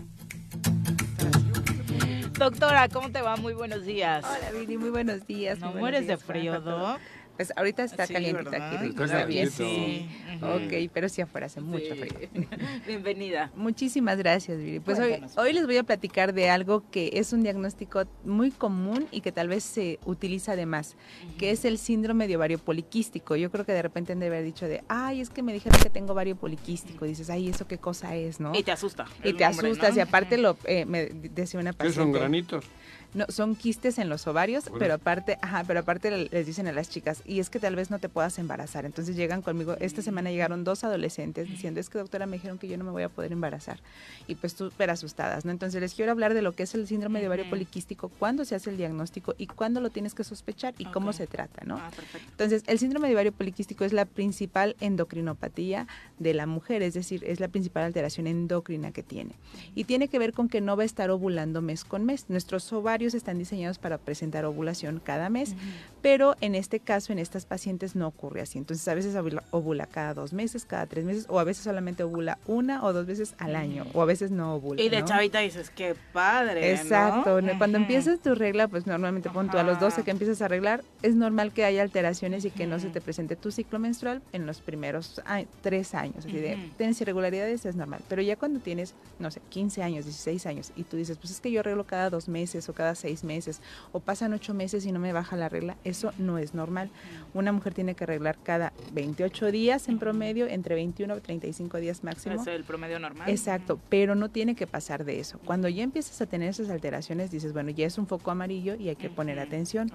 Doctora, ¿cómo te va? Muy buenos días. Hola, Viri, muy buenos días. No muy buenos mueres de frío. ¿no? Pues ahorita está Sí, calientita ¿verdad? aquí, rico, Está bien. Sí. Ok, pero sí afuera hace mucho Sí. frío. Bienvenida. Muchísimas gracias, Viri. Pues hoy, Cuéntanos. hoy les voy a platicar de algo que es un diagnóstico muy común y que tal vez se utiliza de más, que es el síndrome de ovario poliquístico. Yo creo que de repente han de haber dicho de, ay, es que me dijeron que tengo ovario poliquístico. dices, ay, ¿eso qué cosa es, no? Y te asusta. Y te nombre, asustas ¿no? y aparte lo eh, me decía una ¿Qué paciente. son granitos? No, son quistes en los ovarios, Bueno. pero aparte, ajá, pero aparte le- les dicen a las chicas, y es que tal vez no te puedas embarazar. Entonces llegan conmigo, esta semana llegaron dos adolescentes diciendo, es que doctora me dijeron que yo no me voy a poder embarazar. Y pues súper asustadas, ¿no? Entonces les quiero hablar de lo que es el síndrome de ovario poliquístico, cuándo se hace el diagnóstico y cuándo lo tienes que sospechar y cómo se trata, ¿no? Ah. Entonces, el síndrome de ovario poliquístico es la principal endocrinopatía de la mujer, es decir, es la principal alteración endocrina que tiene. Y tiene que ver con que no va a estar ovulando mes con mes. Nuestros ovarios están diseñados para presentar ovulación cada mes, pero en este caso, en estas pacientes no ocurre así. Entonces, a veces ovula, ovula cada dos meses, cada tres meses, o a veces solamente ovula una o dos veces al año, o a veces no ovula. Y de ¿no? chavita dices, qué padre. Exacto, ¿no? cuando empiezas tu regla, pues normalmente pon tú a los 12 Ajá. que empiezas a arreglar, es normal que haya alteraciones y que no se te presente tu ciclo menstrual en los primeros a- tres años. Así de, Ujú. tienes irregularidades, es normal. Pero ya cuando tienes, no sé, 15 años, 16 años, y tú dices, pues es que yo arreglo cada dos meses o cada seis meses, o pasan ocho meses y no me baja la regla, eso no es normal. Una mujer tiene que arreglar cada 28 días en promedio, entre 21 y 35 días máximo. Es el promedio normal. Exacto, pero no tiene que pasar de eso. Cuando ya empiezas a tener esas alteraciones, dices, bueno, ya es un foco amarillo y hay que poner atención.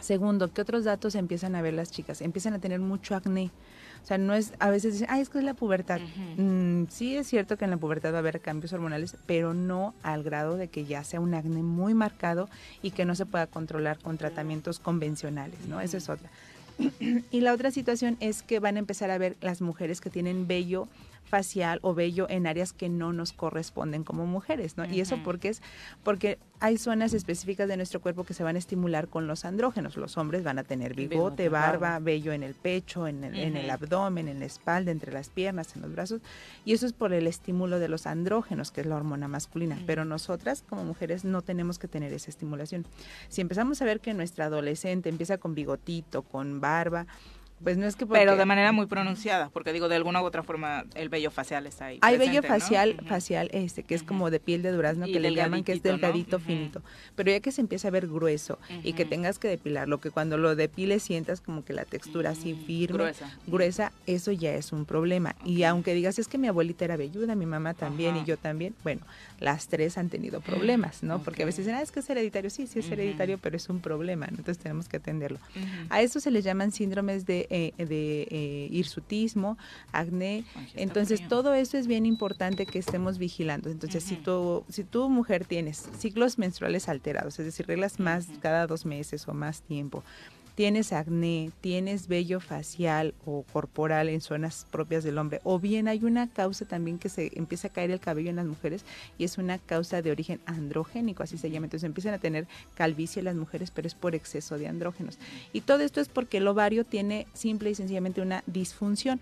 Segundo, ¿qué otros datos empiezan a ver las chicas? Empiezan a tener mucho acné. O sea, no es, a veces dicen, ay, es que es la pubertad. Mm, sí es cierto que en la pubertad va a haber cambios hormonales, pero no al grado de que ya sea un acné muy marcado y que no se pueda controlar con tratamientos convencionales, ¿no? Esa es otra. y la otra situación es que van a empezar a ver las mujeres que tienen vello facial o vello en áreas que no nos corresponden como mujeres, ¿no? Y eso porque es porque hay zonas específicas de nuestro cuerpo que se van a estimular con los andrógenos. Los hombres van a tener bigote, barba, vello en el pecho, en el, en el Ujú. abdomen, en la espalda, entre las piernas, en los brazos. Y eso es por el estímulo de los andrógenos, que es la hormona masculina. Pero nosotras, como mujeres, no tenemos que tener esa estimulación. Si empezamos a ver que nuestra adolescente empieza con bigotito, con barba, pues no es que... Pero de manera muy pronunciada, porque digo, de alguna u otra forma el vello facial está ahí. Hay presente, vello ¿no? facial, facial este, que es como de piel de durazno, Y que le llaman que es delgadito, finito. Pero ya que se empieza a ver grueso y que tengas que depilarlo, que cuando lo depiles sientas como que la textura así firme, gruesa. gruesa, eso ya es un problema. Y aunque digas, es que mi abuelita era velluda, mi mamá también y yo también, bueno, las tres han tenido problemas, ¿no? Porque a veces dicen, ah, es que es hereditario. Sí, sí es hereditario, pero es un problema, ¿no? entonces tenemos que atenderlo. A eso se les llaman síndromes de, eh, de eh, hirsutismo, acné. Entonces, todo eso es bien importante que estemos vigilando. Entonces, si, tu, si tu mujer tienes ciclos menstruales alterados, es decir, reglas más cada dos meses o más tiempo, tienes acné, tienes vello facial o corporal en zonas propias del hombre, o bien hay una causa también que se empieza a caer el cabello en las mujeres y es una causa de origen androgénico, así se llama. Entonces empiezan a tener calvicie las mujeres, pero es por exceso de andrógenos. Y todo esto es porque el ovario tiene simple y sencillamente una disfunción.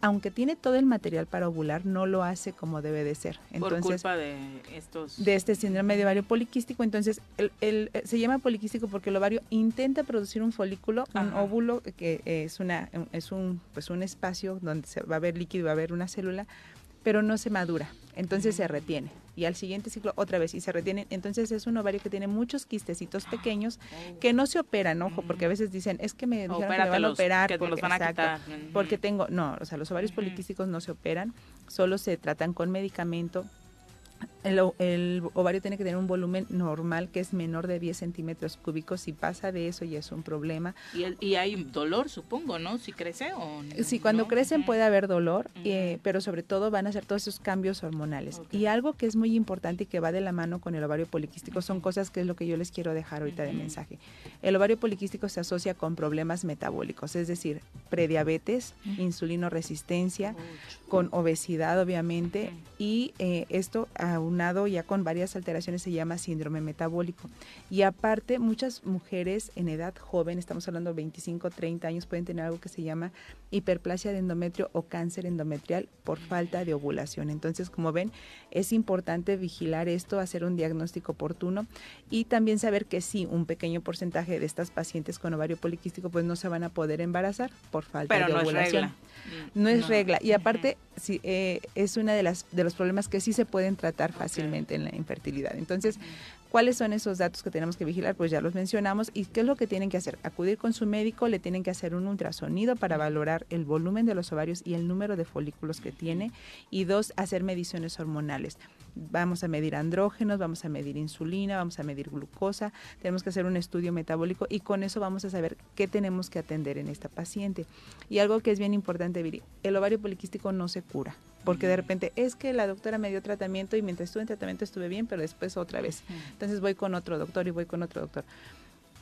Aunque tiene todo el material para ovular, no lo hace como debe de ser. Por culpa de estos... de este síndrome de ovario poliquístico. Entonces, el, el- eh, se llama poliquístico porque el ovario intenta producir un folículo, un óvulo, que es una es un pues un espacio donde se va a ver líquido, va a haber una célula, pero no se madura. Entonces se retiene. Y al siguiente ciclo otra vez y se retiene. Entonces es un ovario que tiene muchos quistecitos pequeños que no se operan, ojo, porque a veces dicen, es que me dijeron que me van a operar. que te los porque- van a exacto, quitar. Porque tengo, no, o sea, los ovarios poliquísticos no se operan, solo se tratan con medicamento el, el ovario tiene que tener un volumen normal que es menor de 10 centímetros cúbicos. Si pasa de eso ya es un problema. Y, el- y hay dolor, supongo, ¿no? Si crece o no. Sí, cuando crecen puede haber dolor, eh, pero sobre todo van a hacer todos esos cambios hormonales. Y algo que es muy importante y que va de la mano con el ovario poliquístico son cosas que es lo que yo les quiero dejar ahorita de mensaje. El ovario poliquístico se asocia con problemas metabólicos, es decir, prediabetes, insulino resistencia, con obesidad obviamente, y eh, esto aunado ya con varias alteraciones se llama síndrome metabólico. Y aparte, muchas mujeres en edad joven, estamos hablando de 25, 30 años, pueden tener algo que se llama hiperplasia de endometrio o cáncer endometrial por falta de ovulación. Entonces, como ven, es importante vigilar esto, hacer un diagnóstico oportuno y también saber que sí, un pequeño porcentaje de estas pacientes con ovario poliquístico pues no se van a poder embarazar por falta Pero de no es ovulación. regla. No es No. regla. Y aparte, sí, eh, es uno de, las, de los problemas que sí se pueden tratar fácilmente en la infertilidad. Entonces, ¿cuáles son esos datos que tenemos que vigilar? Pues ya los mencionamos. ¿Y qué es lo que tienen que hacer? Acudir con su médico, le tienen que hacer un ultrasonido para valorar el volumen de los ovarios y el número de folículos que tiene. Y dos, hacer mediciones hormonales. Vamos a medir andrógenos, vamos a medir insulina, vamos a medir glucosa, tenemos que hacer un estudio metabólico y con eso vamos a saber qué tenemos que atender en esta paciente. Y algo que es bien importante, Viri, el ovario poliquístico no se cura, porque de repente es que la doctora me dio tratamiento y mientras estuve en tratamiento estuve bien, pero después otra vez. Entonces voy con otro doctor y voy con otro doctor.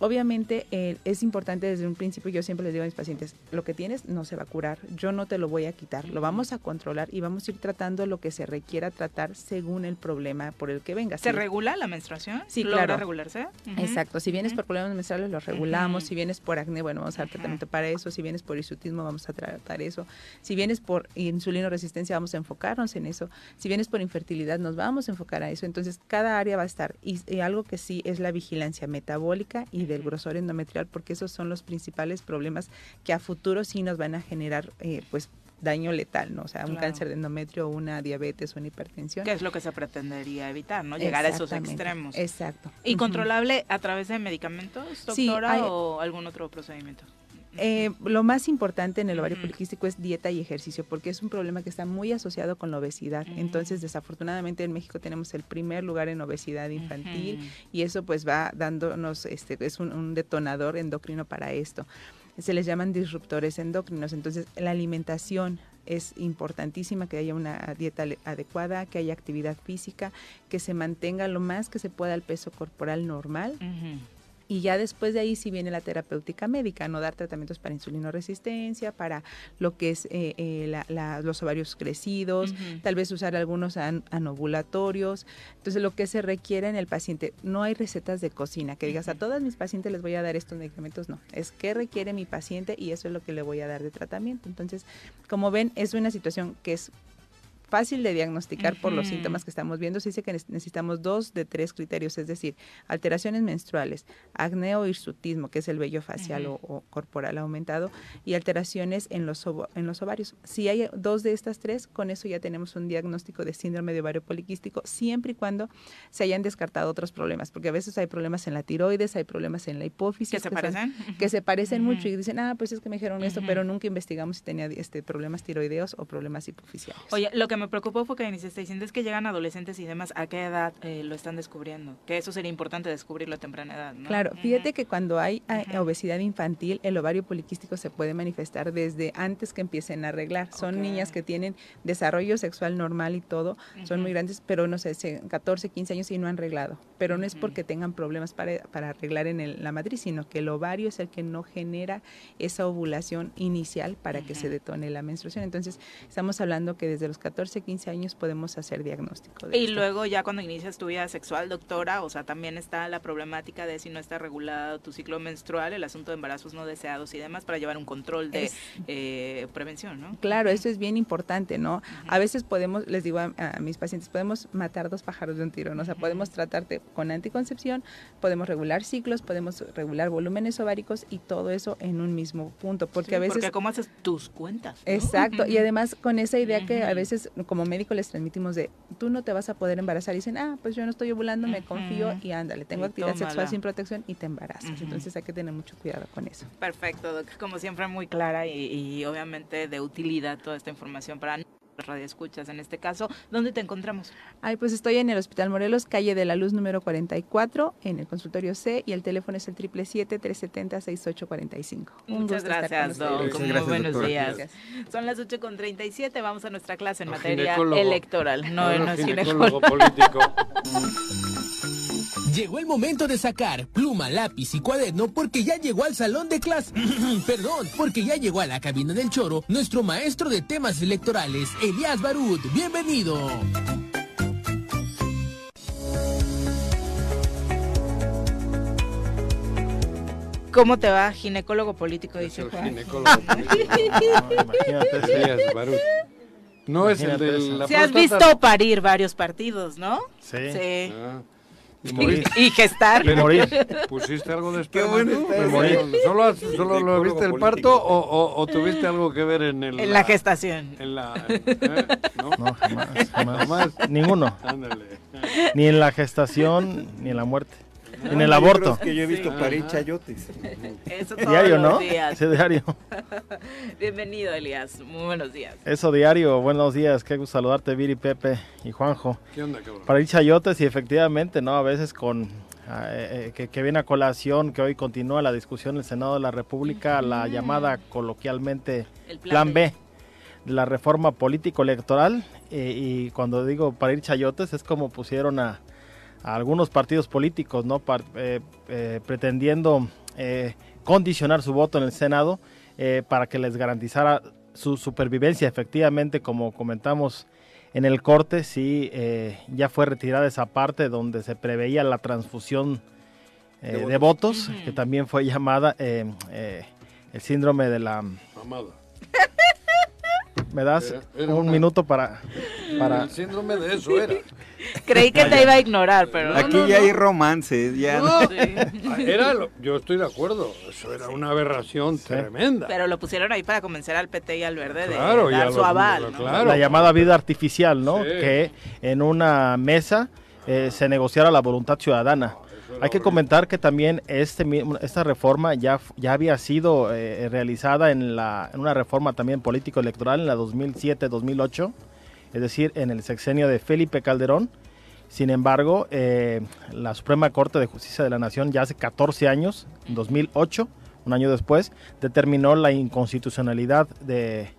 Obviamente eh, es importante desde un principio, yo siempre les digo a mis pacientes, lo que tienes no se va a curar, yo no te lo voy a quitar, lo vamos a controlar y vamos a ir tratando lo que se requiera tratar según el problema por el que venga. ¿Se regula la menstruación? Sí, ¿Logra claro. regularse? Ujú. Exacto, si vienes por problemas menstruales los regulamos, si vienes por acné, bueno, vamos a dar tratamiento para eso, si vienes por hirsutismo vamos a tratar eso, si vienes por insulino resistencia vamos a enfocarnos en eso, si vienes por infertilidad nos vamos a enfocar a eso, entonces cada área va a estar y, y algo que sí es la vigilancia metabólica y del grosor endometrial porque esos son los principales problemas que a futuro sí nos van a generar eh, pues daño letal, ¿no? O sea, un Claro. cáncer de endometrio, una diabetes, una hipertensión. ¿Qué es lo que se pretendería evitar, no? Llegar a esos extremos. Exacto. ¿Y controlable a través de medicamentos, Sí, doctora, hay- o algún otro procedimiento? Eh, lo más importante en el ovario poliquístico es dieta y ejercicio, porque es un problema que está muy asociado con la obesidad. Entonces, desafortunadamente en México tenemos el primer lugar en obesidad infantil y eso pues va dándonos, este, es un, un detonador endocrino para esto. Se les llaman disruptores endocrinos. Entonces, la alimentación es importantísima, que haya una dieta adecuada, que haya actividad física, que se mantenga lo más que se pueda el peso corporal normal y ya después de ahí sí viene la terapéutica médica, no dar tratamientos para insulinoresistencia, para lo que es eh, eh, la- la- los ovarios crecidos, tal vez usar algunos an- anovulatorios. Entonces, lo que se requiere en el paciente, no hay recetas de cocina, que digas a todas mis pacientes les voy a dar estos medicamentos, no, es qué requiere mi paciente y eso es lo que le voy a dar de tratamiento. Entonces, como ven, es una situación que es fácil de diagnosticar por los síntomas que estamos viendo. Se dice que ne- necesitamos dos de tres criterios, es decir, alteraciones menstruales, acné o hirsutismo, que es el vello facial o, o corporal aumentado, y alteraciones en los, en los ovarios. Si hay dos de estas tres, con eso ya tenemos un diagnóstico de síndrome de ovario poliquístico, siempre y cuando se hayan descartado otros problemas, porque a veces hay problemas en la tiroides, hay problemas en la hipófisis. ¿Que se parecen? que se parecen mucho y dicen, ah, pues es que me dijeron esto, pero nunca investigamos si tenía este, problemas tiroideos o problemas hipofisiales. Oye, lo que me preocupó fue que iniciaste diciendo es que llegan adolescentes y demás, ¿a qué edad eh, lo están descubriendo? Que eso sería importante descubrirlo a temprana edad, ¿no? Claro, fíjate que cuando hay obesidad infantil, el ovario poliquístico se puede manifestar desde antes que empiecen a arreglar. Son niñas que tienen desarrollo sexual normal y todo, son muy grandes, pero no sé, se- 14, 15 años y no han arreglado. Pero no es porque tengan problemas para, para arreglar en el- la matriz, sino que el ovario es el que no genera esa ovulación inicial para que se detone la menstruación. Entonces, estamos hablando que desde los 14, 15 años podemos hacer diagnóstico. de Y esto. luego ya cuando inicias tu vida sexual, doctora, o sea, también está la problemática de si no está regulado tu ciclo menstrual, el asunto de embarazos no deseados y demás, para llevar un control de Es- eh, prevención, ¿no? Claro, eso es bien importante, ¿no? A veces podemos, les digo a, a mis pacientes, podemos matar dos pájaros de un tiro, ¿no? O sea, podemos tratarte con anticoncepción, podemos regular ciclos, podemos regular volúmenes ováricos y todo eso en un mismo punto, porque Sí, a veces... Porque cómo haces tus cuentas. ¿no? Exacto, y además con esa idea que a veces como médico les transmitimos de tú no te vas a poder embarazar y dicen, ah, pues yo no estoy ovulando, me confío y ándale, tengo Y actividad sexual sin protección y te embarazas. Entonces hay que tener mucho cuidado con eso. Perfecto, doc. Como siempre, muy clara y, y obviamente de utilidad toda esta información para radioescuchas en este caso. ¿Dónde te encontramos? Ay, pues estoy en el Hospital Morelos, calle de la Luz número 44, en el consultorio C, y el teléfono es el 777-370-6845. Un Muchas gracias. Doc. Muchas Muy gracias, buenos doctora. días. Gracias. Son las 8 con 37. Vamos a nuestra clase en materia ginecólogo. electoral. No, no es ginecólogo ginecólogo. político. Llegó el momento de sacar pluma, lápiz y cuaderno porque ya llegó al salón de clase. Perdón, porque ya llegó a la cabina del choro nuestro maestro de temas electorales, Elías Barut. Bienvenido. ¿Cómo te va, ginecólogo político? Dice el Juan. ginecólogo político. imagínate Sí, es Barut. No es el de Imagínate la. Si has visto parir varios partidos, ¿no? Sí. Sí. Ah, y Y, y gestar. ¿Pusiste algo de esperma bueno eso. morir? ¿Solo, solo lo viste el parto o, o- o tuviste algo que ver en el... En la gestación. En la... ¿eh? ¿No? No, jamás, jamás. Jamás. Ninguno. Ándale. Ni en la gestación, ni en la muerte. En el aborto. que yo he visto Sí. parir Ajá. chayotes. Eso todos Diario, los ¿no? días. Sí, diario. Bienvenido, Elías. Muy buenos días. Eso diario. Buenos días. Qué gusto saludarte, Viri, Pepe y Juanjo. ¿Qué onda, cabrón? Para ir chayotes y efectivamente, ¿no? A veces con... ah, eh, eh, que, que viene a colación, que hoy continúa la discusión en el Senado de la República, la llamada coloquialmente El Plan B de la reforma político-electoral. eh, y cuando digo para ir chayotes, es como pusieron a, a algunos partidos políticos, ¿no? Par- eh, eh, pretendiendo eh, condicionar su voto en el Senado eh, para que les garantizara su supervivencia. Efectivamente, como comentamos en el corte, sí, eh, ya fue retirada esa parte donde se preveía la transfusión eh, De de, votos. que también fue llamada eh, eh, el síndrome de la... Mamada. ¿Me das Era- era un una- minuto para... para El síndrome de eso era. Creí que te iba a ignorar, pero. Aquí no, ya no. hay romances, ya. No. Sí. Ah, Era lo- yo estoy de acuerdo. Eso era una aberración tremenda. Pero lo pusieron ahí para convencer al PT y al Verde de Claro, dar los- su aval. ¿no? claro. la llamada vida artificial, ¿no? Sí. Que en una mesa eh, se negociara la voluntad ciudadana. Hay que comentar que también este, esta reforma ya, ya había sido eh, realizada en, la, en una reforma también político-electoral en la 2007-2008, es decir, en el sexenio de Felipe Calderón. Sin embargo, eh, la Suprema Corte de Justicia de la Nación ya hace 14 años, en 2008, un año después, determinó la inconstitucionalidad de,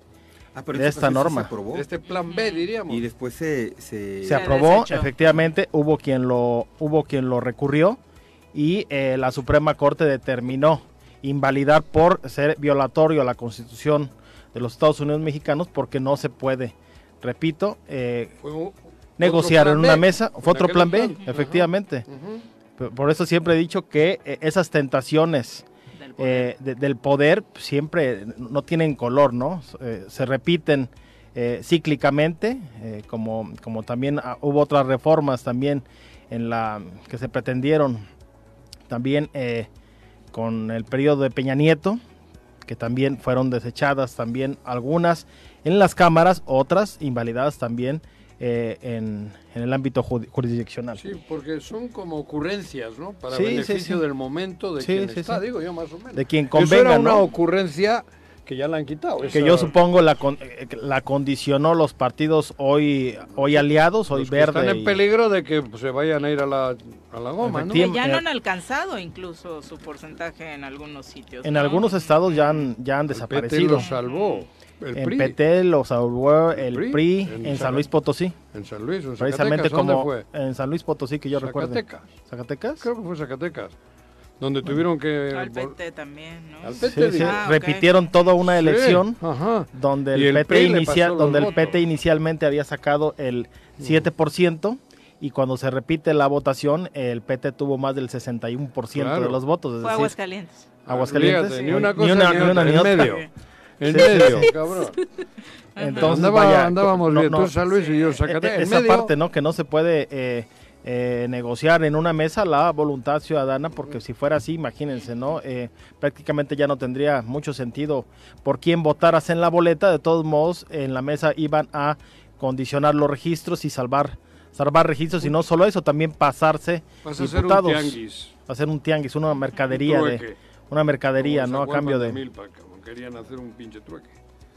Ah, pero de esta norma. Se aprobó. Este plan B, diríamos. Y después se... se... aprobó, desechó. efectivamente, hubo quien lo hubo quien lo recurrió y eh, la Suprema Corte determinó invalidar por ser violatorio a la Constitución de los Estados Unidos mexicanos porque no se puede, repito, eh, Fue un- negociar en una B, mesa, fue otro plan B, plan. Efectivamente. Por- Por eso siempre he dicho que eh, esas tentaciones eh, de- del poder siempre no tienen color, ¿no? Eh, se repiten eh, cíclicamente, como, como también ah, hubo otras reformas también en la que se pretendieron también con el periodo de Peña Nieto, que también fueron desechadas también algunas en las cámaras, otras invalidadas también eh, en, en el ámbito jurisdiccional. Sí, porque son como ocurrencias, ¿no? Para Sí, beneficio sí. del momento de Sí, quien sí, está, sí. digo yo más o menos. De quien Eso era convenga, una ¿no? ocurrencia que ya la han quitado. que esa- yo supongo la, con- eh, la condicionó los partidos hoy hoy aliados, hoy los que están en y- peligro de que pues, se vayan a ir a la, a la goma, ¿no? Que ya no han alcanzado incluso su porcentaje en algunos sitios. en ¿no? algunos estados ya han, ya han PT desaparecido. lo salvó. El en PRI. PT lo salvó el PRI, PRI, en en, San Luis Potosí. En San Luis, en Precisamente Zacatecas, ¿dónde como fue? en San Luis Potosí que yo recuerdo. Zacatecas. ¿Zacatecas? Creo que fue Zacatecas. Donde tuvieron que... Al PT también, ¿no? Al Sí, PT, sí, digo. Ah, ok. repitieron toda una Sí, elección ajá. donde el, el PT PRI le inicia- pasó los donde el. PT inicialmente había sacado el 7% y cuando se repite la votación el PT tuvo más del 61% Claro. de los votos, es Fue decir, Aguascalientes. Aguascalientes. Fíjate, ni una cosa ni una, ni ni una, otra, ni otra. medio. En medio, sí. cabrón. Entonces, Andaba- vaya, andábamos no- bien, no, tú San Luis y yo Zacatecas. En esa medio- parte, ¿no? Que no se puede eh, eh, negociar en una mesa la voluntad ciudadana, porque si fuera así, imagínense, ¿no? Eh, prácticamente ya no tendría mucho sentido por quién votaras en la boleta. De todos modos, en la mesa iban a condicionar los registros y salvar salvar registros y no solo eso, también pasarse Vas a hacer un diputados. tianguis. Hacer un tianguis, una mercadería de una mercadería, ¿no? A cambio de Querían hacer un pinche trueque.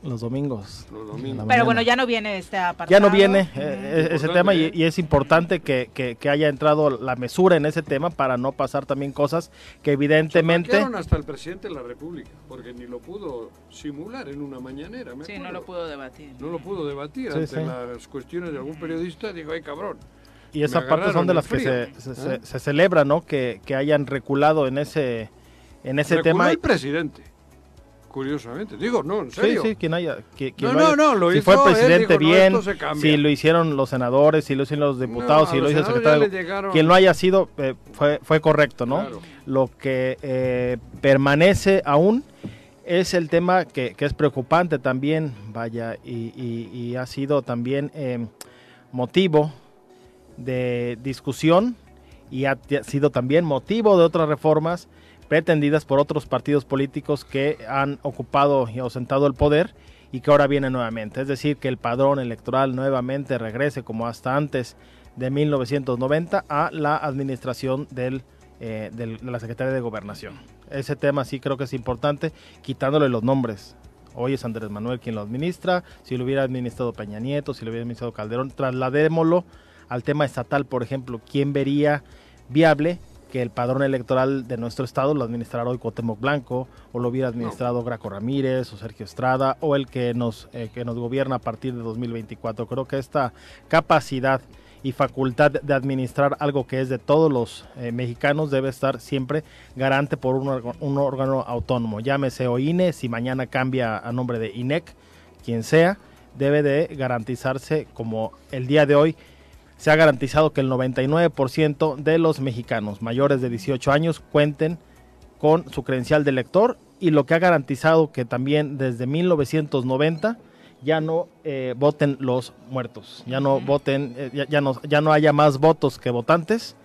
los domingos. Los domingos. Pero bueno, ya no viene este apartado. Ya no viene eh, eh, ese tema y, ¿eh? y es importante que, que- que haya entrado la mesura en ese tema para no pasar también cosas que evidentemente... Saquearon hasta el presidente de la República, porque ni lo pudo simular en una mañanera. me Sí, no lo pudo debatir. No lo pudo debatir Sí, ante sí. las cuestiones de algún periodista. Digo, ay cabrón. Y me esa parte agarraron son de las que frío". se, se, se- ¿Eh? se celebra, ¿no? Que, que hayan reculado en ese, en ese Reculó tema. el presidente, curiosamente. Digo, no, en Sí, serio. sí, quien haya. que- quien No, no, no, lo si hizo fue el presidente dijo, bien, si lo hicieron los senadores, si lo hicieron los diputados, si lo hizo el secretario. llegaron- Quien lo haya sido, eh, fue, fue correcto, ¿no? Claro. Lo que eh, permanece aún es el tema que, que es preocupante también, vaya, y, y- y ha sido también eh, motivo de discusión y ha sido también motivo de otras reformas pretendidas por otros partidos políticos que han ocupado y ausentado el poder y que ahora viene nuevamente. Es decir, que el padrón electoral nuevamente regrese como hasta antes de 1990 a la administración eh, de la Secretaría de Gobernación. Ese tema sí creo que es importante, quitándole los nombres. Hoy es Andrés Manuel quien lo administra, si lo hubiera administrado Peña Nieto, si lo hubiera administrado Calderón, trasladémoslo al tema estatal, por ejemplo, ¿quién vería viable que el padrón electoral de nuestro estado lo administrara hoy Cuauhtémoc Blanco, o lo hubiera administrado Graco Ramírez, o Sergio Estrada, o el que nos, eh, que nos gobierna a partir de 2024? Creo que esta capacidad y facultad de administrar algo que es de todos los eh, mexicanos debe estar siempre garante por un, un órgano autónomo, llámese o INE, si mañana cambia a nombre de INEC, quien sea, debe de garantizarse como el día de hoy se ha garantizado que el 99% de los mexicanos mayores de 18 años cuenten con su credencial de elector y lo que ha garantizado que también desde 1990 ya no eh, voten los muertos, ya no voten, eh, ya, ya no, ya no haya más votos que votantes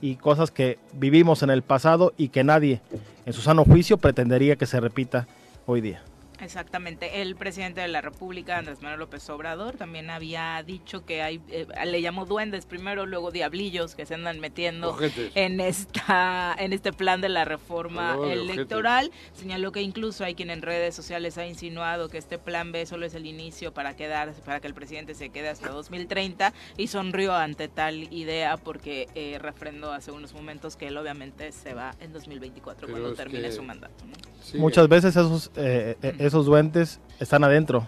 y cosas que vivimos en el pasado y que nadie en su sano juicio pretendería que se repita hoy día. Exactamente. El presidente de la República, Andrés Manuel López Obrador, también había dicho que hay, eh, le llamó duendes primero, luego diablillos que se andan metiendo Ojetes. en esta, en este plan de la reforma electoral. Señaló que incluso hay quien en redes sociales ha insinuado que este plan B solo es el inicio para quedarse, para que el presidente se quede hasta 2030 y sonrió ante tal idea porque eh, refrendó hace unos momentos que él obviamente se va en 2024 Pero cuando termine que- su mandato. ¿no? Sí, Muchas veces esos, eh, eh, esos duendes están adentro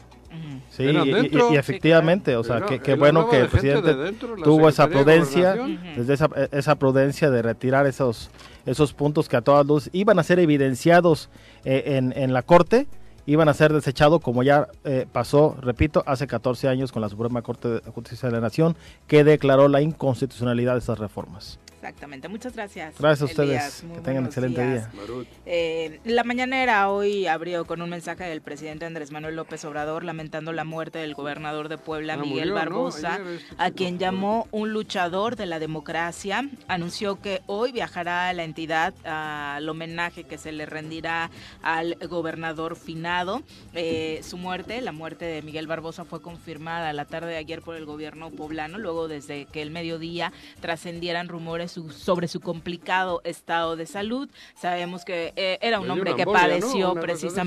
Sí, y- y, dentro. y efectivamente, o sea, él bueno que el de presidente dentro, tuvo esa prudencia, desde esa, esa prudencia de retirar esos, esos puntos que a todas luces iban a ser evidenciados eh, en, en la Corte, iban a ser desechados como ya eh, pasó, repito, hace 14 años con la Suprema Corte de Justicia de la Nación, que declaró la inconstitucionalidad de estas reformas. Exactamente, muchas gracias. Gracias a ustedes, que tengan excelente días. día. Eh, la mañanera hoy abrió con un mensaje del presidente Andrés Manuel López Obrador lamentando la muerte del gobernador de Puebla, Ah, Miguel. Barbosa, este a quien llamó un luchador de la democracia. Anunció que hoy viajará a la entidad al homenaje que se le rendirá al gobernador finado. Eh, su muerte, la muerte de Miguel Barbosa, fue confirmada la tarde de ayer por el gobierno poblano, luego desde que el mediodía trascendieran rumores su- sobre su complicado estado de salud. Sabemos que eh, era un hombre que padeció esa, ¿no?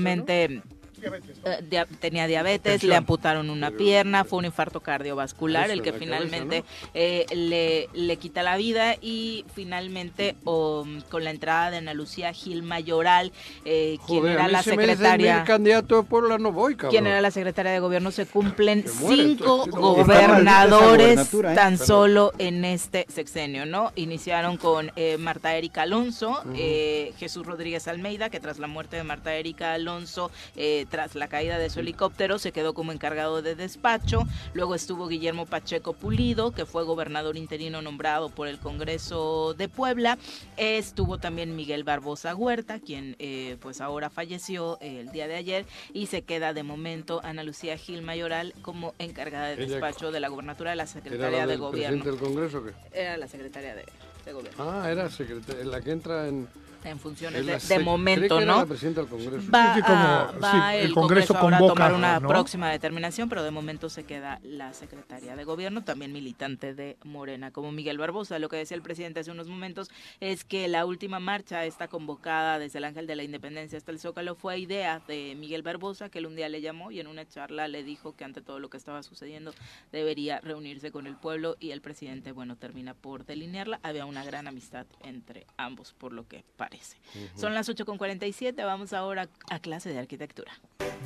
Eh, dia- tenía diabetes, le amputaron una pierna, fue un infarto cardiovascular Eso, el que cabeza, finalmente eh, le, le quita la vida y finalmente um, con la entrada de Ana Lucía Gil Mayoral, eh, quien era la secretaria... candidato de Puebla no voy, cabrón. Quien era la secretaria de gobierno, se cumplen muere, cinco gobernadores tan solo en este sexenio, ¿no? Iniciaron con eh, Marta Erika Alonso, eh, Jesús Rodríguez Almeida, que tras la muerte de Marta Erika Alonso, eh, tras la caída de su helicóptero, se quedó como encargado de despacho. Luego estuvo Guillermo Pacheco Pulido, que fue gobernador interino nombrado por el Congreso de Puebla. Estuvo también Miguel Barbosa Huerta, quien eh, pues ahora falleció eh, el día de ayer y se queda de momento Ana Lucía Gil Mayoral como encargada de despacho de la gobernatura de la ¿Era Secretaría de Gobierno. presidente del Congreso o qué? Era la secretaria de, de Gobierno. Ah, era secretaria, la que entra en... En funciones de, momento, ¿no? la presidenta del Congreso. Va, Sí, sí, como- a- va sí, el, el Congreso, Congreso ahora a tomar una ¿no? próxima determinación, pero de momento se queda la secretaria de gobierno, también militante de Morena, como Miguel Barbosa. Lo que decía el presidente hace unos momentos es que la última marcha está convocada desde el Ángel de la Independencia hasta el Zócalo fue idea de Miguel Barbosa, que él un día le llamó y en una charla le dijo que ante todo lo que estaba sucediendo debería reunirse con el pueblo y el presidente, bueno, termina por delinearla. Había una gran amistad entre ambos, por lo que parece. Ujú. Son las 8.47, vamos ahora a clase de arquitectura.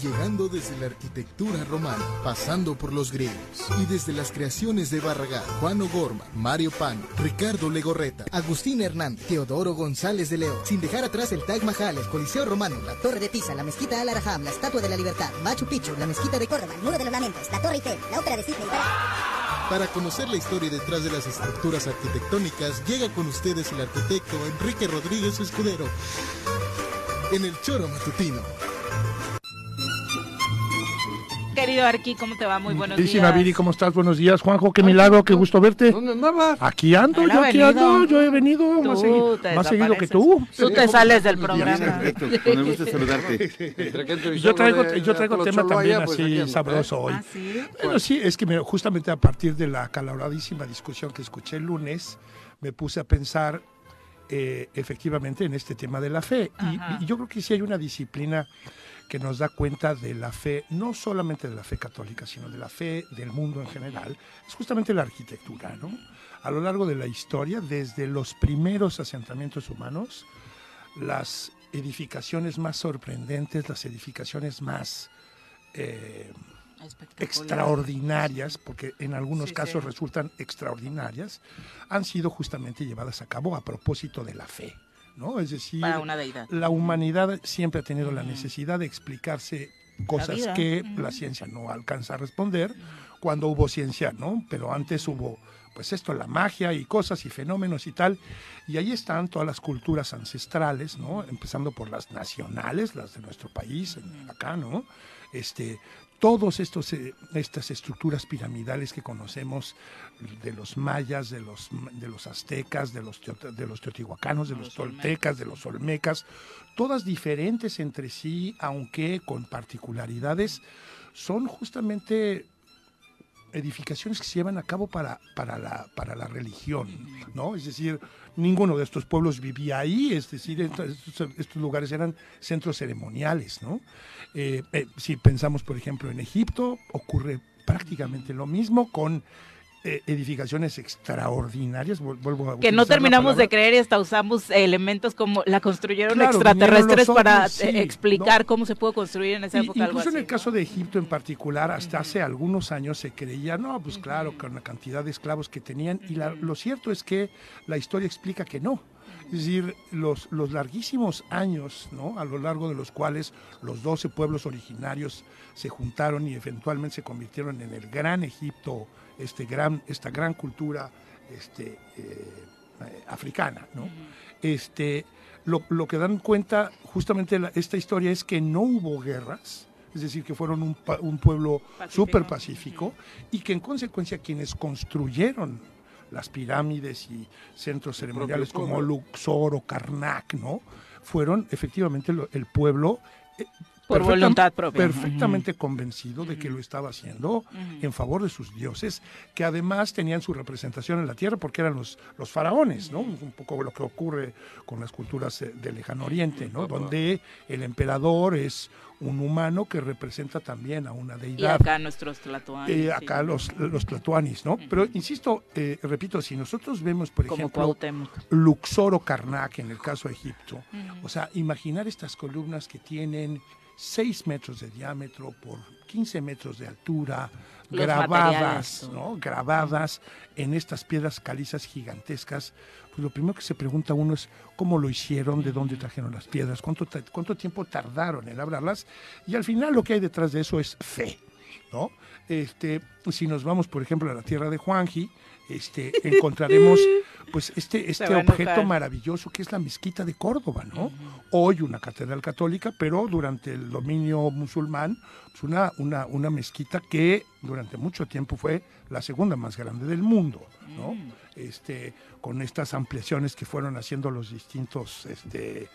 Llegando desde la arquitectura romana, pasando por los griegos y desde las creaciones de Barragán, Juan O'Gorman, Mario Pan, Ricardo Legorreta, Agustín Hernández, Teodoro González de León, sin dejar atrás el Taj Mahal, el Coliseo Romano, la Torre de Pisa, la mezquita Al Araham, la Estatua de la Libertad, Machu Picchu, la mezquita de Córdoba, el Muro de los Lamentos, la Torre Eiffel, la Ópera de Sydney. Para conocer la historia detrás de las estructuras arquitectónicas, llega con ustedes el arquitecto Enrique Rodríguez Escudero en el Choro Matutino. Querido Arqui, ¿cómo te va? Muy buenos Queridísima días. Viri, ¿cómo estás? Buenos días, Juanjo. Qué milagro, qué gusto verte. ¿Dónde andabas? Aquí ando, yo aquí venido. ando, yo he venido Tú más, segui- te más seguido que tú. Tú te sales del programa. Con el gusto de saludarte. Yo traigo, yo traigo tema también pues, así aquí ando, sabroso ¿eh? hoy. ¿Ah, sí? Bueno, sí, es que me- justamente a partir de la acaloradísima discusión que escuché el lunes, me puse a pensar eh, efectivamente en este tema de la fe. Y, y yo creo que sí hay una disciplina que nos da cuenta de la fe, no solamente de la fe católica, sino de la fe del mundo en general, es justamente la arquitectura, ¿no? A lo largo de la historia, desde los primeros asentamientos humanos, las edificaciones más sorprendentes, las edificaciones más eh, extraordinarias, porque en algunos Sí, casos sí. resultan extraordinarias, han sido justamente llevadas a cabo a propósito de la fe. ¿No? Es decir, Para una deidad. la humanidad siempre ha tenido la necesidad de explicarse cosas que la ciencia no alcanza a responder cuando hubo ciencia, ¿no? Pero antes hubo, pues esto, la magia y cosas y fenómenos y tal. Y ahí están todas las culturas ancestrales, ¿no? Empezando por las nacionales, las de nuestro país, acá, ¿no? Este, todos estos eh, estas estructuras piramidales que conocemos de los mayas, de los de los aztecas, de los de los teotihuacanos, de los, toltecas, de los olmecas, todas diferentes entre sí, aunque con particularidades, son justamente edificaciones que se llevan a cabo para, para, la, para la religión, ¿no? Es decir, ninguno de estos pueblos vivía ahí, es decir, estos, lugares eran centros ceremoniales, ¿no? Eh, eh, si pensamos, por ejemplo, en Egipto, ocurre prácticamente lo mismo con edificaciones extraordinarias, vuel- vuelvo a Que no terminamos de creer y hasta usamos elementos como la construyeron Claro, extraterrestres para sí, eh, explicar ¿no? cómo se pudo construir en esa Y- época algo incluso en el caso de Egipto en particular, hasta hace algunos años se creía, no, pues claro, con la cantidad de esclavos que tenían, y la- lo cierto es que la historia explica que no. Es decir, los, los larguísimos años, ¿no? A lo largo de los cuales los 12 pueblos originarios se juntaron y eventualmente se convirtieron en el gran Egipto, este gran, esta gran cultura este, eh, eh, africana, ¿no? Este, lo, lo que dan cuenta justamente la- esta historia es que no hubo guerras, es decir, que fueron un, pueblo súper pacífico y que en consecuencia quienes construyeron las pirámides y centros ceremoniales como. Luxor o Karnak, ¿no? Fueron efectivamente lo- el pueblo eh, Por voluntad propia. Perfectamente convencido de que lo estaba haciendo en favor de sus dioses, que además tenían su representación en la tierra porque eran los, los faraones, ¿no? Un poco lo que ocurre con las culturas eh, del lejano oriente, ¿no? Donde el emperador es un humano que representa también a una Y deidad. acá nuestros tlatoanis. Eh, sí. acá los, los tlatoanis, ¿no? Pero insisto, eh, repito, si nosotros vemos, por Como ejemplo, Cuauhtémoc. Luxor o Karnak en el caso de Egipto, o sea, imaginar estas columnas que tienen 6 metros de diámetro por 15 metros de altura, Los grabadas. ¿no? Grabadas en estas piedras calizas gigantescas. Pues lo primero que se pregunta uno es cómo lo hicieron, de dónde trajeron las piedras, cuánto, cuánto tiempo tardaron en labrarlas. Y al final lo que hay detrás de eso es fe. ¿no? Este, si nos vamos, por ejemplo, a la tierra de Juanji, este, encontraremos pues este, este objeto maravilloso que es la mezquita de Córdoba, ¿no? Hoy una catedral católica, pero durante el dominio musulmán, pues una, una, una mezquita que durante mucho tiempo fue la segunda más grande del mundo, ¿no? Este, con estas ampliaciones que fueron haciendo los distintos este,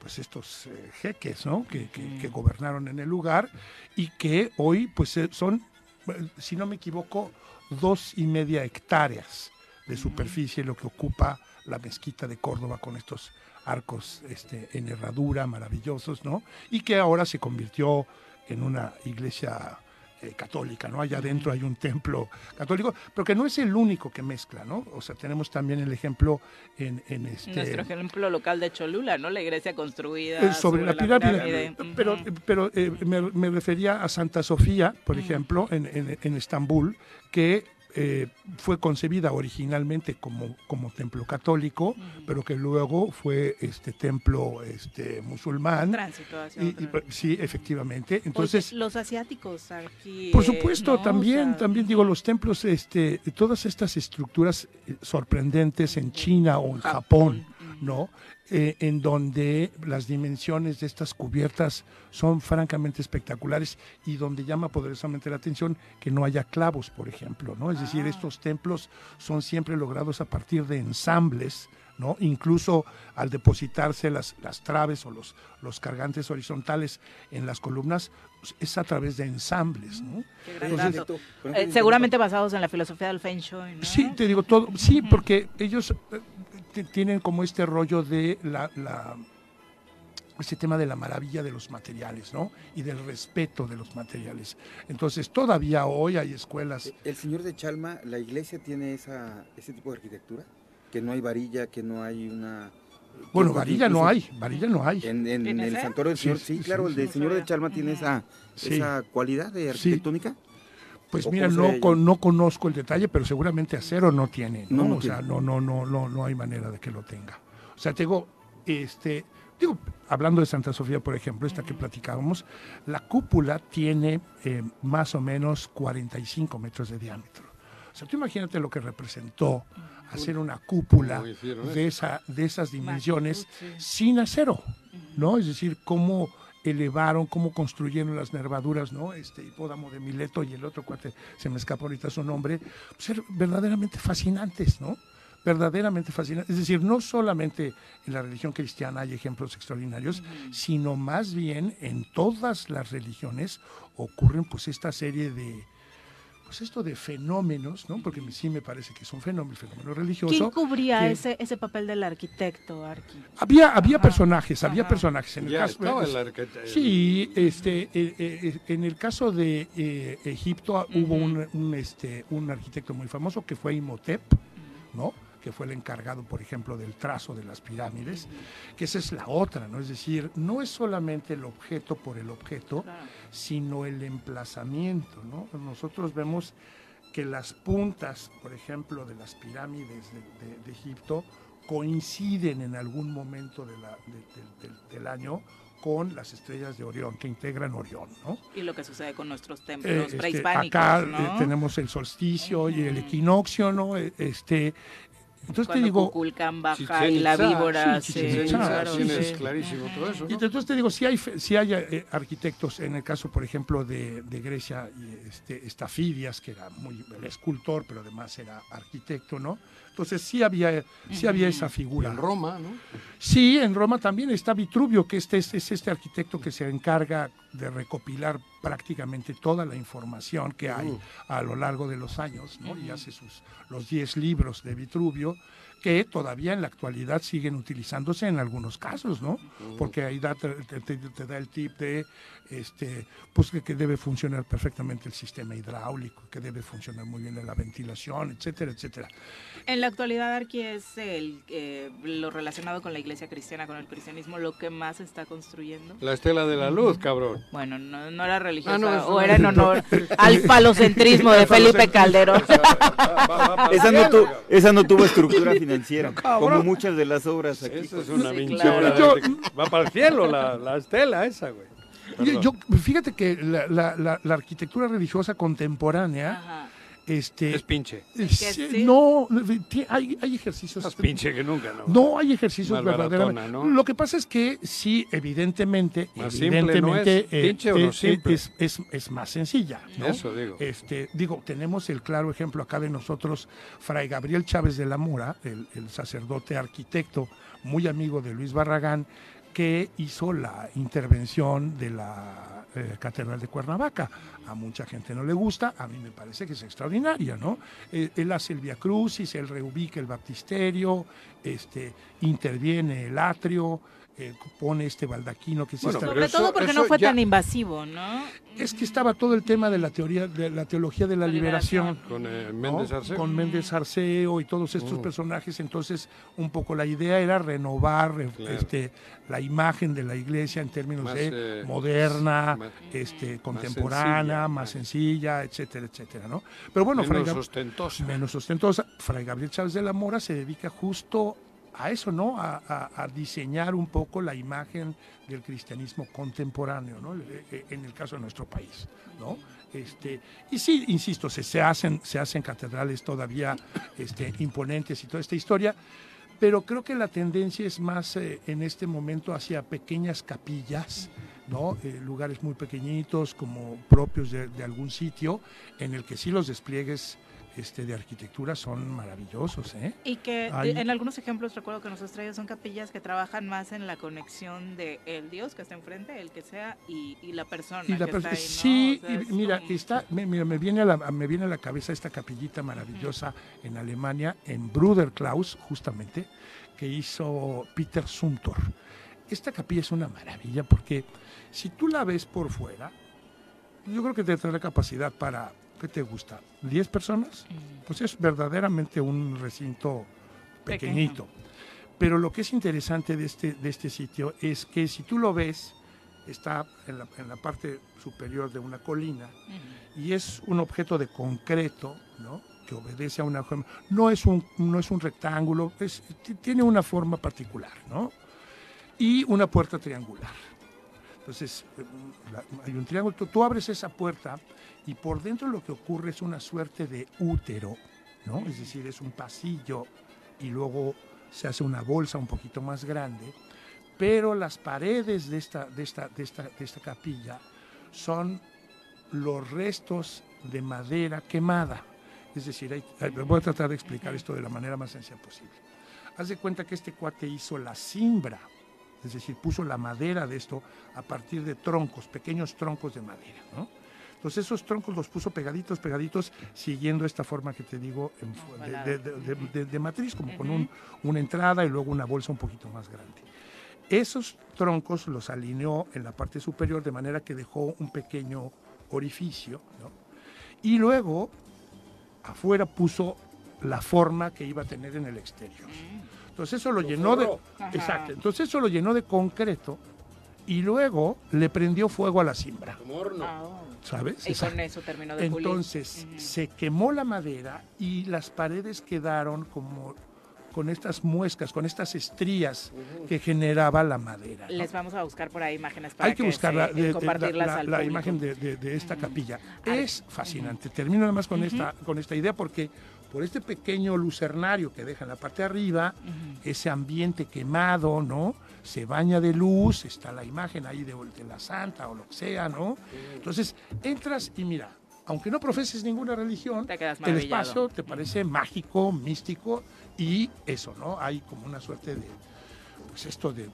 pues estos eh, jeques, ¿no? Que, que- que gobernaron en el lugar y que hoy, pues, eh, son, eh, si no me equivoco, dos y media hectáreas de superficie lo que ocupa la mezquita de Córdoba con estos arcos este, en herradura maravillosos, ¿no? Y que ahora se convirtió en una iglesia eh, católica, ¿no? Allá adentro hay un templo católico, pero que no es el único que mezcla, ¿no? O sea, tenemos también el ejemplo en, en este... Nuestro ejemplo local de Cholula, ¿no? La iglesia construida Eh, sobre, la pirámide. Pero, pero eh, me, me refería a Santa Sofía, por ejemplo, en, en- en Estambul, que eh, fue concebida originalmente como, como templo católico, pero que luego fue este templo este, musulmán. Tránsito hacia Y- otro. y- sí, efectivamente. Entonces, los asiáticos aquí. por eh, supuesto, ¿no? también, O sea, también digo, los templos, este, todas estas estructuras eh, sorprendentes en China o en Japón, ¿no? Eh, en donde las dimensiones de estas cubiertas son francamente espectaculares y donde llama poderosamente la atención que no haya clavos, por ejemplo, ¿no? Es decir, estos templos son siempre logrados a partir de ensambles, ¿no? Incluso al depositarse las, las traves o los, los cargantes horizontales en las columnas, es a través de ensambles, ¿no? qué gran Entonces, dato. Eh, seguramente basados en la filosofía del Feng Shui, ¿no? Sí, te digo todo. Sí, porque ellos eh, tienen como este rollo de la, la- este tema de la maravilla de los materiales, ¿no? Y del respeto de los materiales. Entonces, todavía hoy hay escuelas. El señor de Chalma, ¿la iglesia tiene esa, ese tipo de arquitectura? Que no hay varilla, que no hay una... Bueno, varilla no hay, varilla no hay. En, en ¿Tiene el santuario del Sí, señor, sí, sí, claro, sí, el sí. del señor de Chalma tiene esa, Sí. esa cualidad de arquitectónica. Pues ¿O mira, no, con- no conozco el detalle, pero seguramente acero no tiene, ¿no? No, no o sea, tiene. no, no, no, no, no hay manera de que lo tenga. O sea, tengo, este, digo, hablando de Santa Sofía, por ejemplo, esta que platicábamos, la cúpula tiene eh, más o menos 45 metros de diámetro. O sea, tú imagínate lo que representó hacer una cúpula ¿Cómo hicieron de, esa, de esas dimensiones sin acero, ¿no? Es decir, cómo elevaron, cómo construyeron las nervaduras, ¿no? Este hipódamo de Mileto y el otro cuate, se me escapa ahorita su nombre, ser verdaderamente fascinantes, ¿no? Verdaderamente fascinantes. Es decir, no solamente en la religión cristiana hay ejemplos extraordinarios, sino más bien en todas las religiones ocurren pues esta serie de, pues esto de fenómenos, ¿no? Porque sí me parece que es un fenómeno, fenómeno religioso. ¿Quién cubría que- ese, ese papel del arquitecto, Arqui? Había, había personajes, había personajes. En el caso, estaba el arquitecto. Sí, este, eh, eh, en el caso de eh, Egipto hubo un, un, este, un arquitecto muy famoso que fue Imhotep, ¿no? Que fue el encargado, por ejemplo, del trazo de las pirámides, que esa es la otra, ¿no? Es decir, no es solamente el objeto por el objeto, sino el emplazamiento, ¿no? Nosotros vemos que las puntas, por ejemplo, de las pirámides de, de- de Egipto coinciden en algún momento de la- del- año con las estrellas de Orión, que integran Orión, ¿no? Y lo que sucede con nuestros Eh, templos este, prehispánicos, acá ¿no? eh, tenemos el solsticio y el equinoccio, ¿no? Eh, Este, entonces te Cuando digo... Kukulcán baja Chichén y la víbora sí, se... Claro, sí. clarísimo todo eso. Y entonces te digo, si hay, fe- sí hay eh, arquitectos, en el caso, por ejemplo, de, de Grecia, este, Estafidias, que era muy era escultor, pero además era arquitecto, ¿no? Entonces sí había, sí había esa figura. En Roma, ¿no? Sí, en Roma también está Vitruvio, que este, es, es este arquitecto que se encarga de recopilar prácticamente toda la información que hay Uh. a lo largo de los años, ¿no? Y hace sus, los 10 libros de Vitruvio, que todavía en la actualidad siguen utilizándose en algunos casos, ¿no? Porque ahí da, te, te- te- da el tip de este, pues que, que debe funcionar perfectamente el sistema hidráulico, que debe funcionar muy bien la ventilación, etcétera, etcétera. En la actualidad, Arqui, es el, eh, lo relacionado con la iglesia cristiana, con el cristianismo, lo que más se está construyendo. La estela de la luz, cabrón. Bueno, no, no era religiosa, Ah, no, o era en honor al falocentrismo de Felipe Calderón. Esa no, tu- esa no tuvo estructura financiera, Como muchas de las obras aquí. Esa es una Sí, claro. Yo- Va para el cielo la, la estela esa, güey. Yo, fíjate que la, la- la- la arquitectura religiosa contemporánea, este, Es pinche. eh, sí, no, hay, hay ejercicios. Más pinche que nunca, ¿no? No hay ejercicios verdaderamente. ¿no? Lo que pasa es que sí, evidentemente, Más simple, ¿no evidentemente, es? ¿Pinche o no es, simple? es- es- es más sencilla. ¿no? Eso digo. Este, digo, tenemos el claro ejemplo acá de nosotros, Fray Gabriel Chávez de la Mora, el, el sacerdote arquitecto, muy amigo de Luis Barragán, que hizo la intervención de la eh, Catedral de Cuernavaca. A mucha gente no le gusta, a mí me parece que es extraordinaria, ¿no? Eh, él hace el Via Crucis, él reubica el baptisterio, este, interviene el atrio, eh, pone este baldaquino que sí Bueno, está- Sobre todo porque no fue tan invasivo, ¿no? es que estaba todo el tema de la teoría de la teología de la liberación Con eh. Méndez Arceo. con Méndez Arceo y todos estos Mm. personajes entonces un poco la idea era renovar Claro. este la imagen de la iglesia en términos Más, de eh, moderna más- este contemporánea sencilla. más sencilla etcétera etcétera no pero bueno Menos Fray ostentosa. menos ostentosa Fray Gabriel Chávez de la Mora se dedica justo a eso, ¿no? A, a- diseñar un poco la imagen del cristianismo contemporáneo, ¿no? Eh, eh, En el caso de nuestro país, ¿no? Este, y sí, insisto, se, se hacen, se hacen catedrales todavía este, imponentes y toda esta historia, pero creo que la tendencia es más eh, en este momento hacia pequeñas capillas, ¿no? Eh, lugares muy pequeñitos, como propios de algún sitio, en el que sí los despliegues este, de arquitectura son maravillosos, ¿eh? Y que Hay- en algunos ejemplos recuerdo que nos has traído son capillas que trabajan más en la conexión de el Dios que está enfrente, el que sea, y, y la persona Y la que perso- está ahí, ¿no? sí, O sea, y es mira, está, me, mira, me viene a la, me viene a la cabeza esta capillita maravillosa en Alemania, en Bruder Klaus, justamente, que hizo Peter Sumter. Esta capilla es una maravilla porque si tú la ves por fuera, yo creo que te tendrá capacidad para, ¿qué te gusta? ¿10 personas? Pues es verdaderamente un recinto Pequeño. pequeñito. Pero lo que es interesante de este, de este sitio es que si tú lo ves, está en la, en la parte superior de una colina y es un objeto de concreto, ¿no? que obedece a una forma. No es un, no es un rectángulo, es- tiene una forma particular, ¿no? Y una puerta triangular. Entonces, eh, hay un triángulo, tú, tú abres esa puerta y por dentro lo que ocurre es una suerte de útero, ¿no? Es decir, es un pasillo y luego se hace una bolsa un poquito más grande, pero las paredes de esta, de esta, de esta, de esta capilla son los restos de madera quemada. Es decir, hay- voy a tratar de explicar esto de la manera más sencilla posible. Haz de cuenta que este cuate hizo la cimbra, es decir, puso la madera de esto a partir de troncos, pequeños troncos de madera. ¿no? Entonces esos troncos los puso pegaditos, pegaditos, siguiendo esta forma que te digo de, de- de- de- de- de matriz, como con un- una entrada y luego una bolsa un poquito más grande. Esos troncos los alineó en la parte superior de manera que dejó un pequeño orificio, ¿no? Y luego afuera puso la forma que iba a tener en el exterior. Entonces eso lo, Lo llenó de. Ajá. exacto. Entonces eso lo llenó de concreto y luego le prendió fuego a la cimbra, Como horno. ¿sabes? Y Exacto. con eso terminó de pulir. Entonces se quemó la madera y las paredes quedaron como con estas muescas, con estas estrías que generaba la madera. ¿no? Les vamos a buscar por ahí imágenes para Hay que buscar la, se- de- de- compartirlas la- al la público. imagen de, de- de esta capilla. Es fascinante. Termino nada más con, esta, con esta idea porque por este pequeño lucernario que deja en la parte de arriba, ese ambiente quemado, ¿no? Se baña de luz, está la imagen ahí de, de la santa o lo que sea, ¿no? Entonces entras y mira, aunque no profeses ninguna religión, el espacio te parece mágico, místico y eso, ¿no? Hay como una suerte de, pues esto de,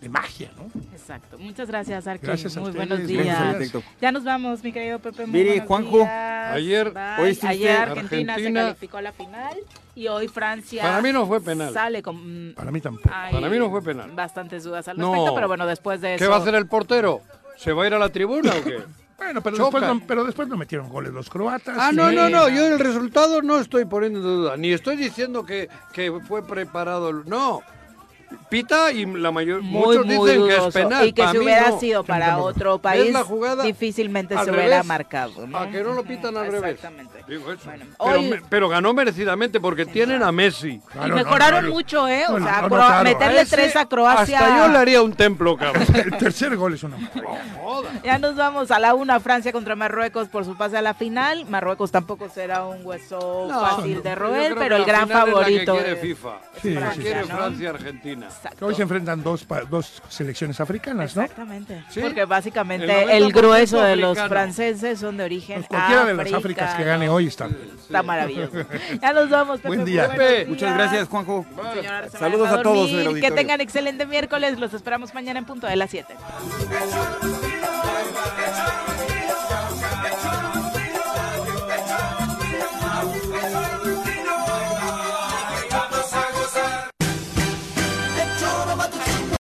de magia, ¿no? Exacto. Muchas gracias, Arqui. Gracias a Muy ustedes, buenos gracias, días. arquitecto. Ya nos vamos, mi querido Pepe. Muy buenos Juanjo, días. ayer- hoy ayer Argentina, Argentina. se calificó a la final y hoy Francia. Para mí no fue penal. Sale con. Para mí tampoco. hay Para mí no fue penal. Bastantes dudas al No. respecto, pero bueno, después de eso. ¿Qué va a hacer el portero? ¿Se va a ir a la tribuna o qué? Bueno, pero después, no, pero después no metieron goles los croatas. Ah, y- no, no, no, yo el resultado no estoy poniendo en duda, ni estoy diciendo que, que fue preparado, no. Pita y la mayor, Muy, muchos muy dicen que es penal. Y que para si hubiera no. sido para otro ¿Ves país, la jugada? difícilmente se hubiera revés. marcado. ¿no? ¿A que no lo pitan al revés? Exactamente. Digo eso. pero, hoy- me- pero ganó merecidamente porque tienen a Messi. Y mejoraron mucho, ¿eh? O No, sea, no, no, Cro- claro. meterle Ese tres a Croacia. Hasta yo le haría un templo, cabrón. El tercer gol es una Ya nos vamos a la una, Francia contra Marruecos por su pase a la final. Marruecos tampoco será un hueso No, fácil no, de roer, pero el gran favorito quiere FIFA. Francia, quiere hoy se enfrentan dos, dos selecciones africanas, ¿no? Exactamente. Sí. Porque básicamente El el, 90% grueso de los africano. franceses son de origen Cualquiera de las africano. Áfricas que gane hoy está. Está maravilloso. Ya nos vamos, Pepe. Buen día. Pepe, Muchas gracias, Juanjo. Saludos a todos en. Que tengan excelente miércoles. Los esperamos mañana en punto de las 7.